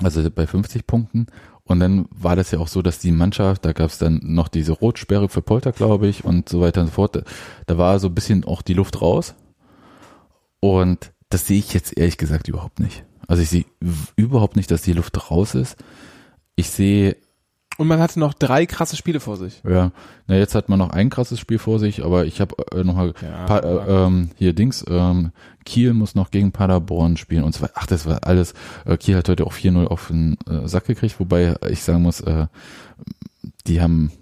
also bei 50 Punkten. Und dann war das ja auch so, dass die Mannschaft, da gab es dann noch diese Rotsperre für Polter, glaube ich, und so weiter und so fort. Da war so ein bisschen auch die Luft raus. Und das sehe ich jetzt ehrlich gesagt überhaupt nicht. Also ich sehe überhaupt nicht, dass die Luft raus ist. Ich sehe, Und man hatte noch drei krasse Spiele vor sich. ja, na jetzt hat man noch ein krasses Spiel vor sich, aber ich habe äh, noch mal Ja, äh, ähm, hier Dings, ähm, Kiel muss noch gegen Paderborn spielen und zwar, ach, das war alles, äh, Kiel hat heute auch 4-0 auf den äh, Sack gekriegt, wobei ich sagen muss, äh, die haben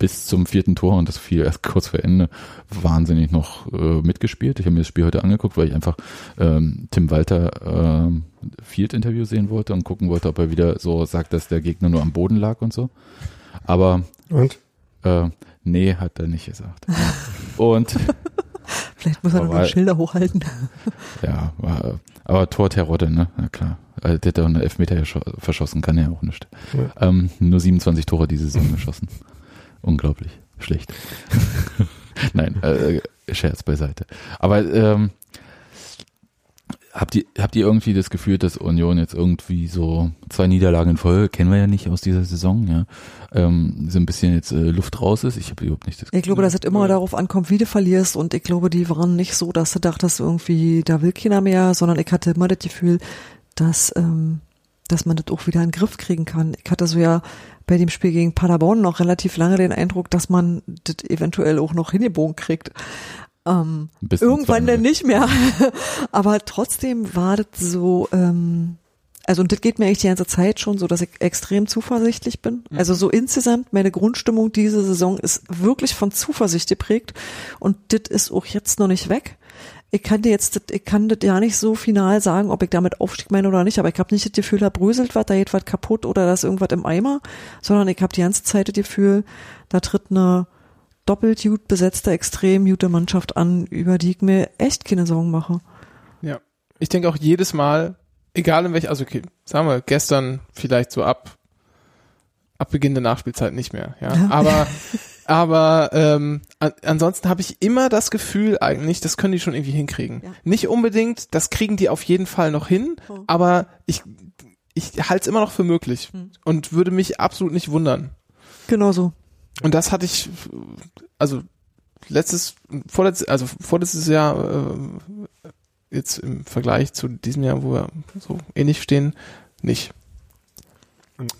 bis zum vierten Tor und das fiel erst kurz vor Ende wahnsinnig noch äh, mitgespielt. Ich habe mir das Spiel heute angeguckt, weil ich einfach ähm, Tim Walter ähm, Field-Interview sehen wollte und gucken wollte, ob er wieder so sagt, dass der Gegner nur am Boden lag und so. Aber Und? äh, nee, hat er nicht gesagt. Und Vielleicht muss er noch Schilder hochhalten. Ja, war, aber Tor Terodde, ne? Na klar. Also, Der hat doch eine Elfmeter verschossen, kann er ja auch nicht. Ja. Ähm, nur 27 Tore diese Saison geschossen. Unglaublich. Schlecht. Nein, äh, Scherz beiseite. Aber ähm, habt ihr, habt ihr irgendwie das Gefühl, dass Union jetzt irgendwie so zwei Niederlagen in Folge, kennen wir ja nicht aus dieser Saison, ja, ähm, so ein bisschen jetzt äh, Luft raus ist? Ich habe überhaupt nicht das Ich glaube, dass es immer darauf ankommt, wie du verlierst. Und ich glaube, die waren nicht so, dass du dachtest, irgendwie, da will keiner mehr, sondern ich hatte immer das Gefühl, dass, ähm, dass man das auch wieder in den Griff kriegen kann. Ich hatte so ja bei dem Spiel gegen Paderborn noch relativ lange den Eindruck, dass man das eventuell auch noch hingebogen kriegt. Ähm, irgendwann dann nicht mehr. Aber trotzdem war das so, ähm, also und das geht mir eigentlich die ganze Zeit schon so, dass ich extrem zuversichtlich bin. Also so insgesamt, meine Grundstimmung diese Saison ist wirklich von Zuversicht geprägt und das ist auch jetzt noch nicht weg. Ich kann dir jetzt, ich kann das ja nicht so final sagen, ob ich damit Aufstieg meine oder nicht, aber ich habe nicht das Gefühl, da bröselt was, da geht was kaputt oder da ist irgendwas im Eimer, sondern ich habe die ganze Zeit das Gefühl, da tritt eine doppelt gut besetzte, extrem gute Mannschaft an, über die ich mir echt keine Sorgen mache. Ja. Ich denke auch jedes Mal, egal in welcher, also okay, sagen wir, gestern vielleicht so ab, ab Beginn der Nachspielzeit nicht mehr. Ja. Aber, aber ähm, an, ansonsten habe ich immer das Gefühl eigentlich, das können die schon irgendwie hinkriegen. Ja. Nicht unbedingt, das kriegen die auf jeden Fall noch hin, Oh. aber ich, ich halte es immer noch für möglich Hm. und würde mich absolut nicht wundern. Genau so. Und das hatte ich, also letztes, vorletztes, also vorletztes Jahr, äh, jetzt im Vergleich zu diesem Jahr, wo wir so ähnlich stehen, nicht.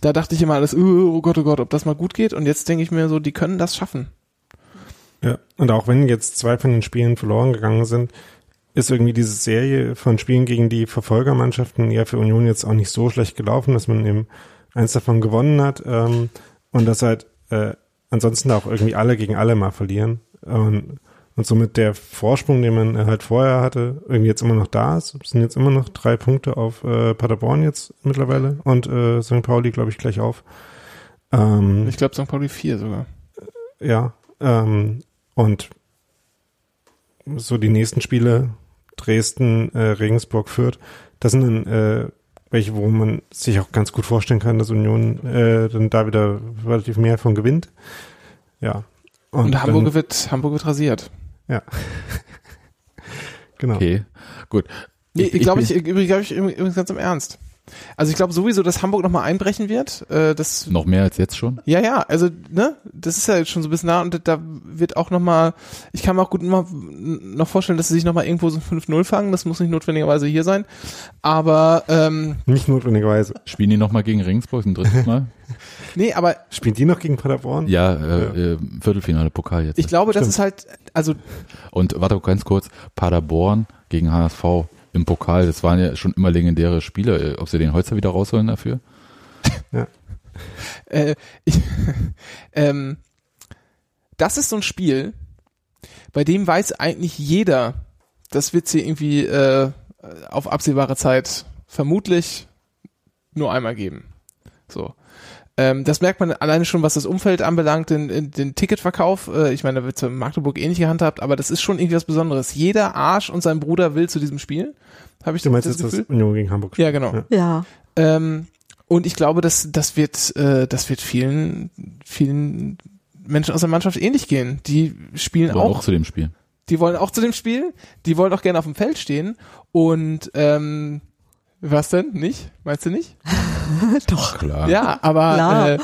Da dachte ich immer alles, oh, oh Gott, oh Gott, ob das mal gut geht. Und jetzt denke ich mir so, die können das schaffen. Ja, und auch wenn jetzt zwei von den Spielen verloren gegangen sind, ist irgendwie diese Serie von Spielen gegen die Verfolgermannschaften ja für Union jetzt auch nicht so schlecht gelaufen, dass man eben eins davon gewonnen hat ähm, und dass halt äh, ansonsten auch irgendwie alle gegen alle mal verlieren. Und, und somit der Vorsprung, den man halt vorher hatte, irgendwie jetzt immer noch da ist. Es sind jetzt immer noch drei Punkte auf äh, Paderborn jetzt mittlerweile und äh, St. Pauli, glaube ich, gleich auf. Ähm, Ich glaube St. Pauli 4 sogar. ja, ähm, und so die nächsten Spiele, Dresden, äh, Regensburg, Fürth, das sind dann äh, welche, wo man sich auch ganz gut vorstellen kann, dass Union äh, dann da wieder relativ mehr von gewinnt. Ja. Und, Hamburg dann, wird, Hamburg wird rasiert. Ja. genau. Okay, gut. Nee, ich, Ich- glaube, ich ich, übrigens, glaub ich, übrigens ganz im Ernst. Also ich glaube sowieso, dass Hamburg nochmal einbrechen wird. Äh, das Noch mehr als jetzt schon? Ja, ja, also, ne, das ist ja jetzt schon so bis nah und da wird auch nochmal, ich kann mir auch gut immer noch vorstellen, dass sie sich nochmal irgendwo so 5-0 fangen, das muss nicht notwendigerweise hier sein, aber, ähm, Nicht notwendigerweise. Spielen die nochmal gegen Regensburg ein drittes Mal? nee, aber Spielen die noch gegen Paderborn? ja, äh, äh, Viertelfinale Pokal jetzt. ich glaube, das Stimmt. ist halt, also, Und warte ganz kurz, Paderborn gegen HSV im Pokal, das waren ja schon immer legendäre Spiele. Äh, Ob sie den Holzer wieder rausholen dafür? äh, ich, ähm, das ist so ein Spiel, bei dem weiß eigentlich jeder, das wird sie irgendwie äh, auf absehbare Zeit vermutlich nur einmal geben. So. Ähm, das merkt man alleine schon, was das Umfeld anbelangt, den, den, den Ticketverkauf. Äh, ich meine, da wird es in Magdeburg ähnlich gehandhabt, aber das ist schon irgendwie was Besonderes. Jeder Arsch und sein Bruder will zu diesem Spiel. Habe ich Du meinst das jetzt das Gefühl? Union gegen Hamburg? Ja, genau. Ja. Ja. Ähm, und ich glaube, dass das wird, äh, das wird vielen, vielen Menschen aus der Mannschaft ähnlich gehen. Die spielen Wollen auch, auch zu dem Spiel. die wollen auch zu dem Spiel, die wollen auch gerne auf dem Feld stehen. Und ähm, was denn? Nicht? Meinst du nicht? Doch. Klar. Ja, aber Klar. äh,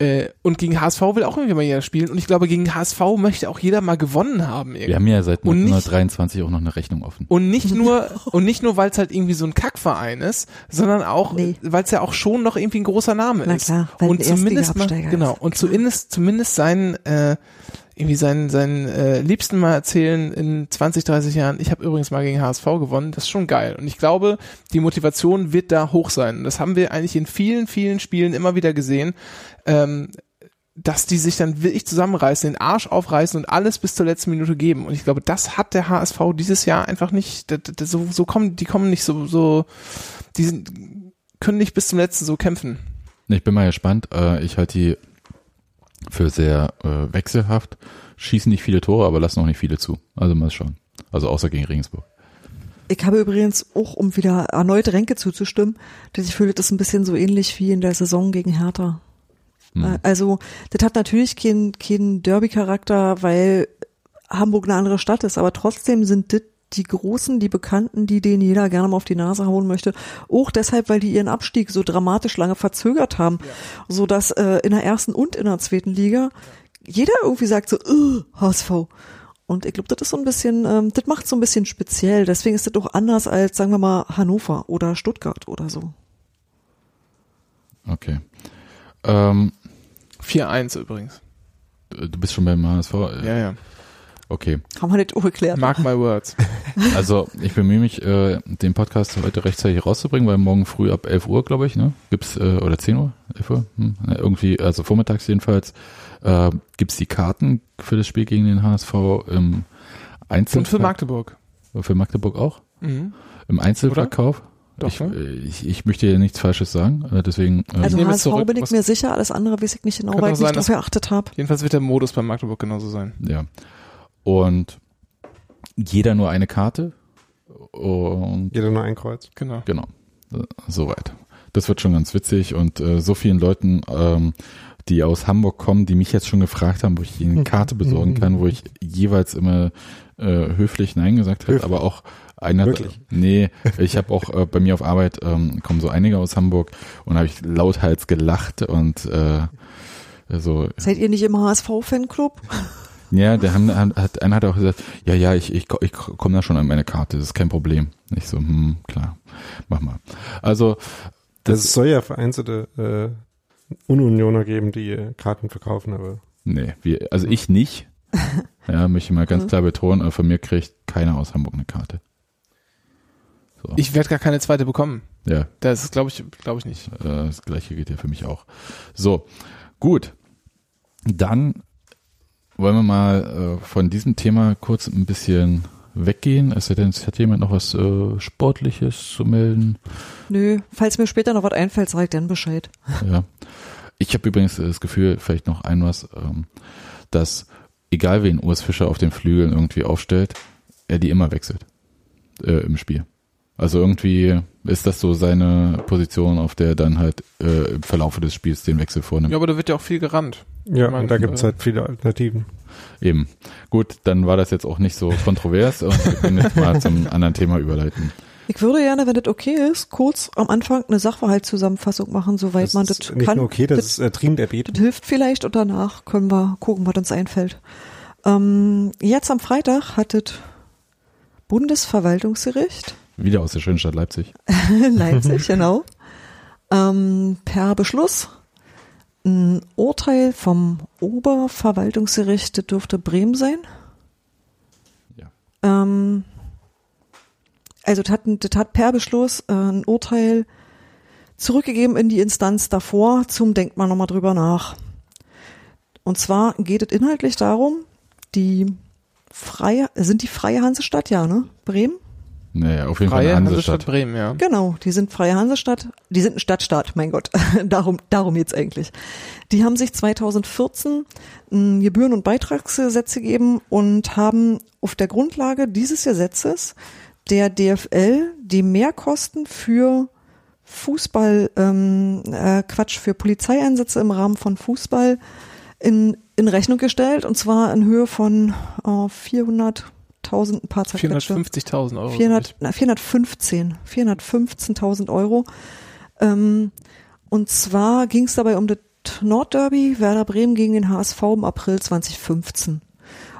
äh, und gegen HSV will auch irgendwie mal jeder spielen. Und ich glaube, gegen HSV möchte auch jeder mal gewonnen haben. Wir haben ja seit Und nicht- 1923 auch noch eine Rechnung offen. Und nicht nur, und nicht nur, weil es halt irgendwie so ein Kackverein ist, sondern auch, Nee. weil es ja auch schon noch irgendwie ein großer Name Na ist. klar, weil und zumindest mal, genau, und zumindest, zumindest seinen, äh, irgendwie seinen, seinen äh, Liebsten mal erzählen in 20, 30 Jahren, ich habe übrigens mal gegen HSV gewonnen, das ist schon geil. Und ich glaube, die Motivation wird da hoch sein. Das haben wir eigentlich in vielen, vielen Spielen immer wieder gesehen. Ähm, dass die sich dann wirklich zusammenreißen, den Arsch aufreißen und alles bis zur letzten Minute geben. Und ich glaube, das hat der HSV dieses Jahr einfach nicht. Das, das, so, so kommen, die kommen nicht so, so, die sind, können nicht bis zum letzten so kämpfen. Ich bin mal gespannt. Äh, Ich halte die für sehr äh, wechselhaft. Schießen nicht viele Tore, aber lassen auch nicht viele zu. Also mal schauen. Also außer gegen Regensburg. Ich habe übrigens auch, um wieder erneut Ränke zuzustimmen, dass ich fühle, das ist ein bisschen so ähnlich wie in der Saison gegen Hertha. Hm. Äh, Also, das hat natürlich keinen keinen Derby-Charakter, weil Hamburg eine andere Stadt ist, aber trotzdem sind das die Großen, die Bekannten, die denen jeder gerne mal auf die Nase hauen möchte. Auch deshalb, weil die ihren Abstieg so dramatisch lange verzögert haben, so dass äh, in der ersten und in der zweiten Liga jeder irgendwie sagt so, "Ugh, HSV. Und ich glaube, das ist so ein bisschen, ähm, das macht so ein bisschen speziell. Deswegen ist das auch anders als, sagen wir mal, Hannover oder Stuttgart oder so. Okay. Ähm, 4-1 übrigens. du bist schon beim HSV. äh, Ja, ja. Okay. Haben wir nicht auch geklärt. Mark my words. Also ich bemühe mich, äh, den Podcast heute rechtzeitig rauszubringen, weil morgen früh ab 11 Uhr, glaube ich, ne? Gibt's, äh, oder 10 Uhr? 11 Uhr? Hm, ne, irgendwie, also vormittags jedenfalls, äh, gibt's die Karten für das Spiel gegen den HSV im Einzel Und für Magdeburg. Für Magdeburg auch? Mhm. Im Einzelverkauf? Doch, ich, ne? äh, ich, ich möchte hier nichts Falsches sagen, äh, deswegen. Äh, Also HSV zurück. bin ich mir sicher, alles andere weiß ich nicht genau, weil ich nicht sein, drauf dass- geachtet habe. Jedenfalls wird der Modus bei Magdeburg genauso sein. Ja. Und jeder nur eine Karte. Und Jeder nur ein Kreuz. Genau. genau, äh, soweit. Das wird schon ganz witzig und äh, so vielen Leuten, ähm, die aus Hamburg kommen, die mich jetzt schon gefragt haben, wo ich ihnen eine Karte besorgen kann, wo ich jeweils immer äh, höflich Nein gesagt habe, aber auch einer, Wirklich? nee, ich habe auch äh, bei mir auf Arbeit ähm, kommen so einige aus Hamburg und habe ich lauthals gelacht und äh, so Seid ihr nicht im HSV-Fanclub? Ja, der haben, hat, einer hat auch gesagt, ja, ja, ich, ich, ich komme da schon an meine Karte, das ist kein Problem. Ich so, hm, klar, mach mal. Also, Das es soll ja vereinzelte äh, Ununioner geben, die äh, Karten verkaufen, aber. Nee, wir, also ich nicht. ja, möchte ich mal ganz klar betonen, aber von mir kriegt keiner aus Hamburg eine Karte. So. Ich werde gar keine zweite bekommen. Ja. Das glaube ich, glaube ich nicht. Äh, das gleiche geht ja für mich auch. So, gut. Dann wollen wir mal äh, von diesem Thema kurz ein bisschen weggehen. Es sei denn, hat jemand noch was äh, Sportliches zu melden. Nö, falls mir später noch was einfällt, sag ich dann Bescheid. Ja. Ich habe übrigens das Gefühl, vielleicht noch ein was, ähm, dass egal wen Urs Fischer auf den Flügeln irgendwie aufstellt, er die immer wechselt äh, im Spiel. Also irgendwie ist das so seine Position, auf der er dann halt äh, im Verlaufe des Spiels den Wechsel vornimmt. Ja, aber da wird ja auch viel gerannt. Ja, meine, und da gibt's äh, halt viele Alternativen. Eben. Gut, dann war das jetzt auch nicht so kontrovers und wir können jetzt mal zum anderen Thema überleiten. Ich würde gerne, wenn das okay ist, kurz am Anfang eine Sachverhaltszusammenfassung machen, soweit das man das nicht kann. Nur okay, das, das ist äh, dringend erbeten. Das hilft vielleicht und danach können wir gucken, was uns einfällt. Ähm, jetzt am Freitag hat das Bundesverwaltungsgericht wieder aus der schönen Stadt Leipzig. Leipzig, genau. Ähm, per Beschluss ein Urteil vom Oberverwaltungsgericht, das dürfte Bremen sein. Ja. Ähm, also das hat, das hat per Beschluss äh, ein Urteil zurückgegeben in die Instanz davor, zum denkt man nochmal drüber nach. Und zwar geht es inhaltlich darum, die freie, sind die freie Hansestadt, ja, ne? Bremen? Naja, auf jeden freie Fall eine Hansestadt. Hansestadt Bremen, ja. Genau, die sind freie Hansestadt, die sind ein Stadtstaat, mein Gott, darum, darum jetzt eigentlich. Die haben sich 2014 ein Gebühren- und Beitragsgesetz gegeben und haben auf der Grundlage dieses Gesetzes der DFL die Mehrkosten für Fußball, ähm, äh, Quatsch, für Polizeieinsätze im Rahmen von Fußball in, in Rechnung gestellt und zwar in Höhe von äh, 400 400.000, ein paar 450.000 Euro. 400, na, 415, 415.000 Euro. Ähm, und zwar ging es dabei um das Nordderby Werder Bremen gegen den HSV im April 2015.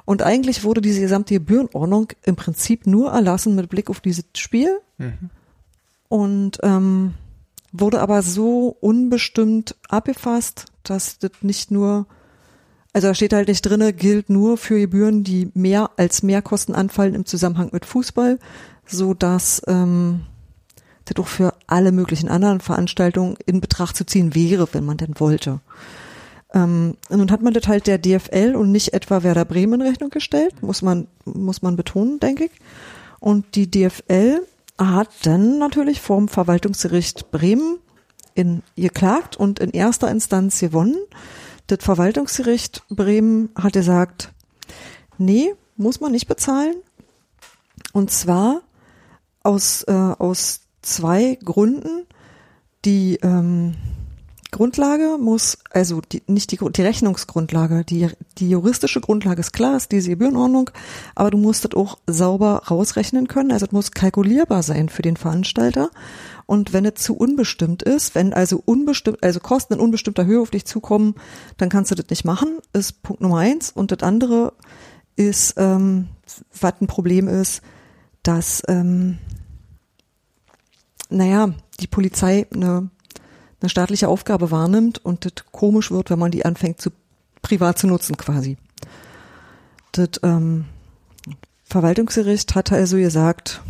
Und eigentlich wurde diese gesamte Gebührenordnung im Prinzip nur erlassen mit Blick auf dieses Spiel. Mhm. Und ähm, wurde aber so unbestimmt abgefasst, dass das nicht nur also da steht halt nicht drinne, gilt nur für Gebühren, die mehr als Mehrkosten anfallen im Zusammenhang mit Fußball, so dass ähm, das auch für alle möglichen anderen Veranstaltungen in Betracht zu ziehen wäre, wenn man denn wollte. Ähm, nun hat man das halt der DFL und nicht etwa Werder Bremen in Rechnung gestellt, muss man muss man betonen, denke ich. Und die DFL hat dann natürlich vom Verwaltungsgericht Bremen in geklagt und in erster Instanz gewonnen. Das Verwaltungsgericht Bremen hat gesagt, nee, muss man nicht bezahlen. Und zwar aus, äh, aus zwei Gründen. Die ähm, Grundlage muss, also die, nicht die, die Rechnungsgrundlage, die, die juristische Grundlage ist klar, ist diese Gebührenordnung, aber du musst das auch sauber rausrechnen können, also es muss kalkulierbar sein für den Veranstalter. Und wenn es zu unbestimmt ist, wenn also unbestimmt, also Kosten in unbestimmter Höhe auf dich zukommen, dann kannst du das nicht machen, ist Punkt Nummer eins. Und das andere ist, ähm, was ein Problem ist, dass, ähm, naja, die Polizei eine, eine staatliche Aufgabe wahrnimmt und das komisch wird, wenn man die anfängt zu privat zu nutzen quasi. Das ähm, Verwaltungsgericht hat also gesagt,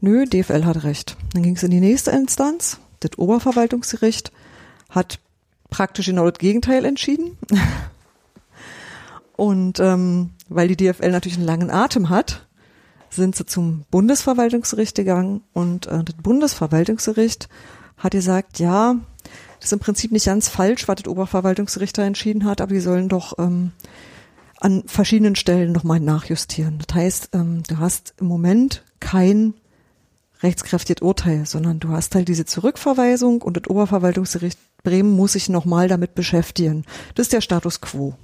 Nö, DFL hat recht. Dann ging es in die nächste Instanz. Das Oberverwaltungsgericht hat praktisch genau das Gegenteil entschieden. Und ähm, weil die DFL natürlich einen langen Atem hat, sind sie zum Bundesverwaltungsgericht gegangen und äh, das Bundesverwaltungsgericht hat gesagt, ja, das ist im Prinzip nicht ganz falsch, was das Oberverwaltungsgericht da entschieden hat, aber die sollen doch ähm, an verschiedenen Stellen nochmal nachjustieren. Das heißt, ähm, du hast im Moment kein rechtskräftiges Urteil, sondern du hast halt diese Zurückverweisung und das Oberverwaltungsgericht Bremen muss sich nochmal damit beschäftigen. Das ist der Status quo.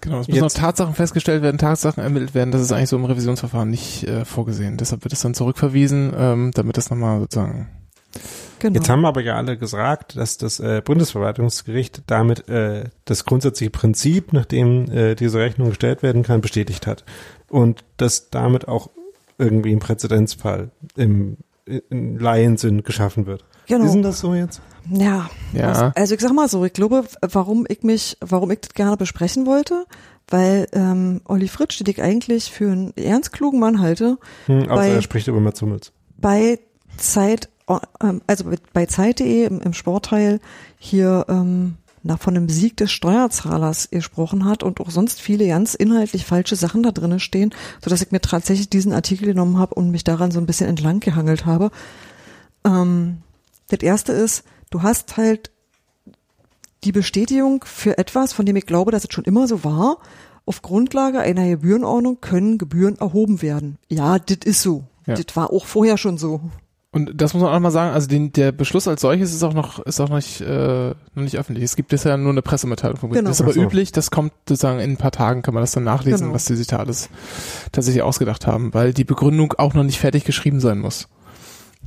Genau, es müssen noch Tatsachen festgestellt werden, Tatsachen ermittelt werden. Das ist eigentlich so im Revisionsverfahren nicht äh, vorgesehen. Deshalb wird es dann zurückverwiesen, ähm, damit das nochmal sozusagen. Genau. Jetzt haben aber ja alle gesagt, dass das äh, Bundesverwaltungsgericht damit äh, das grundsätzliche Prinzip, nach dem äh, diese Rechnung gestellt werden kann, bestätigt hat. Und dass damit auch irgendwie ein Präzedenzfall im, im Laiensinn geschaffen wird. Genau. Ist denn das so jetzt? Ja, Ja. was- also ich sag mal so, ich glaube, warum ich mich, warum ich das gerne besprechen wollte, weil ähm, Olli Fritsch, den ich eigentlich für einen ernst klugen Mann halte, Hm, außer Bei- er spricht über Mats Hummels. bei Zeit, ähm, also bei Zeit.de im, im Sportteil hier ähm, nach von einem Sieg des Steuerzahlers gesprochen hat und auch sonst viele ganz inhaltlich falsche Sachen da drinnen stehen, so dass ich mir tatsächlich diesen Artikel genommen habe und mich daran so ein bisschen entlang gehangelt habe. Ähm, das erste ist, du hast halt die Bestätigung für etwas, von dem ich glaube, dass es schon immer so war. Auf Grundlage einer Gebührenordnung können Gebühren erhoben werden. Ja, das ist so. Ja. Das war auch vorher schon so. Und das muss man auch mal sagen, also den, der Beschluss als solches ist auch noch, ist auch noch nicht, äh, noch nicht öffentlich. Es gibt bisher nur eine Pressemitteilung vom Gericht. Genau. Das ist aber so. üblich, das kommt sozusagen in ein paar Tagen, kann man das dann nachlesen, Genau. was die sich da alles tatsächlich ausgedacht haben, weil die Begründung auch noch nicht fertig geschrieben sein muss.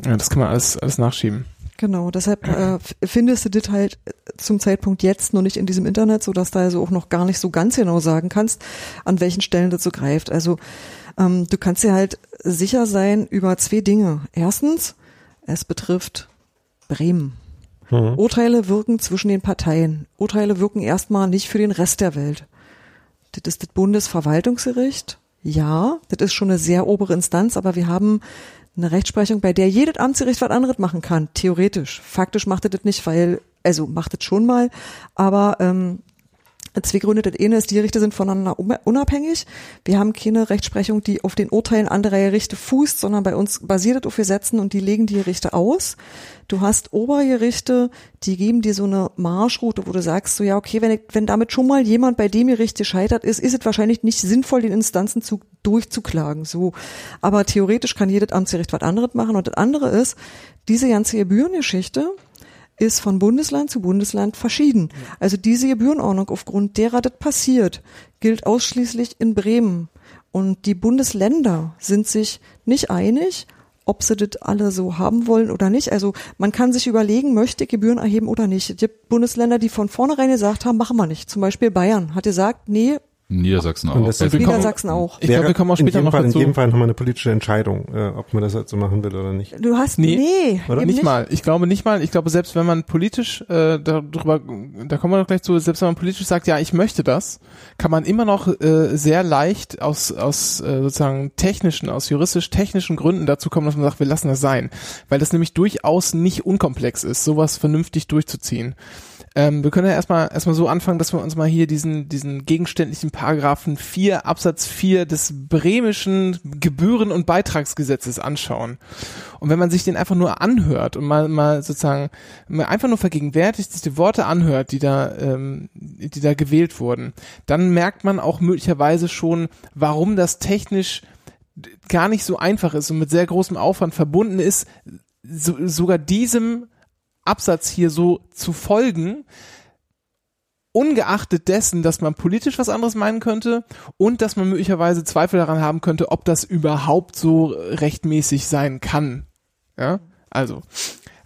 Ja, das kann man alles, alles nachschieben. Genau, deshalb äh, findest du das halt zum Zeitpunkt jetzt noch nicht in diesem Internet, so dass du also auch noch gar nicht so ganz genau sagen kannst, an welchen Stellen das so greift. Also ähm, du kannst dir halt sicher sein über zwei Dinge. Erstens, es betrifft Bremen. Mhm. Urteile wirken zwischen den Parteien. Urteile wirken erstmal nicht für den Rest der Welt. Das ist das Bundesverwaltungsgericht. Ja, das ist schon eine sehr obere Instanz, aber wir haben eine Rechtsprechung, bei der jedes Amtsgericht was anderes machen kann, theoretisch. Faktisch macht es das nicht, weil, also macht es schon mal, aber ähm, zwei Gründe. Das eine ist, die Gerichte sind voneinander unabhängig. Wir haben keine Rechtsprechung, die auf den Urteilen anderer Gerichte fußt, sondern bei uns basiert das auf Gesetzen und die legen die Gerichte aus. Du hast Obergerichte, die geben dir so eine Marschroute, wo du sagst, so ja, okay, wenn, wenn damit schon mal jemand bei dem Gericht gescheitert ist, ist es wahrscheinlich nicht sinnvoll, den Instanzenzug durchzuklagen. So. Aber theoretisch kann jedes Amtsgericht was anderes machen. Und das andere ist, diese ganze Gebührengeschichte, ist von Bundesland zu Bundesland verschieden. Also diese Gebührenordnung, aufgrund derer das passiert, gilt ausschließlich in Bremen. Und die Bundesländer sind sich nicht einig, ob sie das alle so haben wollen oder nicht. Also man kann sich überlegen, möchte Gebühren erheben oder nicht. Es gibt Bundesländer, die von vornherein gesagt haben, machen wir nicht. Zum Beispiel Bayern hat gesagt, nee, Niedersachsen Und auch. das ist- Niedersachsen auch. Ich glaube, wir kommen auch in später noch Fall, dazu. In jedem Fall nochmal eine politische Entscheidung, äh, ob man das halt so machen will oder nicht. Du hast, Nee, nee, oder? eben Nicht mal. Ich glaube nicht mal. Ich glaube, selbst wenn man politisch äh, darüber, da kommen wir noch gleich zu, selbst wenn man politisch sagt, ja, ich möchte das, kann man immer noch äh, sehr leicht aus aus äh, sozusagen technischen, aus juristisch-technischen Gründen dazu kommen, dass man sagt, wir lassen das sein, weil das nämlich durchaus nicht unkomplex ist, sowas vernünftig durchzuziehen. Ähm, wir können ja erstmal erstmal so anfangen, dass wir uns mal hier diesen diesen gegenständlichen Paragraphen 4 Absatz 4 des bremischen Gebühren- und Beitragsgesetzes anschauen. Und wenn man sich den einfach nur anhört und mal mal sozusagen mal einfach nur vergegenwärtigt, sich die Worte anhört, die da ähm, die da gewählt wurden, dann merkt man auch möglicherweise schon, warum das technisch gar nicht so einfach ist und mit sehr großem Aufwand verbunden ist, so, sogar diesem Absatz hier so zu folgen, ungeachtet dessen, dass man politisch was anderes meinen könnte und dass man möglicherweise Zweifel daran haben könnte, ob das überhaupt so rechtmäßig sein kann. Ja, also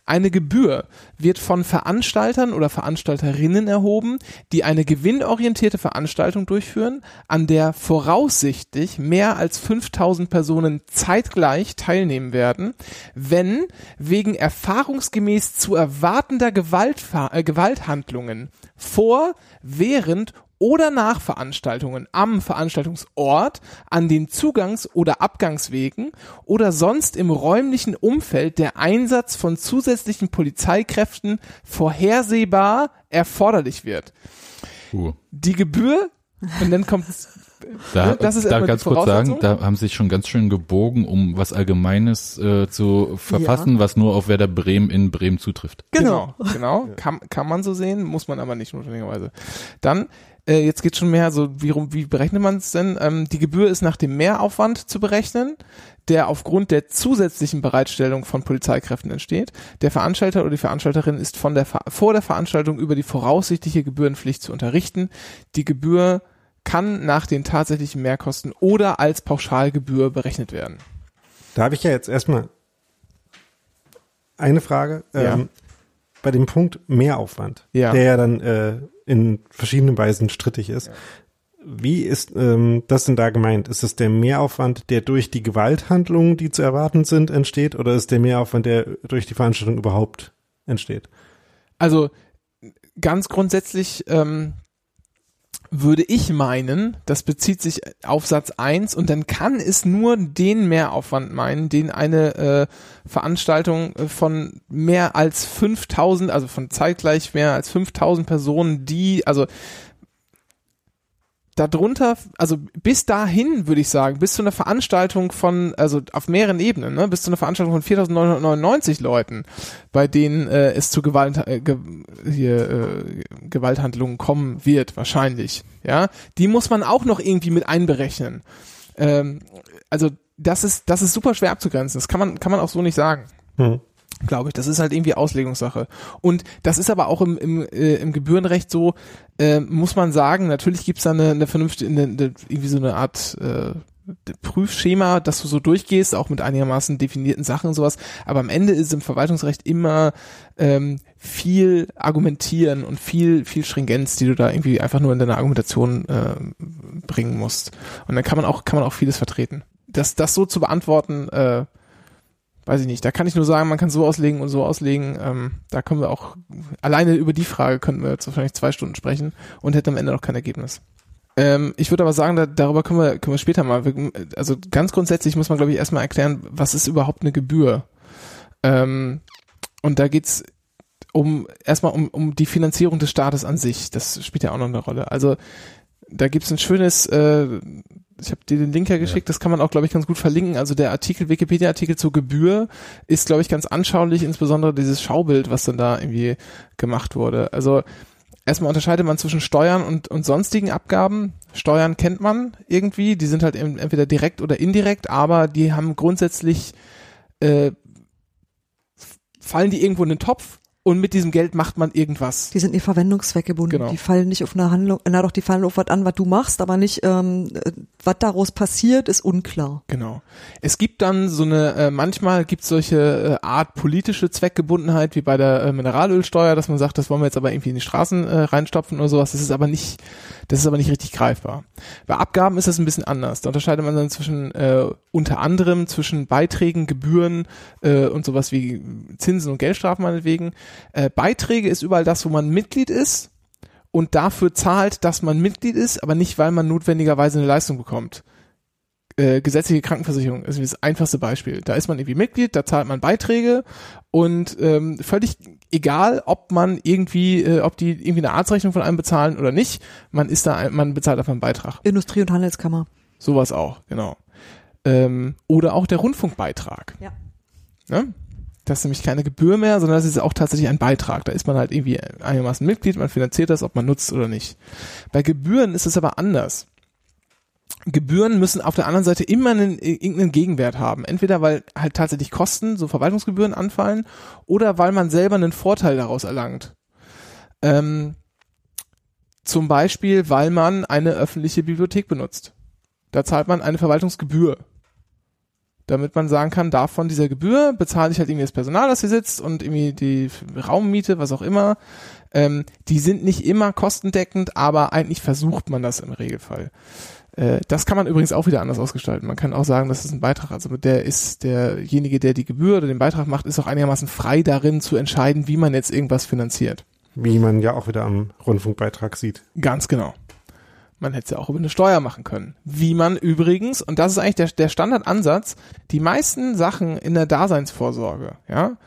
eine Gebühr wird von Veranstaltern oder Veranstalterinnen erhoben, die eine gewinnorientierte Veranstaltung durchführen, an der voraussichtlich mehr als 5000 Personen zeitgleich teilnehmen werden, wenn wegen erfahrungsgemäß zu erwartender Gewaltver äh, Gewalthandlungen vor, während oder nach Veranstaltungen am Veranstaltungsort, an den Zugangs- oder Abgangswegen oder sonst im räumlichen Umfeld der Einsatz von zusätzlichen Polizeikräften vorhersehbar erforderlich wird. Uh. Die Gebühr, und dann kommt Da, Das ist da ganz kurz sagen, da haben sie sich schon ganz schön gebogen, um was Allgemeines äh, zu verfassen, was nur auf Werder Bremen in Bremen zutrifft. Genau. Genau, genau. Kann, kann man so sehen, muss man aber nicht notwendigerweise. Dann, äh, jetzt geht schon mehr so, wie, wie berechnet man es denn? Ähm, die Gebühr ist nach dem Mehraufwand zu berechnen, der aufgrund der zusätzlichen Bereitstellung von Polizeikräften entsteht. Der Veranstalter oder die Veranstalterin ist von der, Ver- vor der Veranstaltung über die voraussichtliche Gebührenpflicht zu unterrichten. Die Gebühr kann nach den tatsächlichen Mehrkosten oder als Pauschalgebühr berechnet werden. Da habe ich ja jetzt erstmal eine Frage. Ja. Ähm, bei dem Punkt Mehraufwand, Ja. der ja dann äh, in verschiedenen Weisen strittig ist. Wie ist ähm, das denn da gemeint? Ist es der Mehraufwand, der durch die Gewalthandlungen, die zu erwarten sind, entsteht, oder ist der Mehraufwand, der durch die Veranstaltung überhaupt entsteht. Also ganz grundsätzlich ähm, würde ich meinen, das bezieht sich auf Satz 1 und dann kann es nur den Mehraufwand meinen, den eine äh, Veranstaltung von mehr als 5000, also von zeitgleich mehr als 5000 Personen, die, also darunter, also bis dahin würde ich sagen, bis zu einer Veranstaltung von, also auf mehreren Ebenen, ne, bis zu einer Veranstaltung von 4.999 Leuten, bei denen äh, es zu Gewalt, äh, ge, hier, äh, Gewalthandlungen kommen wird, wahrscheinlich, ja, die muss man auch noch irgendwie mit einberechnen. Ähm, also das ist, das ist super schwer abzugrenzen. Das kann man, kann man auch so nicht sagen. Hm glaube ich. Das ist halt irgendwie Auslegungssache. Und das ist aber auch im, im, äh, im Gebührenrecht so, äh, muss man sagen, natürlich gibt's da eine, eine vernünftige, eine, eine, irgendwie so eine Art äh, Prüfschema, dass du so durchgehst, auch mit einigermaßen definierten Sachen und sowas. Aber am Ende ist im Verwaltungsrecht immer ähm, viel Argumentieren und viel, viel Stringenz, die du da irgendwie einfach nur in deiner Argumentation äh, bringen musst. Und dann kann man auch, kann man auch vieles vertreten. Das, das so zu beantworten, äh, weiß ich nicht, da kann ich nur sagen, man kann so auslegen und so auslegen. Ähm, da können wir auch, alleine über die Frage könnten wir jetzt wahrscheinlich zwei Stunden sprechen und hätten am Ende noch kein Ergebnis. Ähm, ich würde aber sagen, da, darüber können wir, können wir später mal. Also ganz grundsätzlich muss man, glaube ich, erstmal erklären, was ist überhaupt eine Gebühr? Ähm, und da geht's um erstmal um, um die Finanzierung des Staates an sich. Das spielt ja auch noch eine Rolle. Also da gibt's ein schönes äh, ich habe dir den Link ja geschickt, das kann man auch, glaube ich, ganz gut verlinken. Also der Artikel, Wikipedia-Artikel zur Gebühr ist, glaube ich, ganz anschaulich, insbesondere dieses Schaubild, was dann da irgendwie gemacht wurde. Also erstmal unterscheidet man zwischen Steuern und, und sonstigen Abgaben. Steuern kennt man irgendwie, die sind halt entweder direkt oder indirekt, aber die haben grundsätzlich äh, fallen die irgendwo in den Topf und mit diesem Geld macht man irgendwas. Die sind ihr Verwendungszweck gebunden. Genau. Die fallen nicht auf eine Handlung, na doch, die fallen auf was an, was du machst, aber nicht, ähm, was daraus passiert, ist unklar. Genau. Es gibt dann so eine, äh, manchmal gibt es solche äh, Art politische Zweckgebundenheit, wie bei der äh, Mineralölsteuer, dass man sagt, das wollen wir jetzt aber irgendwie in die Straßen äh, reinstopfen oder sowas. Das ist aber nicht, das ist aber nicht richtig greifbar. Bei Abgaben ist das ein bisschen anders. Da unterscheidet man dann zwischen, äh, unter anderem zwischen Beiträgen, Gebühren äh, und sowas wie Zinsen und Geldstrafen meinetwegen äh, Beiträge ist überall das, wo man Mitglied ist und dafür zahlt, dass man Mitglied ist, aber nicht, weil man notwendigerweise eine Leistung bekommt. Äh, gesetzliche Krankenversicherung ist das einfachste Beispiel. Da ist man irgendwie Mitglied, da zahlt man Beiträge und ähm, völlig egal, ob man irgendwie, äh, ob die irgendwie eine Arztrechnung von einem bezahlen oder nicht, man ist da, man bezahlt einfach einen Beitrag. Industrie- und Handelskammer. Sowas auch, genau. Ähm, oder auch der Rundfunkbeitrag. Ja. Ne? Das ist nämlich keine Gebühr mehr, sondern das ist auch tatsächlich ein Beitrag. Da ist man halt irgendwie einigermaßen Mitglied, man finanziert das, ob man nutzt oder nicht. Bei Gebühren ist es aber anders. Gebühren müssen auf der anderen Seite immer einen, irgendeinen Gegenwert haben. Entweder weil halt tatsächlich Kosten, so Verwaltungsgebühren anfallen, oder weil man selber einen Vorteil daraus erlangt. Ähm, zum Beispiel, weil man eine öffentliche Bibliothek benutzt. Da zahlt man eine Verwaltungsgebühr damit man sagen kann, davon dieser Gebühr bezahle ich halt irgendwie das Personal, das hier sitzt und irgendwie die Raummiete, was auch immer. Ähm, die sind nicht immer kostendeckend, aber eigentlich versucht man das im Regelfall. Äh, das kann man übrigens auch wieder anders ausgestalten. Man kann auch sagen, das ist ein Beitrag. Also der ist derjenige, der die Gebühr oder den Beitrag macht, ist auch einigermaßen frei darin zu entscheiden, wie man jetzt irgendwas finanziert. Wie man ja auch wieder am Rundfunkbeitrag sieht. Ganz genau. Man hätte es ja auch über eine Steuer machen können. Wie man übrigens, und das ist eigentlich der, der Standardansatz, die meisten Sachen in der Daseinsvorsorge, ja,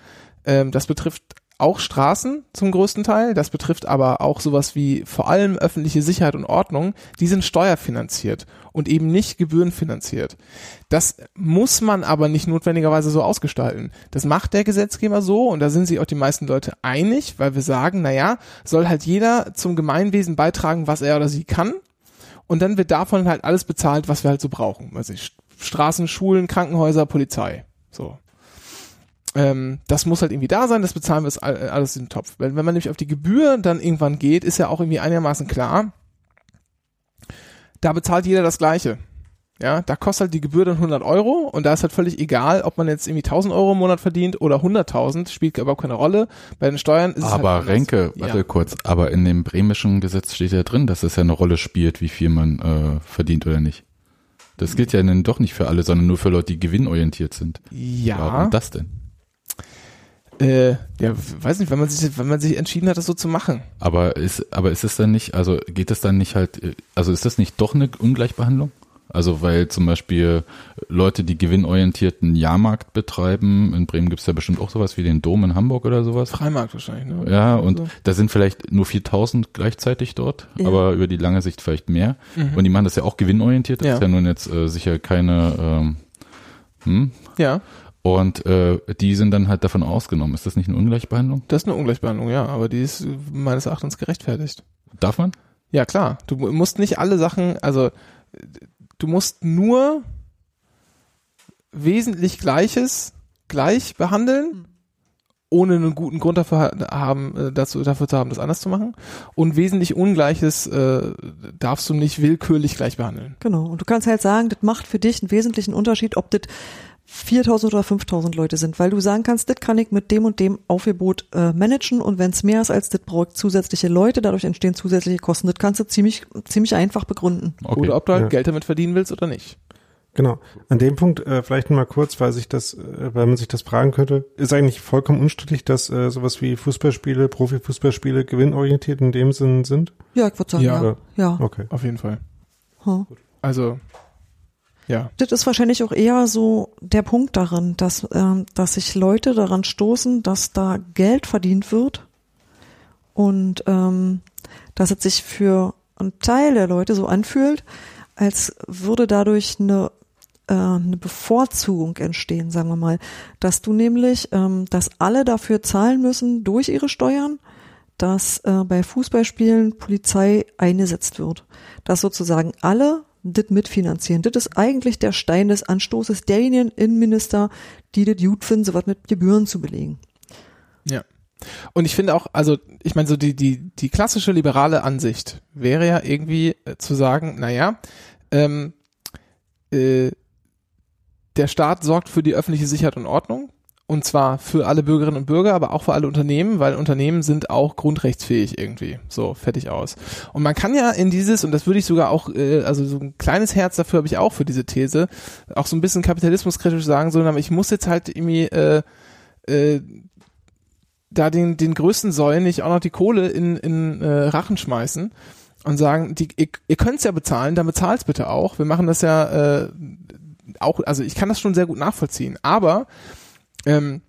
ähm, das betrifft auch Straßen zum größten Teil, das betrifft aber auch sowas wie vor allem öffentliche Sicherheit und Ordnung, die sind steuerfinanziert und eben nicht gebührenfinanziert. Das muss man aber nicht notwendigerweise so ausgestalten. Das macht der Gesetzgeber so und da sind sich auch die meisten Leute einig, weil wir sagen, naja, soll halt jeder zum Gemeinwesen beitragen, was er oder sie kann und dann wird davon halt alles bezahlt, was wir halt so brauchen. Also Straßen, Schulen, Krankenhäuser, Polizei. So. Ähm, das muss halt irgendwie da sein, das bezahlen wir alles in den Topf. Wenn, wenn man nämlich auf die Gebühr dann irgendwann geht, ist ja auch irgendwie einigermaßen klar, da bezahlt jeder das Gleiche. Ja, da kostet halt die Gebühr dann 100 Euro und da ist halt völlig egal, ob man jetzt irgendwie 1000 Euro im Monat verdient oder 100.000, spielt überhaupt keine Rolle. Bei den Steuern ist aber es halt Renke, warte ja. kurz, aber in dem bremischen Gesetz steht ja drin, dass es ja eine Rolle spielt, wie viel man äh, verdient oder nicht. Das gilt ja dann doch nicht für alle, sondern nur für Leute, die gewinnorientiert sind. Ja. Warum das denn? Äh, ja, weiß nicht, wenn man sich, wenn man sich entschieden hat, das so zu machen. Aber ist, aber ist es dann nicht, also geht es dann nicht halt, also ist das nicht doch eine Ungleichbehandlung? Also weil zum Beispiel Leute, die gewinnorientierten Jahrmarkt betreiben, in Bremen gibt's ja bestimmt auch sowas wie den Dom in Hamburg oder sowas. Freimarkt wahrscheinlich, ne? Ja, und So. da sind vielleicht nur 4000 gleichzeitig dort, Ja. aber über die lange Sicht vielleicht mehr. Mhm. Und die machen das ja auch gewinnorientiert, das Ja. ist ja nun jetzt äh, sicher keine, ähm, hm? Ja, Und äh, die sind dann halt davon ausgenommen. Ist das nicht eine Ungleichbehandlung? das ist eine Ungleichbehandlung, ja, aber die ist meines Erachtens gerechtfertigt. Darf man? Ja, klar. Du mu- musst nicht alle Sachen, also du musst nur wesentlich Gleiches gleich behandeln, ohne einen guten Grund dafür ha- haben, äh, dazu, dafür zu haben, das anders zu machen. Und wesentlich Ungleiches äh, darfst du nicht willkürlich gleich behandeln. Genau. Und du kannst halt sagen, das macht für dich einen wesentlichen Unterschied, ob das 4000 oder 5000 Leute sind, weil du sagen kannst, das kann ich mit dem und dem Aufgebot äh, managen und wenn es mehr ist als das braucht zusätzliche Leute, dadurch entstehen zusätzliche Kosten. Das kannst du ziemlich ziemlich einfach begründen. Okay. Oder ob du halt Ja. Geld damit verdienen willst oder nicht. Genau. An dem Punkt äh, vielleicht mal kurz, weil sich das, äh, weil man sich das fragen könnte, ist eigentlich vollkommen unstrittig, dass äh, sowas wie Fußballspiele, Profifußballspiele gewinnorientiert in dem Sinn sind. Ja, ich würde sagen, Ja. ja. Ja. Okay. Auf jeden Fall. Hm. Also, ja. Das ist wahrscheinlich auch eher so der Punkt darin, dass, ähm, dass sich Leute daran stoßen, dass da Geld verdient wird und ähm, dass es sich für einen Teil der Leute so anfühlt, als würde dadurch eine, äh, eine Bevorzugung entstehen, sagen wir mal. Dass du nämlich, ähm, dass alle dafür zahlen müssen durch ihre Steuern, dass äh, bei Fußballspielen Polizei eingesetzt wird. Dass sozusagen alle das mitfinanzieren. Das ist eigentlich der Stein des Anstoßes derjenigen Innenminister, die das gut finden, sowas mit Gebühren zu belegen. Ja. Und ich finde auch, also ich meine, so die, die, die klassische liberale Ansicht wäre ja irgendwie äh, zu sagen, naja, ähm, äh, der Staat sorgt für die öffentliche Sicherheit und Ordnung. Und zwar für alle Bürgerinnen und Bürger, aber auch für alle Unternehmen, weil Unternehmen sind auch grundrechtsfähig irgendwie. So, fertig aus. Und man kann ja in dieses, und das würde ich sogar auch, äh, also so ein kleines Herz dafür habe ich auch für diese These, auch so ein bisschen kapitalismuskritisch sagen, so, aber ich muss jetzt halt irgendwie äh, äh, da den, den größten Säulen nicht auch noch die Kohle in, in äh, Rachen schmeißen und sagen, die, ihr, ihr könnt's ja bezahlen, dann bezahlt's bitte auch. Wir machen das ja äh, auch, also ich kann das schon sehr gut nachvollziehen, aber ähm,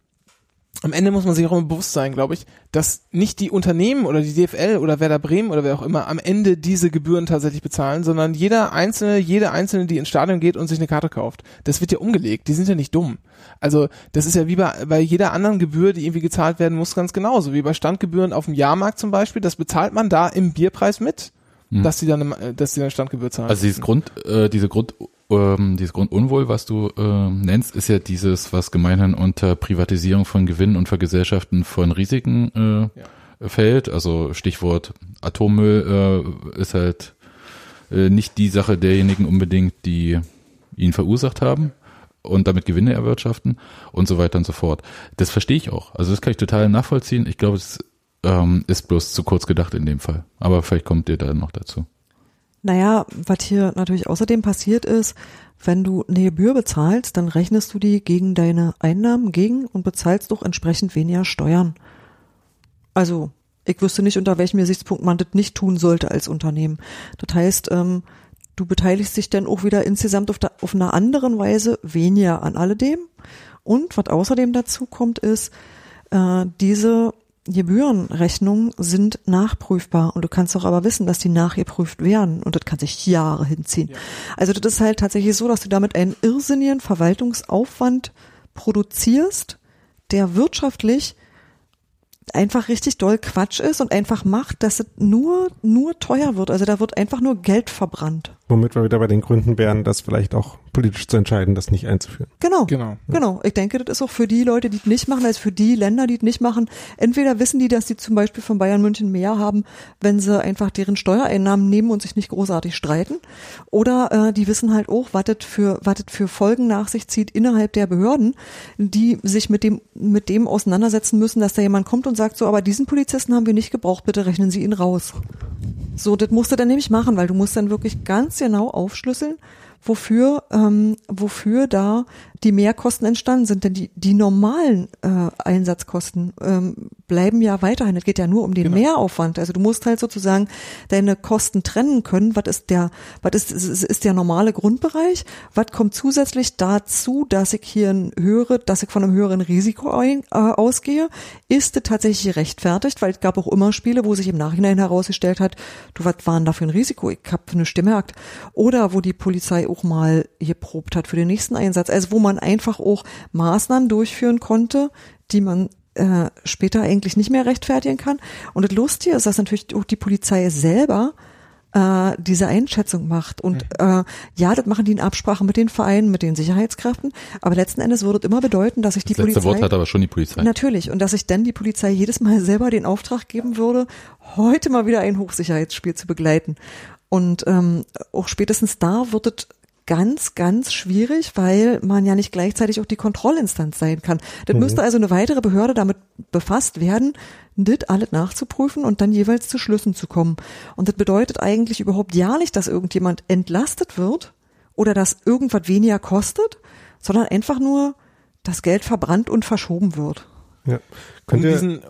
am Ende muss man sich auch immer bewusst sein, glaube ich, dass nicht die Unternehmen oder die DFL oder Werder Bremen oder wer auch immer am Ende diese Gebühren tatsächlich bezahlen, sondern jeder Einzelne, jede Einzelne, die ins Stadion geht und sich eine Karte kauft. Das wird ja umgelegt. Die sind ja nicht dumm. Also das ist ja wie bei, bei jeder anderen Gebühr, die irgendwie gezahlt werden muss, ganz genauso. Wie bei Standgebühren auf dem Jahrmarkt zum Beispiel. Das bezahlt man da im Bierpreis mit, Hm. dass die dann, eine- dass die eine Standgebühr zahlen. Also dieses Grund, äh, diese Grund, ähm, dieses Grundunwohl, was du ähm, nennst, ist ja dieses, was gemeinhin unter Privatisierung von Gewinnen und Vergesellschaften von Risiken äh, fällt. Also Stichwort Atommüll äh, ist halt äh, nicht die Sache derjenigen unbedingt, die ihn verursacht haben und damit Gewinne erwirtschaften und so weiter und so fort. Das verstehe ich auch. Also das kann ich total nachvollziehen. Ich glaube, es ähm, ist bloß zu kurz gedacht in dem Fall. Aber vielleicht kommt ihr da noch dazu. Naja, was hier natürlich außerdem passiert ist, wenn du eine Gebühr bezahlst, dann rechnest du die gegen deine Einnahmen gegen und bezahlst doch entsprechend weniger Steuern. Also, ich wüsste nicht, unter welchem Gesichtspunkt man das nicht tun sollte als Unternehmen. Das heißt, ähm, du beteiligst dich dann auch wieder insgesamt auf, der, auf einer anderen Weise weniger an alledem. Und was außerdem dazu kommt, ist, äh, diese Gebührenrechnungen sind nachprüfbar und du kannst doch aber wissen, dass die nachgeprüft werden und das kann sich Jahre hinziehen. Also das ist halt tatsächlich so, dass du damit einen irrsinnigen Verwaltungsaufwand produzierst, der wirtschaftlich einfach richtig doll Quatsch ist und einfach macht, dass es nur, nur teuer wird. Also da wird einfach nur Geld verbrannt. Womit wir wieder bei den Gründen wären, das vielleicht auch politisch zu entscheiden, das nicht einzuführen. Genau. genau. Genau, ich denke, das ist auch für die Leute, die es nicht machen, als für die Länder, die es nicht machen. Entweder wissen die, dass die zum Beispiel von Bayern München mehr haben, wenn sie einfach deren Steuereinnahmen nehmen und sich nicht großartig streiten. Oder äh, die wissen halt auch, was das für, was das für Folgen nach sich zieht innerhalb der Behörden, die sich mit dem, mit dem auseinandersetzen müssen, dass da jemand kommt und sagt, so, aber diesen Polizisten haben wir nicht gebraucht, bitte rechnen Sie ihn raus. So, das musst du dann nämlich machen, weil du musst dann wirklich ganz genau aufschlüsseln, wofür, ähm, wofür da die Mehrkosten entstanden sind. Denn die, die normalen äh, Einsatzkosten ähm, bleiben ja weiterhin. Es geht ja nur um den Genau. Mehraufwand. Also du musst halt sozusagen deine Kosten trennen können. Was ist der, was ist, ist, ist der normale Grundbereich? Was kommt zusätzlich dazu, dass ich hier ein höhere, dass ich von einem höheren Risiko ein, äh, ausgehe? Ist es tatsächlich gerechtfertigt? Weil es gab auch immer Spiele, wo sich im Nachhinein herausgestellt hat, du, was waren da für ein Risiko? Ich habe eine Stimme gemerkt. Oder wo die Polizei auch mal geprobt hat für den nächsten Einsatz. Also wo man einfach auch Maßnahmen durchführen konnte, die man äh, später eigentlich nicht mehr rechtfertigen kann. Und das Lustige ist, dass natürlich auch die Polizei selber äh, diese Einschätzung macht. Und äh, ja, das machen die in Absprache mit den Vereinen, mit den Sicherheitskräften. Aber letzten Endes würde es immer bedeuten, dass sich die Das letzte Polizei Wort hat aber schon die Polizei. Natürlich. Und dass ich dann die Polizei jedes Mal selber den Auftrag geben würde, heute mal wieder ein Hochsicherheitsspiel zu begleiten. Und ähm, auch spätestens da wird es ganz, ganz schwierig, weil man ja nicht gleichzeitig auch die Kontrollinstanz sein kann. Das müsste also eine weitere Behörde damit befasst werden, das alles nachzuprüfen und dann jeweils zu Schlüssen zu kommen. Und das bedeutet eigentlich überhaupt ja nicht, dass irgendjemand entlastet wird oder dass irgendwas weniger kostet, sondern einfach nur, dass Geld verbrannt und verschoben wird. Ja. Um diesen,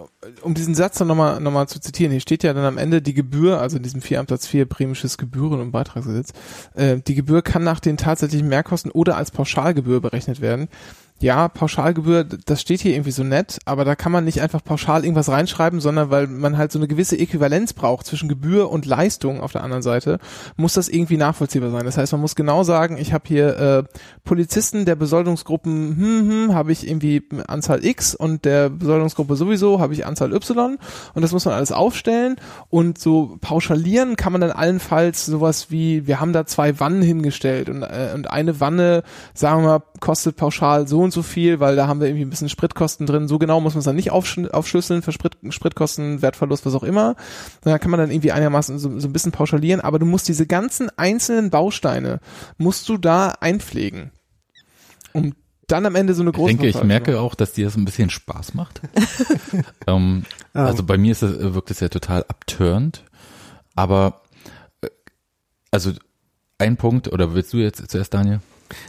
um diesen Satz dann nochmal noch mal zu zitieren, hier steht ja dann am Ende die Gebühr, also in diesem 4 Absatz 4 bremisches Gebühren- und Beitragsgesetz, äh, die Gebühr kann nach den tatsächlichen Mehrkosten oder als Pauschalgebühr berechnet werden. Ja, Pauschalgebühr, das steht hier irgendwie so nett, aber da kann man nicht einfach pauschal irgendwas reinschreiben, sondern weil man halt so eine gewisse Äquivalenz braucht zwischen Gebühr und Leistung auf der anderen Seite, muss das irgendwie nachvollziehbar sein. Das heißt, man muss genau sagen, ich habe hier äh, Polizisten der Besoldungsgruppen, hm, hm, habe ich irgendwie Anzahl X und der Besoldungsgruppe sowieso habe ich Anzahl Y und das muss man alles aufstellen und so pauschalieren kann man dann allenfalls sowas wie, wir haben da zwei Wannen hingestellt und, äh, und eine Wanne, sagen wir mal, kostet pauschal so und so viel, weil da haben wir irgendwie ein bisschen Spritkosten drin. So genau muss man es dann nicht aufsch aufschlüsseln für Sprit Spritkosten, Wertverlust, was auch immer. Da kann man dann irgendwie einigermaßen so, so ein bisschen pauschalieren, aber du musst diese ganzen einzelnen Bausteine, musst du da einpflegen. Um dann am Ende so eine Ich große denke, ich merke auch, dass dir das ein bisschen Spaß macht. ähm, also bei mir ist es, äh, wirkt es ja total abturnt. Aber äh, also ein Punkt, oder willst du jetzt zuerst, Daniel?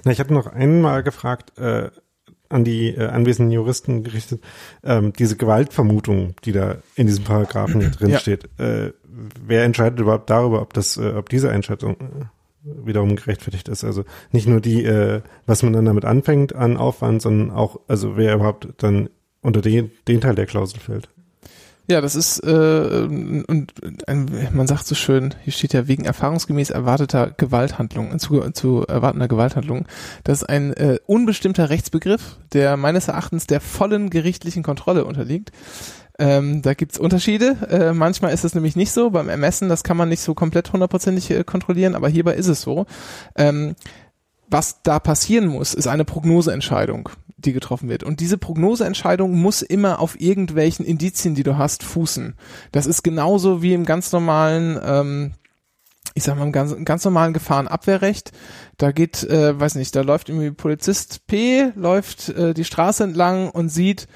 Na, ich habe noch einmal gefragt, äh, an die äh, anwesenden Juristen gerichtet, ähm, diese Gewaltvermutung, die da in diesem Paragraphen drin Ja. steht, äh, wer entscheidet überhaupt darüber, ob das, äh, ob diese Einschätzung äh, wiederum gerechtfertigt ist? Also nicht nur die, äh, was man dann damit anfängt an Aufwand, sondern auch, also wer überhaupt dann unter den, den Teil der Klausel fällt. Ja, das ist äh, und ein, man sagt so schön, hier steht ja wegen erfahrungsgemäß erwarteter Gewalthandlung, zu, zu erwartender Gewalthandlung. Das ist ein äh, unbestimmter Rechtsbegriff, der meines Erachtens der vollen gerichtlichen Kontrolle unterliegt. Ähm, da gibt's Unterschiede. Äh, manchmal ist es nämlich nicht so. Beim Ermessen, das kann man nicht so komplett hundertprozentig äh, kontrollieren, aber hierbei ist es so. Ähm, was da passieren muss, ist eine Prognoseentscheidung, die getroffen wird. Und diese Prognoseentscheidung muss immer auf irgendwelchen Indizien, die du hast, fußen. Das ist genauso wie im ganz normalen, ähm, ich sag mal, im ganz, ganz normalen Gefahrenabwehrrecht. Da geht, äh, weiß nicht, da läuft irgendwie Polizist P, läuft äh, die Straße entlang und sieht,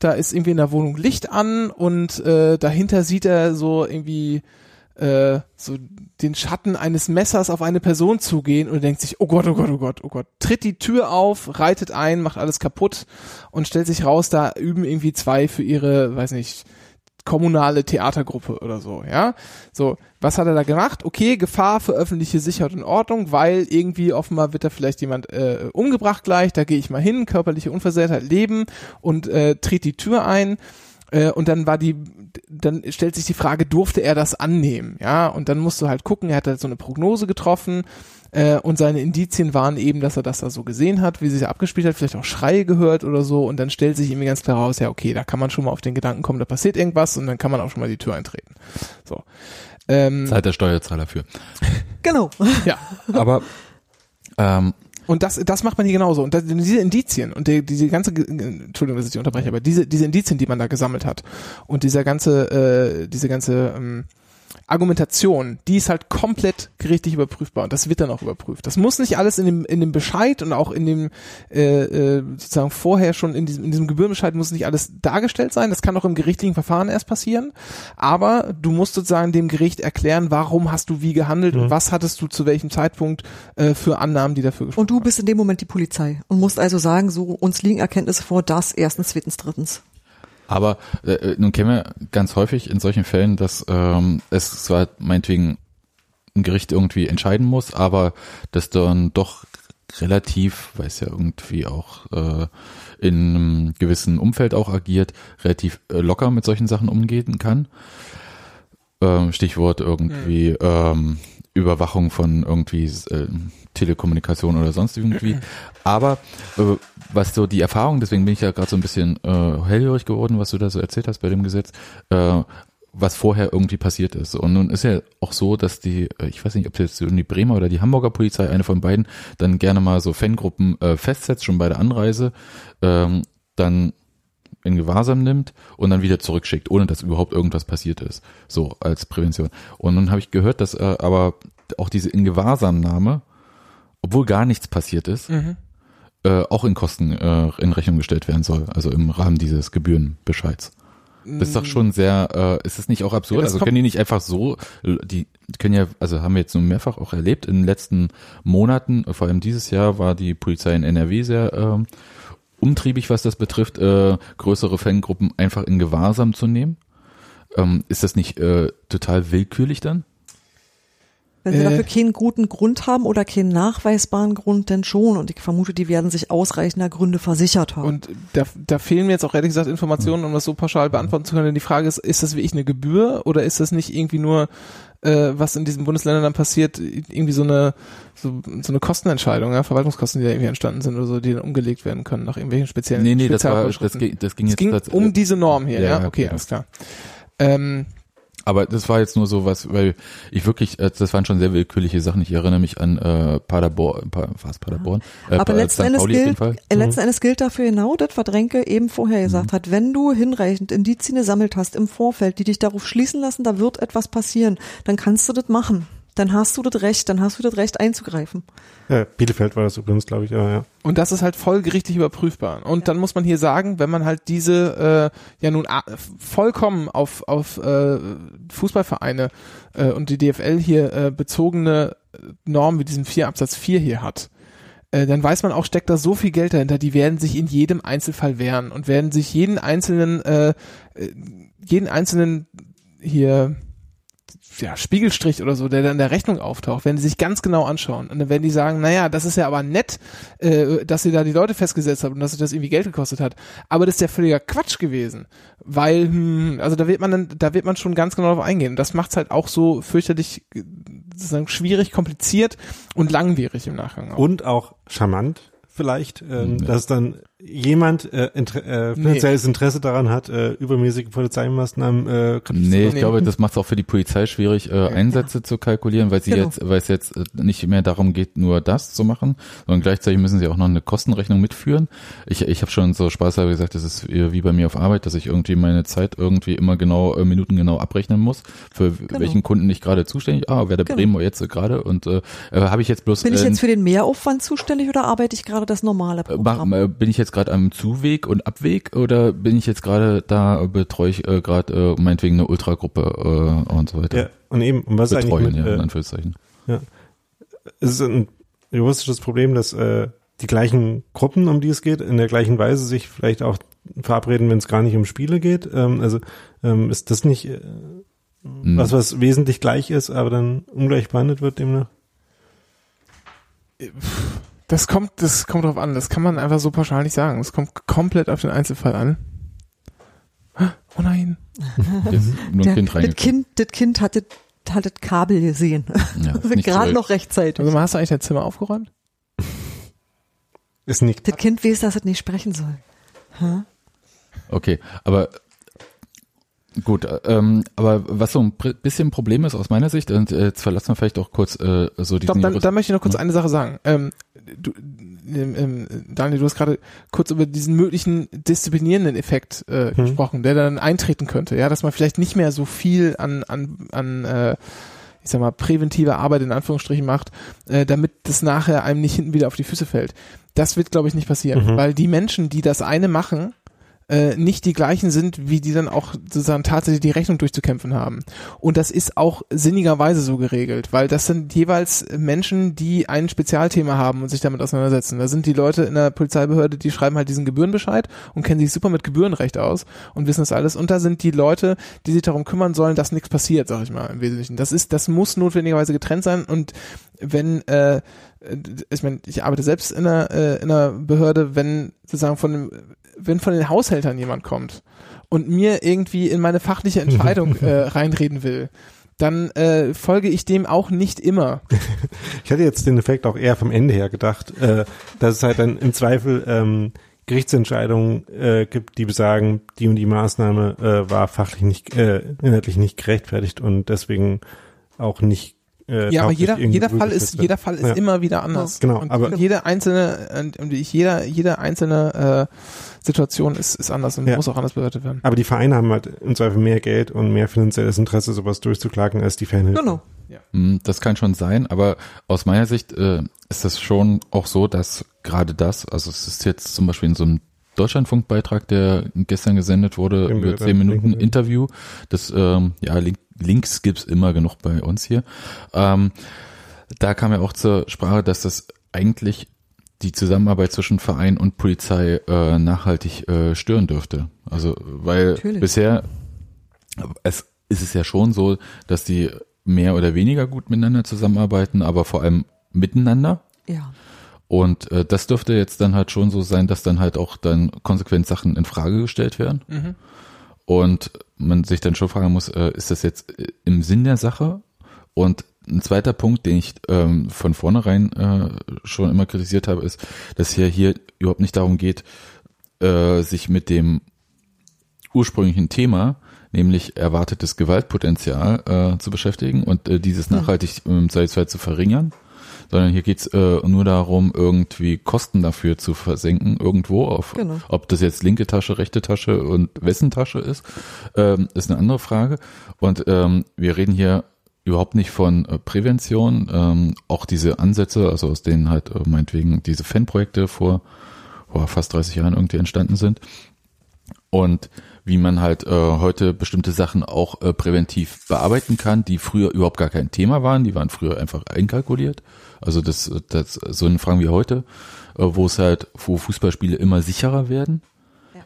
da ist irgendwie in der Wohnung Licht an und äh, dahinter sieht er so irgendwie äh, so den Schatten eines Messers auf eine Person zugehen und denkt sich, oh Gott, oh Gott, oh Gott, oh Gott, tritt die Tür auf, reitet ein, macht alles kaputt und stellt sich raus, da üben irgendwie zwei für ihre, weiß nicht, kommunale Theatergruppe oder so, ja. So, was hat er da gemacht? Okay, Gefahr für öffentliche Sicherheit und Ordnung, weil irgendwie offenbar wird da vielleicht jemand äh, umgebracht gleich, da gehe ich mal hin, körperliche Unversehrtheit leben und äh, tritt die Tür ein äh, und dann war die, dann stellt sich die Frage, durfte er das annehmen? Ja, und dann musst du halt gucken, er hat halt so eine Prognose getroffen äh, und seine Indizien waren eben, dass er das da so gesehen hat, wie sich das abgespielt hat, vielleicht auch Schreie gehört oder so und dann stellt sich irgendwie ganz klar raus, ja okay, da kann man schon mal auf den Gedanken kommen, da passiert irgendwas und dann kann man auch schon mal die Tür eintreten. So. Ähm, Zahlt der Steuerzahler für. Genau. ja, Aber ähm, Und das, das macht man hier genauso. Und das, diese Indizien und die, diese ganze, Entschuldigung, dass ich unterbreche, aber diese, diese Indizien, die man da gesammelt hat und dieser ganze, äh, diese ganze, ähm, Argumentation, die ist halt komplett gerichtlich überprüfbar und das wird dann auch überprüft. Das muss nicht alles in dem in dem Bescheid und auch in dem äh, äh, sozusagen vorher schon in diesem in diesem Gebührenbescheid muss nicht alles dargestellt sein. Das kann auch im gerichtlichen Verfahren erst passieren. Aber du musst sozusagen dem Gericht erklären, warum hast du wie gehandelt und was hattest du zu welchem Zeitpunkt äh, für Annahmen, die dafür gesprochen Und du bist in dem Moment die Polizei und musst also sagen, so uns liegen Erkenntnisse vor, das erstens, zweitens, drittens. Aber äh, nun kennen wir ganz häufig in solchen Fällen, dass ähm, es zwar meinetwegen ein Gericht irgendwie entscheiden muss, aber dass dann doch relativ, weil es ja irgendwie auch äh, in einem gewissen Umfeld auch agiert, relativ äh, locker mit solchen Sachen umgehen kann. Ähm, Stichwort irgendwie ähm, Überwachung von irgendwie äh, Telekommunikation oder sonst irgendwie. Aber äh, was so die Erfahrung, deswegen bin ich ja gerade so ein bisschen äh, hellhörig geworden, was du da so erzählt hast bei dem Gesetz, äh, was vorher irgendwie passiert ist. Und nun ist ja auch so, dass die, äh, ich weiß nicht, ob jetzt die Bremer oder die Hamburger Polizei, eine von beiden, dann gerne mal so Fangruppen äh, festsetzt, schon bei der Anreise, ähm, dann in Gewahrsam nimmt und dann wieder zurückschickt, ohne dass überhaupt irgendwas passiert ist. So als Prävention. Und nun habe ich gehört, dass äh, aber auch diese in Gewahrsamnahme, obwohl gar nichts passiert ist, Mhm. äh, auch in Kosten äh, in Rechnung gestellt werden soll, also im Rahmen dieses Gebührenbescheids. Das ist doch schon sehr, äh, ist es nicht auch absurd? Ja, also können die nicht einfach so, die können ja, also haben wir jetzt nun mehrfach auch erlebt, in den letzten Monaten, vor allem dieses Jahr, war die Polizei in NRW sehr ähm, umtriebig, was das betrifft, äh, größere Fangruppen einfach in Gewahrsam zu nehmen. Ähm, ist das nicht äh, total willkürlich dann? Wenn sie Äh. dafür keinen guten Grund haben oder keinen nachweisbaren Grund, denn schon. Und ich vermute, die werden sich ausreichender Gründe versichert haben. Und da, da fehlen mir jetzt auch ehrlich gesagt Informationen, um das so pauschal beantworten zu können. Denn die Frage ist, ist das wirklich eine Gebühr oder ist das nicht irgendwie nur, äh, was in diesen Bundesländern dann passiert, irgendwie so eine, so, so eine Kostenentscheidung, ja, Verwaltungskosten, die da irgendwie entstanden sind oder so, die dann umgelegt werden können nach irgendwelchen speziellen Nee, nee, das war, das Spezialvorschriften. ging, das ging es jetzt ging tats- um diese Norm hier, Ja, ja, ja, okay, ja. alles klar. Ähm, Aber das war jetzt nur so was, weil ich wirklich, äh, das waren schon sehr willkürliche Sachen. Ich erinnere mich an äh, Paderborn, pa, was Paderborn? Äh, Aber Pa- letzten St. Endes, Pauli gilt, äh, letzten Endes gilt dafür genau das, was Renke eben vorher gesagt hat. Wenn du hinreichend Indizien gesammelt hast im Vorfeld, die dich darauf schließen lassen, da wird etwas passieren, dann kannst du das machen. Dann hast du das Recht, dann hast du das Recht einzugreifen. Ja, Bielefeld war das übrigens, glaube ich, aber ja. Und das ist halt folgerichtlich überprüfbar. Und dann muss man hier sagen, wenn man halt diese äh, ja nun vollkommen auf, auf äh, Fußballvereine äh, und die DFL hier äh, bezogene Norm wie diesem 4 Absatz 4 hier hat, äh, dann weiß man auch, steckt da so viel Geld dahinter, die werden sich in jedem Einzelfall wehren und werden sich jeden einzelnen, äh, äh, jeden einzelnen hier ja, Spiegelstrich oder so, der dann in der Rechnung auftaucht, werden die sich ganz genau anschauen. Und dann werden die sagen, naja, das ist ja aber nett, äh, dass ihr da die Leute festgesetzt habt und dass euch das irgendwie Geld gekostet hat. Aber das ist ja völliger Quatsch gewesen. Weil, hm, also da wird man dann, da wird man schon ganz genau darauf eingehen. Und das macht's halt auch so fürchterlich äh, sozusagen schwierig, kompliziert und langwierig im Nachgang auch. Und auch charmant vielleicht, ähm, Ja. dass dann jemand äh, inter äh, finanzielles Interesse daran hat, äh, übermäßige Polizeimaßnahmen äh, Nee, ich Nee. glaube, das macht es auch für die Polizei schwierig, äh, Einsätze zu kalkulieren, weil sie Genau. jetzt, weil es jetzt äh, nicht mehr darum geht, nur das zu machen, sondern gleichzeitig müssen sie auch noch eine Kostenrechnung mitführen. Ich, ich habe schon so spaßhalber gesagt, das ist wie bei mir auf Arbeit, dass ich irgendwie meine Zeit irgendwie immer genau, äh, minutengenau abrechnen muss, für welchen Kunden ich gerade zuständig, ah, wer der Genau. Bremer jetzt äh, gerade und äh, äh, habe ich jetzt bloß Bin ich äh, jetzt für den Mehraufwand zuständig oder arbeite ich gerade das normale Programm? mach- äh, Bin ich jetzt gerade am Zuweg und Abweg oder bin ich jetzt gerade da, äh, betreue ich äh, gerade äh, meinetwegen eine Ultragruppe äh, und so weiter? Ja, und eben, und was ist eigentlich Betreuen, mit, ja, in äh, Anführungszeichen. es ist ein juristisches Problem, dass äh, die gleichen Gruppen, um die es geht, in der gleichen Weise sich vielleicht auch verabreden, wenn es gar nicht um Spiele geht. Ähm, also ähm, ist das nicht äh, Hm. was, was wesentlich gleich ist, aber dann ungleich behandelt wird demnach? Das kommt, das kommt drauf an. Das kann man einfach so pauschal nicht sagen. Es kommt komplett auf den Einzelfall an. Oh nein. Jetzt nur Der, ein Kind das. Kind, das Kind hat das, hat das Kabel gesehen. Ja, Gerade noch rechtzeitig. Also hast du eigentlich dein Zimmer aufgeräumt? Ist nicht. Das Kind weiß, dass es nicht sprechen soll. Okay, aber Gut, äh, ähm, aber was so ein bisschen Problem ist aus meiner Sicht, und äh, jetzt verlassen wir vielleicht auch kurz äh, so diesen Stopp, dann, dann möchte ich noch kurz Hm? eine Sache sagen. Ähm, du, ähm, ähm, Daniel, du hast gerade kurz über diesen möglichen disziplinierenden Effekt äh, Hm. gesprochen, der dann eintreten könnte, ja, dass man vielleicht nicht mehr so viel an, an, an äh, ich sag mal, präventive Arbeit in Anführungsstrichen macht, äh, damit das nachher einem nicht hinten wieder auf die Füße fällt. Das wird, glaube ich, nicht passieren, Mhm. weil die Menschen, die das eine machen, äh, nicht die gleichen sind, wie die dann auch sozusagen tatsächlich die Rechnung durchzukämpfen haben. Und das ist auch sinnigerweise so geregelt, weil das sind jeweils Menschen, die ein Spezialthema haben und sich damit auseinandersetzen. Da sind die Leute in der Polizeibehörde, die schreiben halt diesen Gebührenbescheid und kennen sich super mit Gebührenrecht aus und wissen das alles. Und da sind die Leute, die sich darum kümmern sollen, dass nichts passiert, sag ich mal im Wesentlichen. Das ist, das muss notwendigerweise getrennt sein und wenn äh, ich meine, ich arbeite selbst in einer, äh, in einer Behörde, wenn sozusagen von dem, wenn von den Haushältern jemand kommt und mir irgendwie in meine fachliche Entscheidung äh, reinreden will, dann äh, folge ich dem auch nicht immer. Ich hatte jetzt den Effekt auch eher vom Ende her gedacht, äh, dass es halt dann im Zweifel ähm, Gerichtsentscheidungen äh, gibt, die besagen, die und die Maßnahme äh, war fachlich nicht, äh, inhaltlich nicht gerechtfertigt und deswegen auch nicht. Äh, ja, aber jeder, jeder Fall ist, jeder Fall ist Ja. immer wieder anders. Genau, und aber- jede einzelne, und jeder, jede einzelne äh, Situation ist, ist anders und Ja. muss auch anders bewertet werden. Aber die Vereine haben halt im Zweifel mehr Geld und mehr finanzielles Interesse, sowas durchzuklagen, als die Fanhilfe. Genau. Mm, Das kann schon sein, aber aus meiner Sicht äh, ist das schon auch so, dass gerade das, also es ist jetzt zum Beispiel in so einem Deutschlandfunkbeitrag, der gestern gesendet wurde, wir über zehn Minuten. Interview, das, ähm, ja, Link, Links gibt's immer genug bei uns hier. Ähm, da kam ja auch zur Sprache, dass das eigentlich die Zusammenarbeit zwischen Verein und Polizei äh, nachhaltig äh, stören dürfte. Also weil Natürlich. bisher es ist es ja schon so, dass die mehr oder weniger gut miteinander zusammenarbeiten, aber vor allem miteinander. Ja. Und äh, das dürfte jetzt dann halt schon so sein, dass dann halt auch dann konsequent Sachen in Frage gestellt werden. Mhm. Und man sich dann schon fragen muss, äh, ist das jetzt äh, im Sinn der Sache? Und ein zweiter Punkt, den ich ähm, von vornherein äh, schon immer kritisiert habe, ist, dass hier hier überhaupt nicht darum geht, äh, sich mit dem ursprünglichen Thema, nämlich erwartetes Gewaltpotenzial, äh, zu beschäftigen und äh, dieses nachhaltig im Zweifelsfall zu verringern, sondern hier geht's äh, nur darum, irgendwie Kosten dafür zu versenken, irgendwo auf, Genau. ob das jetzt linke Tasche, rechte Tasche und wessen Tasche ist, ähm, ist eine andere Frage. Und ähm, wir reden hier überhaupt nicht von äh, Prävention, ähm, auch diese Ansätze, also aus denen halt äh, meinetwegen diese Fanprojekte vor boah, fast 30 Jahren irgendwie entstanden sind. Und wie man halt äh, heute bestimmte Sachen auch äh, präventiv bearbeiten kann, die früher überhaupt gar kein Thema waren, die waren früher einfach einkalkuliert. Also das, das so eine Fragen wie heute, äh, wo es halt, wo Fußballspiele immer sicherer werden,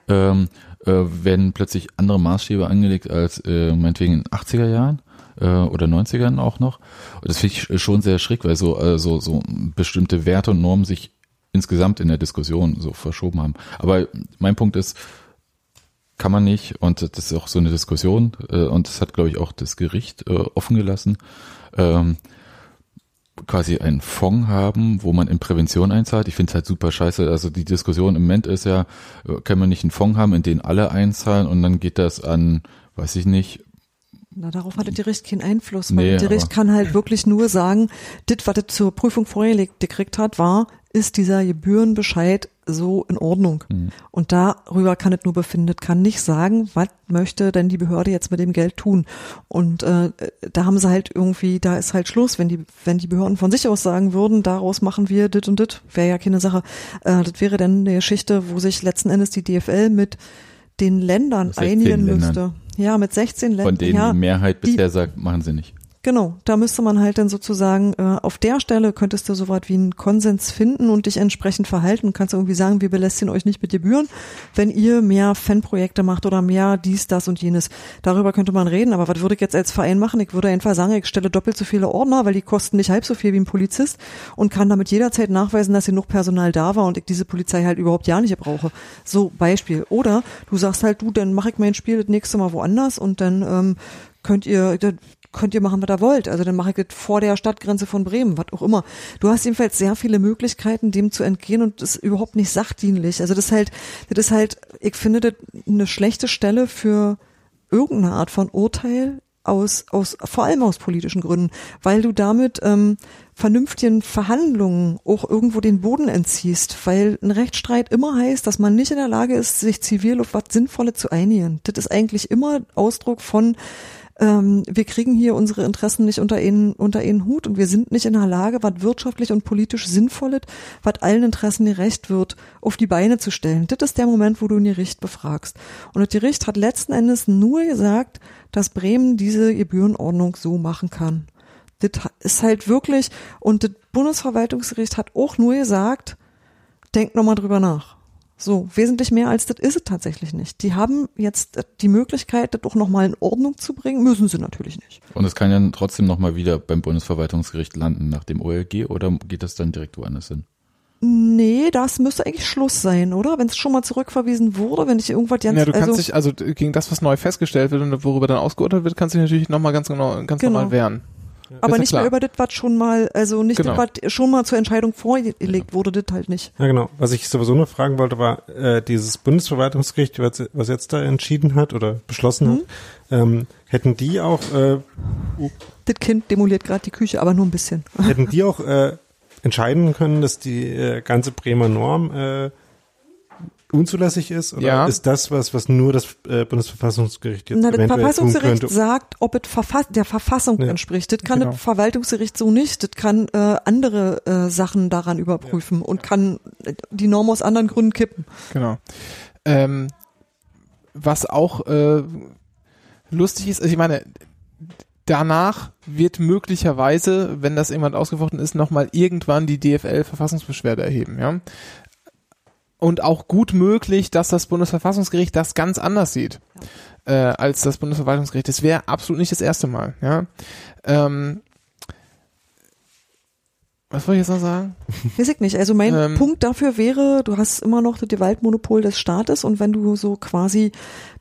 ähm, äh, werden plötzlich andere Maßstäbe angelegt als äh, meinetwegen in den 80er Jahren äh, oder 90ern auch noch. Und das finde ich schon sehr schräg, weil so, äh, so, so bestimmte Werte und Normen sich insgesamt in der Diskussion so verschoben haben. Aber mein Punkt ist, kann man nicht und das ist auch so eine Diskussion äh, und das hat glaube ich auch das Gericht äh, offen gelassen ähm, quasi einen Fonds haben, wo man in Prävention einzahlt. Ich finde es halt super scheiße. Also die Diskussion im Moment ist ja, äh, kann man nicht einen Fonds haben, in den alle einzahlen und dann geht das an, weiß ich nicht, Na, darauf hatte die Gericht keinen Einfluss, weil Nee, die Gericht kann halt wirklich nur sagen, dit, was das zur Prüfung vorgelegt gekriegt hat, war, ist dieser Gebührenbescheid so in Ordnung. Mhm. Und darüber kann es nur befinden, Es kann nicht sagen, was möchte denn die Behörde jetzt mit dem Geld tun. Und äh, da haben sie halt irgendwie, da ist halt Schluss, wenn die, wenn die Behörden von sich aus sagen würden, daraus machen wir dit und dit, wäre ja keine Sache. Äh, das wäre dann eine Geschichte, wo sich letzten Endes die DFL mit den Ländern 16 einigen Ländern. müsste. Ja, mit 16 Ländern. von denen ja, die Mehrheit die- bisher sagt, machen sie nicht. Genau, da müsste man halt dann sozusagen, äh, auf der Stelle könntest du so was wie einen Konsens finden und dich entsprechend verhalten. Kannst irgendwie sagen, wir belästigen euch nicht mit Gebühren, wenn ihr mehr Fanprojekte macht oder mehr dies, das und jenes. Darüber könnte man reden, aber was würde ich jetzt als Verein machen? Ich würde einfach sagen, ich stelle doppelt so viele Ordner, weil die kosten nicht halb so viel wie ein Polizist und kann damit jederzeit nachweisen, dass genug Personal da war und ich diese Polizei halt überhaupt ja nicht brauche. So Beispiel. Oder du sagst halt, du, dann mache ich mein Spiel das nächste Mal woanders und dann ähm, könnt ihr, könnt ihr machen, was ihr wollt. Also dann mache ich das vor der Stadtgrenze von Bremen, was auch immer. Du hast jedenfalls sehr viele Möglichkeiten, dem zu entgehen und das ist überhaupt nicht sachdienlich. Also das ist halt, das ist halt, ich finde das eine schlechte Stelle für irgendeine Art von Urteil aus, aus, vor allem aus politischen Gründen, weil du damit ähm, vernünftigen Verhandlungen auch irgendwo den Boden entziehst, weil ein Rechtsstreit immer heißt, dass man nicht in der Lage ist, sich zivil auf was Sinnvolles zu einigen. Das ist eigentlich immer Ausdruck von ähm, wir kriegen hier unsere Interessen nicht unter einen, unter einen Hut und wir sind nicht in der Lage, was wirtschaftlich und politisch Sinnvolles, was allen Interessen gerecht wird, auf die Beine zu stellen. Das ist der Moment, wo du ein Gericht befragst. Und das Gericht hat letzten Endes nur gesagt, dass Bremen diese Gebührenordnung so machen kann. Das ist halt wirklich, und das Bundesverwaltungsgericht hat auch nur gesagt, denkt nochmal drüber nach. So, wesentlich mehr als das ist es tatsächlich nicht. Die haben jetzt die Möglichkeit, das doch nochmal in Ordnung zu bringen, müssen sie natürlich nicht. Und es kann ja trotzdem nochmal wieder beim Bundesverwaltungsgericht landen nach dem OLG oder geht das dann direkt woanders hin? Nee, das müsste eigentlich Schluss sein, oder? Wenn es schon mal zurückverwiesen wurde, wenn ich irgendwas ganz... Ja, du kannst also, dich, also gegen das, was neu festgestellt wird und worüber dann ausgeurteilt wird, kannst du dich natürlich nochmal ganz genau, ganz Genau. normal wehren. Aber ja nicht klar. mehr über das, was schon mal, also nicht Genau. das, was schon mal zur Entscheidung vorgelegt wurde, das halt nicht. Ja, genau. Was ich sowieso noch fragen wollte, war äh, dieses Bundesverwaltungsgericht, was, was jetzt da entschieden hat oder beschlossen hat, ähm, hätten die auch, äh, Das Kind demoliert gerade die Küche, aber nur ein bisschen. hätten die auch äh, entscheiden können, dass die äh, ganze Bremer Norm äh, unzulässig ist? Oder Ja. ist das was, was nur das äh, Bundesverfassungsgericht jetzt Na, das tun Verfassungsgericht könnte? sagt, ob es Verfass der Verfassung Ja. entspricht. Das kann Genau. das Verwaltungsgericht so nicht. Das kann äh, andere äh, Sachen daran überprüfen und kann die Norm aus anderen Gründen kippen. Genau. Ähm, was auch äh, lustig ist, also ich meine, danach wird möglicherweise, wenn das irgendwann ausgefochten ist, nochmal irgendwann die DFL Verfassungsbeschwerde erheben, ja. Und auch gut möglich, dass das Bundesverfassungsgericht das ganz anders sieht äh, als das Bundesverwaltungsgericht. Das wäre absolut nicht das erste Mal, ja. Ähm, was wollte ich jetzt noch sagen? Weiß ich nicht. Also mein Ähm. Punkt dafür wäre, du hast immer noch das Gewaltmonopol des Staates und wenn du so quasi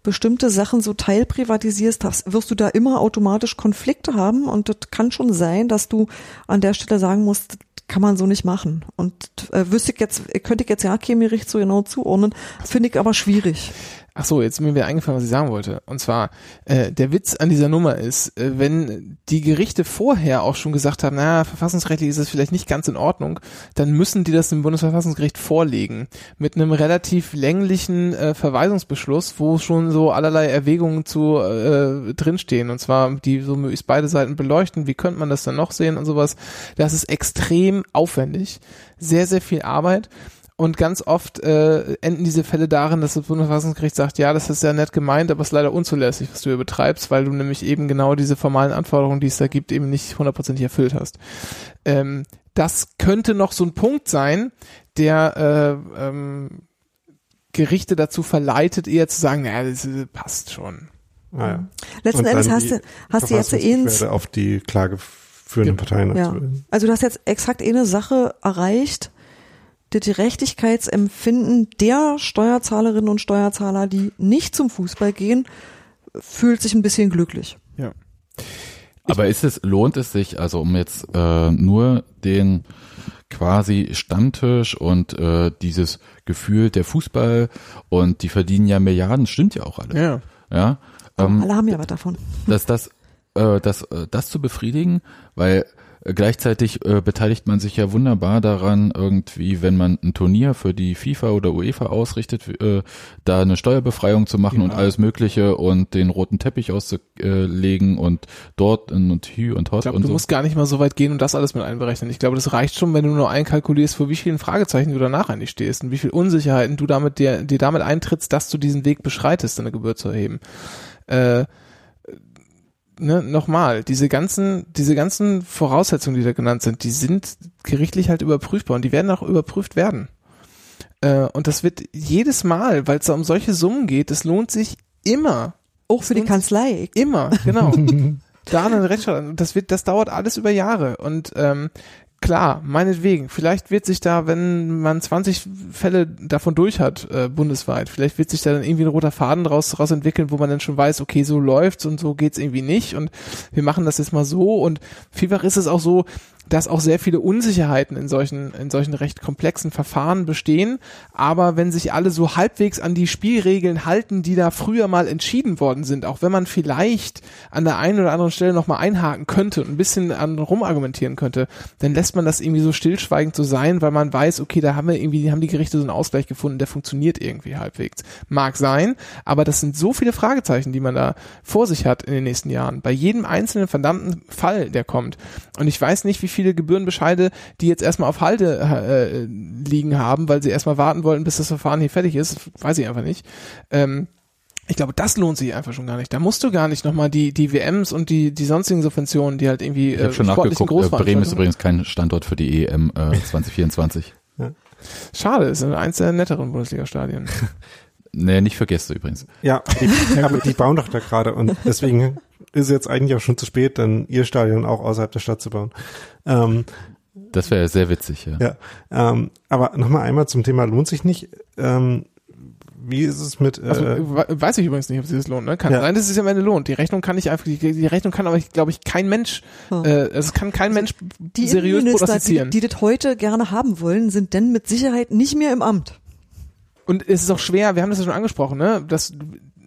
bestimmte Sachen so teilprivatisierst, hast, wirst du da immer automatisch Konflikte haben und das kann schon sein, dass du an der Stelle sagen musst, kann man so nicht machen. Und äh, wüsste ich jetzt, könnte ich jetzt ja Gericht so genau zuordnen, finde ich aber schwierig. Ach so, jetzt ist mir wieder eingefallen, was ich sagen wollte. Und zwar, äh, der Witz an dieser Nummer ist, äh, wenn die Gerichte vorher auch schon gesagt haben, naja, verfassungsrechtlich ist es vielleicht nicht ganz in Ordnung, dann müssen die das dem Bundesverfassungsgericht vorlegen. Mit einem relativ länglichen äh, Verweisungsbeschluss, wo schon so allerlei Erwägungen zu äh, drinstehen. Und zwar, die so möglichst beide Seiten beleuchten. Wie könnte man das dann noch sehen und sowas. Das ist extrem aufwendig. Sehr, sehr viel Arbeit. Und ganz oft äh, enden diese Fälle darin, dass das Bundesverfassungsgericht sagt, ja, das ist ja nett gemeint, aber es ist leider unzulässig, was du hier betreibst, weil du nämlich eben genau diese formalen Anforderungen, die es da gibt, eben nicht hundertprozentig erfüllt hast. Ähm, das könnte noch so ein Punkt sein, der äh, ähm, Gerichte dazu verleitet, eher zu sagen, naja, das äh, passt schon. Ah, ja. Letzten Und Endes hast die du, hast du jetzt eh auf die Klage führenden Ja. Parteien Ja. Also du hast jetzt exakt eine Sache erreicht, das Gerechtigkeitsempfinden der Steuerzahlerinnen und Steuerzahler, die nicht zum Fußball gehen, fühlt sich ein bisschen glücklich. Ja. Aber ist es, lohnt es sich, also um jetzt äh, nur den quasi Stammtisch und äh, dieses Gefühl der Fußball und die verdienen ja Milliarden, stimmt ja auch alles. Ja. Ja. Ähm, Alle haben ja was davon. dass das, äh, das, äh, das zu befriedigen, weil gleichzeitig äh, beteiligt man sich ja wunderbar daran, irgendwie, wenn man ein Turnier für die FIFA oder UEFA ausrichtet, äh, da eine Steuerbefreiung zu machen und alles Mögliche und den roten Teppich auszulegen und dort und Hü und Hot Ich glaube, und du so. musst gar nicht mal so weit gehen und das alles mit einberechnen. Ich glaube, das reicht schon, wenn du nur einkalkulierst, vor wie vielen Fragezeichen du danach eigentlich stehst und wie viel Unsicherheiten du damit dir, dir damit eintrittst, dass du diesen Weg beschreitest, eine Gebühr zu erheben. Äh, ne, nochmal, diese ganzen, diese ganzen Voraussetzungen, die da genannt sind, die sind gerichtlich halt überprüfbar und die werden auch überprüft werden. Äh, und das wird jedes Mal, weil es da um solche Summen geht, es lohnt sich immer, Auch für die Kanzlei. Immer, genau. da einen Rechtsstaat, das wird, das dauert alles über Jahre und ähm, klar, meinetwegen, vielleicht wird sich da, wenn man 20 Fälle davon durch hat, äh, bundesweit, vielleicht wird sich da dann irgendwie ein roter Faden draus, draus entwickeln, wo man dann schon weiß, okay, so läuft's und so geht's irgendwie nicht und wir machen das jetzt mal so. Und vielfach ist es auch so, dass auch sehr viele Unsicherheiten in solchen, in solchen recht komplexen Verfahren bestehen. Aber wenn sich alle so halbwegs an die Spielregeln halten, die da früher mal entschieden worden sind, auch wenn man vielleicht an der einen oder anderen Stelle nochmal einhaken könnte und ein bisschen an rumargumentieren könnte, dann lässt man das irgendwie so stillschweigend so sein, weil man weiß, okay, da haben wir irgendwie, haben die Gerichte so einen Ausgleich gefunden, der funktioniert irgendwie halbwegs. Mag sein, aber das sind so viele Fragezeichen, die man da vor sich hat in den nächsten Jahren. Bei jedem einzelnen verdammten Fall, der kommt. Und ich weiß nicht, wie viele Gebührenbescheide, die jetzt erstmal auf Halde äh, liegen haben, weil sie erstmal warten wollten, bis das Verfahren hier fertig ist. Weiß ich einfach nicht. Ähm, ich glaube, das lohnt sich einfach schon gar nicht. Da musst du gar nicht nochmal die, die WMs und die, die sonstigen Subventionen, die halt irgendwie Ich habe äh, schon sportlichen nachgeguckt, äh, Bremen ist übrigens kein Standort für die EM äh, 2024. Schade, ist eins der netteren Bundesliga-Stadien. Nee, nicht für Gäste übrigens. Ja, die, aber die bauen doch da gerade und deswegen ist es jetzt eigentlich auch schon zu spät, dann ihr Stadion auch außerhalb der Stadt zu bauen. Ähm, Das wäre sehr witzig, ja. ja, ähm, aber nochmal einmal zum Thema lohnt sich nicht. Ähm, wie ist es mit äh, Also we- weiß ich übrigens nicht, ob sich das lohnt. Ne? Kann Ja. sein, dass es sich am Ende lohnt. Die Rechnung kann ich einfach, die, die Rechnung kann aber, glaube ich, kein Mensch, Hm. äh, es kann kein Mensch Die seriös Innenminister, die, prognostizieren. die das heute gerne haben wollen, sind denn mit Sicherheit nicht mehr im Amt. Und es ist auch schwer, wir haben das ja schon angesprochen, ne? Das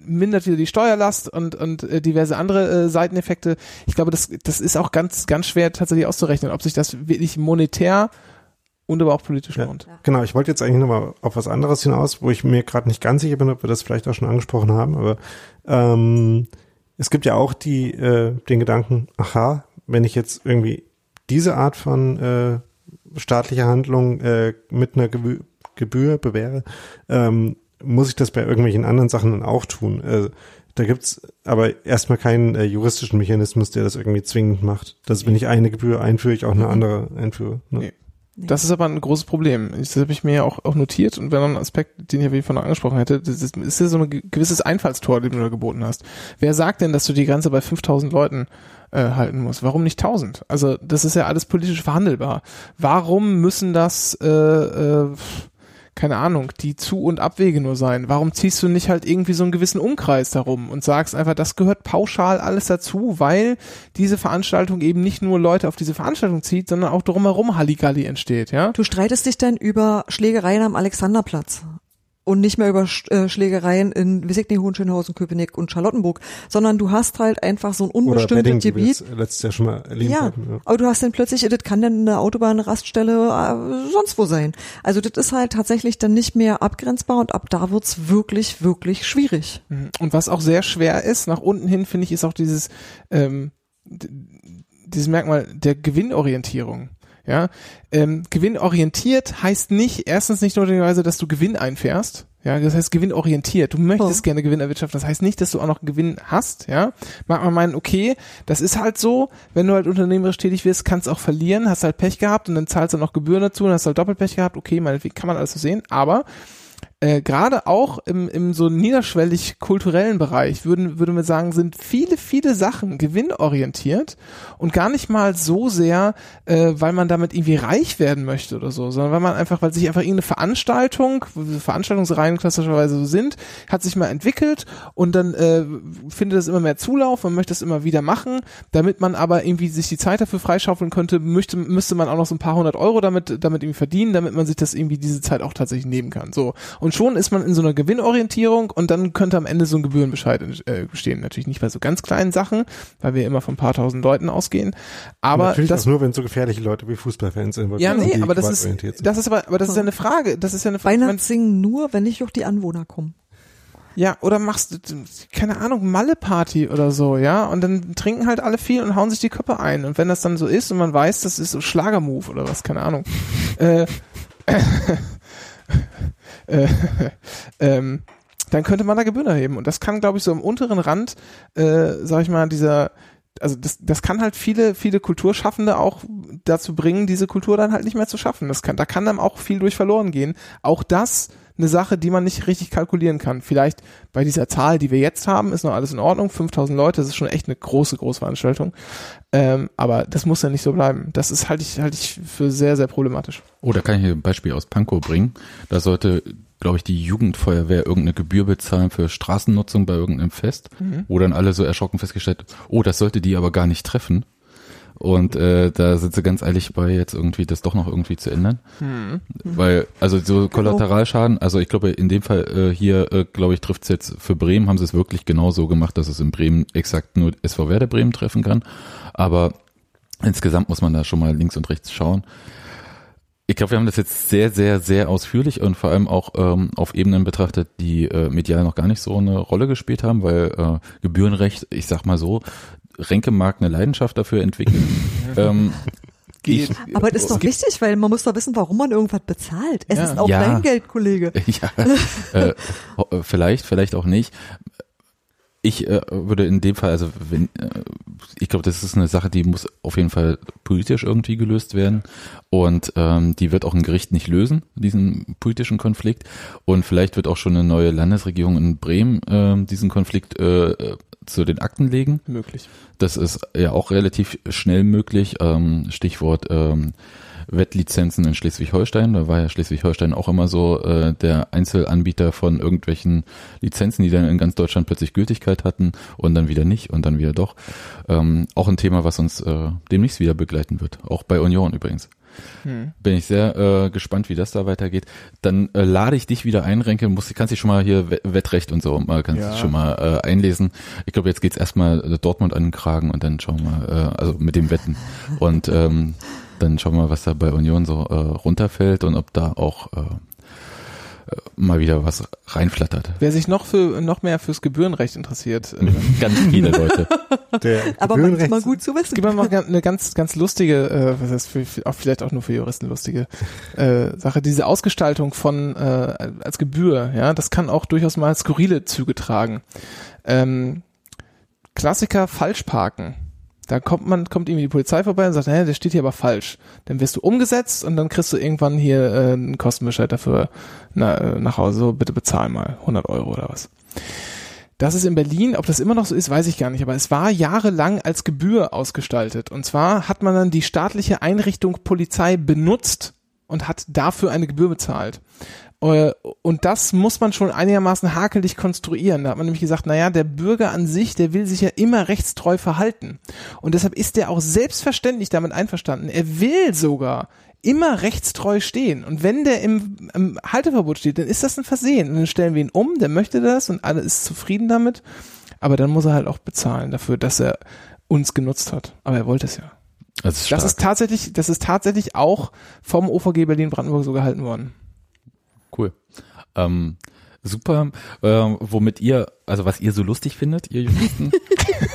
mindert wieder die Steuerlast und, und äh, diverse andere äh, Seiteneffekte. Ich glaube, das, das ist auch ganz, ganz schwer tatsächlich auszurechnen, ob sich das wirklich monetär und aber auch politisch Ja. lohnt. Genau, ich wollte jetzt eigentlich nochmal auf was anderes hinaus, wo ich mir gerade nicht ganz sicher bin, ob wir das vielleicht auch schon angesprochen haben, aber ähm, es gibt ja auch die äh, den Gedanken, aha, wenn ich jetzt irgendwie diese Art von äh, staatlicher Handlung äh, mit einer Gebühr, Gebühr bewähre, ähm, muss ich das bei irgendwelchen anderen Sachen dann auch tun. Äh, da gibt's aber erstmal keinen äh, juristischen Mechanismus, der das irgendwie zwingend macht. Dass wenn ich eine Gebühr einführe, ich auch eine andere einführe. Ne? Nee. Das ist aber ein großes Problem. Das habe ich mir ja auch, auch notiert und wäre noch ein Aspekt, den ich wie von angesprochen hätte, das ist, ist ja so ein ge- gewisses Einfallstor, den du da geboten hast. Wer sagt denn, dass du die Grenze bei 5000 Leuten äh, halten musst? Warum nicht 1000? Also das ist ja alles politisch verhandelbar. Warum müssen das, äh, äh, keine Ahnung, die Zu- und Abwege nur sein? Warum ziehst du nicht halt irgendwie so einen gewissen Umkreis darum und sagst einfach, das gehört pauschal alles dazu, weil diese Veranstaltung eben nicht nur Leute auf diese Veranstaltung zieht, sondern auch drumherum Halligalli entsteht, ja? Du streitest dich dann über Schlägereien am Alexanderplatz und nicht mehr über äh, Schlägereien in Wissig, Hohenschönhausen, Köpenick und Charlottenburg, sondern du hast halt einfach so ein unbestimmtes Gebiet. jetzt letztes Jahr schon mal erlebt Ja, haben. Ja. aber du hast dann plötzlich, das kann dann eine Autobahn, eine Raststelle, äh, sonst wo sein. Also das ist halt tatsächlich dann nicht mehr abgrenzbar und ab da wird's wirklich, wirklich schwierig. Mhm. Und was auch sehr schwer ist, nach unten hin, finde ich, ist auch dieses, ähm, dieses Merkmal der Gewinnorientierung. Ja, ähm, gewinnorientiert heißt nicht, erstens nicht notwendigerweise, dass du Gewinn einfährst. Ja, das heißt gewinnorientiert. Du möchtest Oh. gerne Gewinn erwirtschaften. Das heißt nicht, dass du auch noch Gewinn hast. Ja, mag man meinen, okay, das ist halt so. Wenn du halt unternehmerisch tätig wirst, kannst auch verlieren, hast halt Pech gehabt und dann zahlst du noch Gebühren dazu und hast halt Doppelpech gehabt. Okay, meinetwegen kann man alles so sehen. Aber äh, gerade auch im, im so niederschwellig kulturellen Bereich würden, würde man sagen, sind viele, viele Sachen gewinnorientiert und gar nicht mal so sehr, äh, weil man damit irgendwie reich werden möchte oder so, sondern weil man einfach, weil sich einfach irgendeine Veranstaltung, Veranstaltungsreihen klassischerweise so sind, hat sich mal entwickelt und dann äh, findet es immer mehr Zulauf, man möchte es immer wieder machen, damit man aber irgendwie sich die Zeit dafür freischaufeln könnte, möchte, müsste man auch noch so ein paar hundert Euro damit, damit irgendwie verdienen, damit man sich das irgendwie diese Zeit auch tatsächlich nehmen kann. So. Und schon ist man in so einer Gewinnorientierung und dann könnte am Ende so ein Gebührenbescheid äh, bestehen. Natürlich nicht bei so ganz kleinen Sachen, weil wir immer von ein paar tausend Leuten ausgehen. Aber Natürlich das, auch nur, wenn so gefährliche Leute wie Fußballfans involviert ja, sind, nee, aber das ist, sind. das ist aber, aber das ist ja eine Frage, das ist ja eine Frage. Weihnachtssingen nur, wenn nicht auch die Anwohner kommen. Ja, oder machst du, keine Ahnung, Malle-Party oder so, ja, und dann trinken halt alle viel und hauen sich die Köpfe ein. Und wenn das dann so ist und man weiß, das ist so Schlagermove oder was, keine Ahnung, äh, äh, ähm, dann könnte man da Gebühren erheben. Und das kann, glaube ich, so am unteren Rand, äh, sag ich mal, dieser, also das, das kann halt viele, viele Kulturschaffende auch dazu bringen, diese Kultur dann halt nicht mehr zu schaffen. Das kann, da kann dann auch viel durch verloren gehen. Auch das eine Sache, die man nicht richtig kalkulieren kann. Vielleicht bei dieser Zahl, die wir jetzt haben, ist noch alles in Ordnung. 5000 Leute, das ist schon echt eine große, große Veranstaltung. Ähm, aber das muss ja nicht so bleiben. Das ist halte ich, halte ich für sehr, sehr problematisch. Oh, da kann ich ein Beispiel aus Pankow bringen. Da sollte, glaube ich, die Jugendfeuerwehr irgendeine Gebühr bezahlen für Straßennutzung bei irgendeinem Fest, wo dann alle so erschrocken festgestellt, oh, das sollte die aber gar nicht treffen. Und äh, da sind sie ganz eilig bei, jetzt irgendwie das doch noch irgendwie zu ändern. Hm. Weil, also so Kollateralschaden, also ich glaube, in dem Fall äh, hier, äh, glaube ich, trifft es jetzt für Bremen, haben sie es wirklich genau so gemacht, dass es in Bremen exakt nur SV Werder Bremen treffen kann. Aber insgesamt muss man da schon mal links und rechts schauen. Ich glaube, wir haben das jetzt sehr, sehr, sehr ausführlich und vor allem auch ähm, auf Ebenen betrachtet, die äh, medial noch gar nicht so eine Rolle gespielt haben, weil äh, Gebührenrecht, ich sag mal so, Renke mag eine Leidenschaft dafür entwickeln. ähm, Geht. Aber das ist doch wichtig, weil man muss doch wissen, warum man irgendwas bezahlt. Es Ja. ist auch Ja. dein Geld, Kollege. ja, äh, äh, vielleicht, vielleicht auch nicht. Ich äh, würde in dem Fall, also wenn, äh, ich glaube, das ist eine Sache, die muss auf jeden Fall politisch irgendwie gelöst werden und ähm, die wird auch ein Gericht nicht lösen, diesen politischen Konflikt und vielleicht wird auch schon eine neue Landesregierung in Bremen ähm, diesen Konflikt äh, äh, zu den Akten legen. Möglich. Das ist ja auch relativ schnell möglich. Ähm, Stichwort ähm, Wettlizenzen in Schleswig-Holstein. Da war ja Schleswig-Holstein auch immer so äh, der Einzelanbieter von irgendwelchen Lizenzen, die dann in ganz Deutschland plötzlich Gültigkeit hatten und dann wieder nicht und dann wieder doch. Ähm, auch ein Thema, was uns äh, demnächst wieder begleiten wird. Auch bei Union übrigens. Hm. Bin ich sehr äh, gespannt, wie das da weitergeht. Dann äh, lade ich dich wieder ein, Renke. Musst, kannst dich schon mal hier We- Wettrecht und so mal kannst Ja. dich schon mal äh, einlesen. Ich glaube, jetzt geht's erstmal äh, Dortmund an den Kragen und dann schauen wir, äh, also mit dem Wetten. Und ähm, dann schauen wir, was da bei Union so äh, runterfällt und ob da auch äh, äh, mal wieder was reinflattert. Wer sich noch für noch mehr fürs Gebührenrecht interessiert, äh, Ganz viele Leute. Der Aber manchmal gut zu wissen. gibt mir mal eine ganz ganz lustige, äh, was heißt für, für, auch vielleicht auch nur für Juristen lustige äh, Sache. Diese Ausgestaltung von äh, als Gebühr, ja, das kann auch durchaus mal skurrile Züge tragen. Ähm, Klassiker Falschparken. Da kommt man, kommt irgendwie die Polizei vorbei und sagt, hä, der steht hier aber falsch. Dann wirst du umgesetzt und dann kriegst du irgendwann hier äh, einen Kostenbescheid dafür na, äh, nach Hause. So, bitte bezahl mal 100 Euro oder was. Das ist in Berlin, ob das immer noch so ist, weiß ich gar nicht, aber es war jahrelang als Gebühr ausgestaltet. Und zwar hat man dann die staatliche Einrichtung Polizei benutzt und hat dafür eine Gebühr bezahlt. Äh, Und das muss man schon einigermaßen hakelig konstruieren. Da hat man nämlich gesagt, naja, der Bürger an sich, der will sich ja immer rechtstreu verhalten. Und deshalb ist der auch selbstverständlich damit einverstanden. Er will sogar immer rechtstreu stehen. Und wenn der im, im Halteverbot steht, dann ist das ein Versehen. Und dann stellen wir ihn um, der möchte das und alle ist zufrieden damit. Aber dann muss er halt auch bezahlen dafür, dass er uns genutzt hat. Aber er wollte es ja. Das ist. Das ist tatsächlich, das ist tatsächlich auch vom OVG Berlin-Brandenburg so gehalten worden. Cool. Ähm, super. Ähm, womit ihr, also was ihr so lustig findet, ihr Juristen?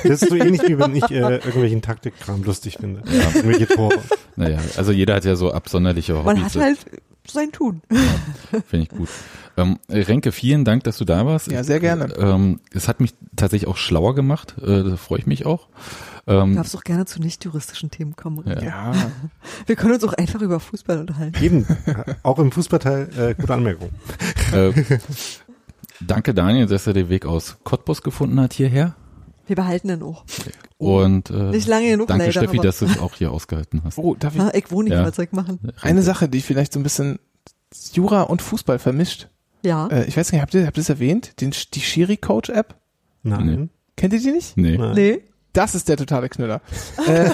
Das ist so ähnlich wie wenn ich äh, irgendwelchen Taktikkram lustig finde. Irgendwelche Tore. naja, also jeder hat ja so absonderliche Man Hobbys. hat halt sein Tun. Finde ich gut. Ähm, Renke, vielen Dank, dass du da warst. Ja, sehr gerne. Ähm, es hat mich tatsächlich auch schlauer gemacht. Äh, da freue ich mich auch. Du Ähm, darfst auch gerne zu nicht-juristischen Themen kommen. Ja. Ja. Wir können uns auch einfach über Fußball unterhalten. Eben, auch im Fußballteil, äh, gute Anmerkung. äh, danke Daniel, dass er den Weg aus Cottbus gefunden hat hierher. Wir behalten den auch. Und äh, Nicht lange genug danke leider, Steffi, dass du es auch hier ausgehalten hast. Oh, darf ich Ah, ich wohne nicht Ja. ja. Zeug machen. eine Sache, die vielleicht so ein bisschen Jura und Fußball vermischt. Ja. Äh, ich weiß nicht, habt ihr, habt ihr es erwähnt? Den, die Schiri-Coach-App? Nein. Kennt ihr die nicht? Nee. Nein. nee. Das ist der totale Knüller. äh,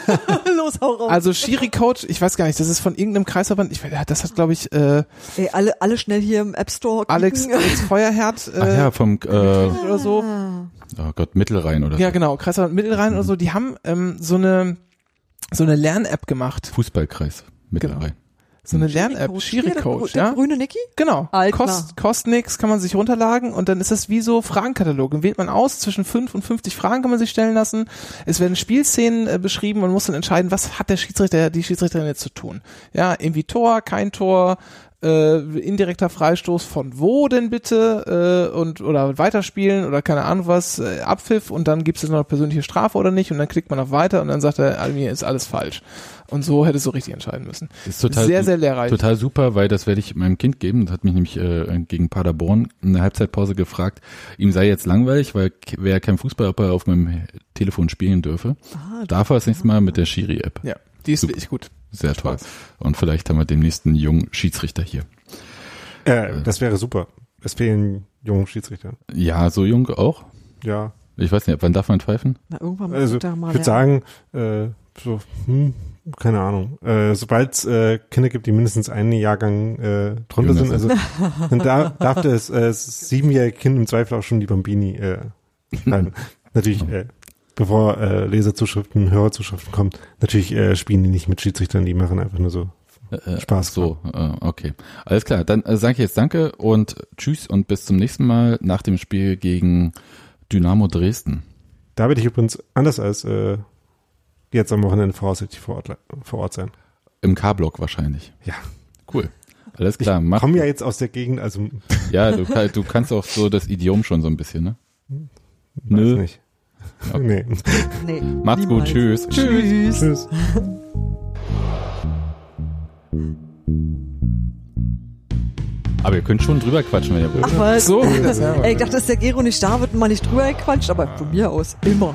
Los, hau raus. also Schiri-Coach, ich weiß gar nicht, das ist von irgendeinem Kreisverband. Ich, weiß, das hat, glaube ich, äh, Ey, alle, alle schnell hier im App Store Alex, klicken. Alex Feuerherd äh, Ach ja, vom äh, oder so. Ah. oh Gott, Mittelrhein oder Ja, genau, Kreisverband Mittelrhein oder so. Die haben ähm, so eine so eine Lern-App gemacht. Fußballkreis Mittelrhein. So eine Lern-App, Schiri-Coach. Schiri-Coach, Der ja. grüne Niki? Genau. Alt, Kost, kostet nix, kann man sich runterladen und dann ist das wie so Fragenkatalog. Dann wählt man aus, zwischen 5 und 50 Fragen kann man sich stellen lassen. Es werden Spielszenen äh, beschrieben und man muss dann entscheiden, was hat der Schiedsrichter, die Schiedsrichterin jetzt zu tun. Ja, irgendwie Tor, kein Tor, äh, indirekter Freistoß von wo denn bitte äh, und oder weiterspielen oder keine Ahnung was, äh, Abpfiff und dann gibt es noch eine persönliche Strafe oder nicht und dann klickt man auf weiter und dann sagt er, mir ist alles falsch. Und so hättest du richtig entscheiden müssen. Ist total sehr, sehr lehrreich. Total super, weil das werde ich meinem Kind geben. Das hat mich nämlich äh, gegen Paderborn in der Halbzeitpause gefragt. Ihm sei jetzt langweilig, weil wäre kein Fußball, ob er auf meinem Telefon spielen dürfe. Ah, Darf er das nächste Mal mit der Schiri-App. Ja, die ist Super. wirklich gut. Sehr toll. Und vielleicht haben wir demnächst einen jungen Schiedsrichter hier. Äh, das wäre super. Es fehlen junge Schiedsrichter. Ja, so jung auch. Ja. Ich weiß nicht, ab wann darf man pfeifen? Na, irgendwann muss Also da ich mal würde sagen, äh, so, hm, keine Ahnung. Äh, Sobald es äh, Kinder gibt, die mindestens einen Jahrgang äh, drunter sind, also dann da, darf das äh, siebenjährige Kind im Zweifel auch schon die Bambini äh, schreiben. natürlich, äh, bevor äh, Leserzuschriften, Hörerzuschriften kommt, natürlich äh, spielen die nicht mit Schiedsrichtern, die machen einfach nur so Äh, Spaß. So, äh, okay. Alles klar. Dann äh, sage ich jetzt Danke und Tschüss und bis zum nächsten Mal nach dem Spiel gegen Dynamo Dresden. Da werde ich übrigens anders als äh, jetzt am Wochenende voraussichtlich vor Ort, vor Ort sein. Im K-Block wahrscheinlich. Ja. Cool. Alles klar. Mach, Komm ja jetzt aus der Gegend, also ja, du, kann- du kannst auch so das Idiom schon so ein bisschen, ne? weiß nicht. Nee. Nee, Macht's gut. Tschüss. Tschüss. Tschüss. Aber ihr könnt schon drüber quatschen, wenn ihr wollt. Ach was. So. Ey, ich dachte, dass der Gero nicht da wird und man nicht drüber quatscht, aber von mir aus immer.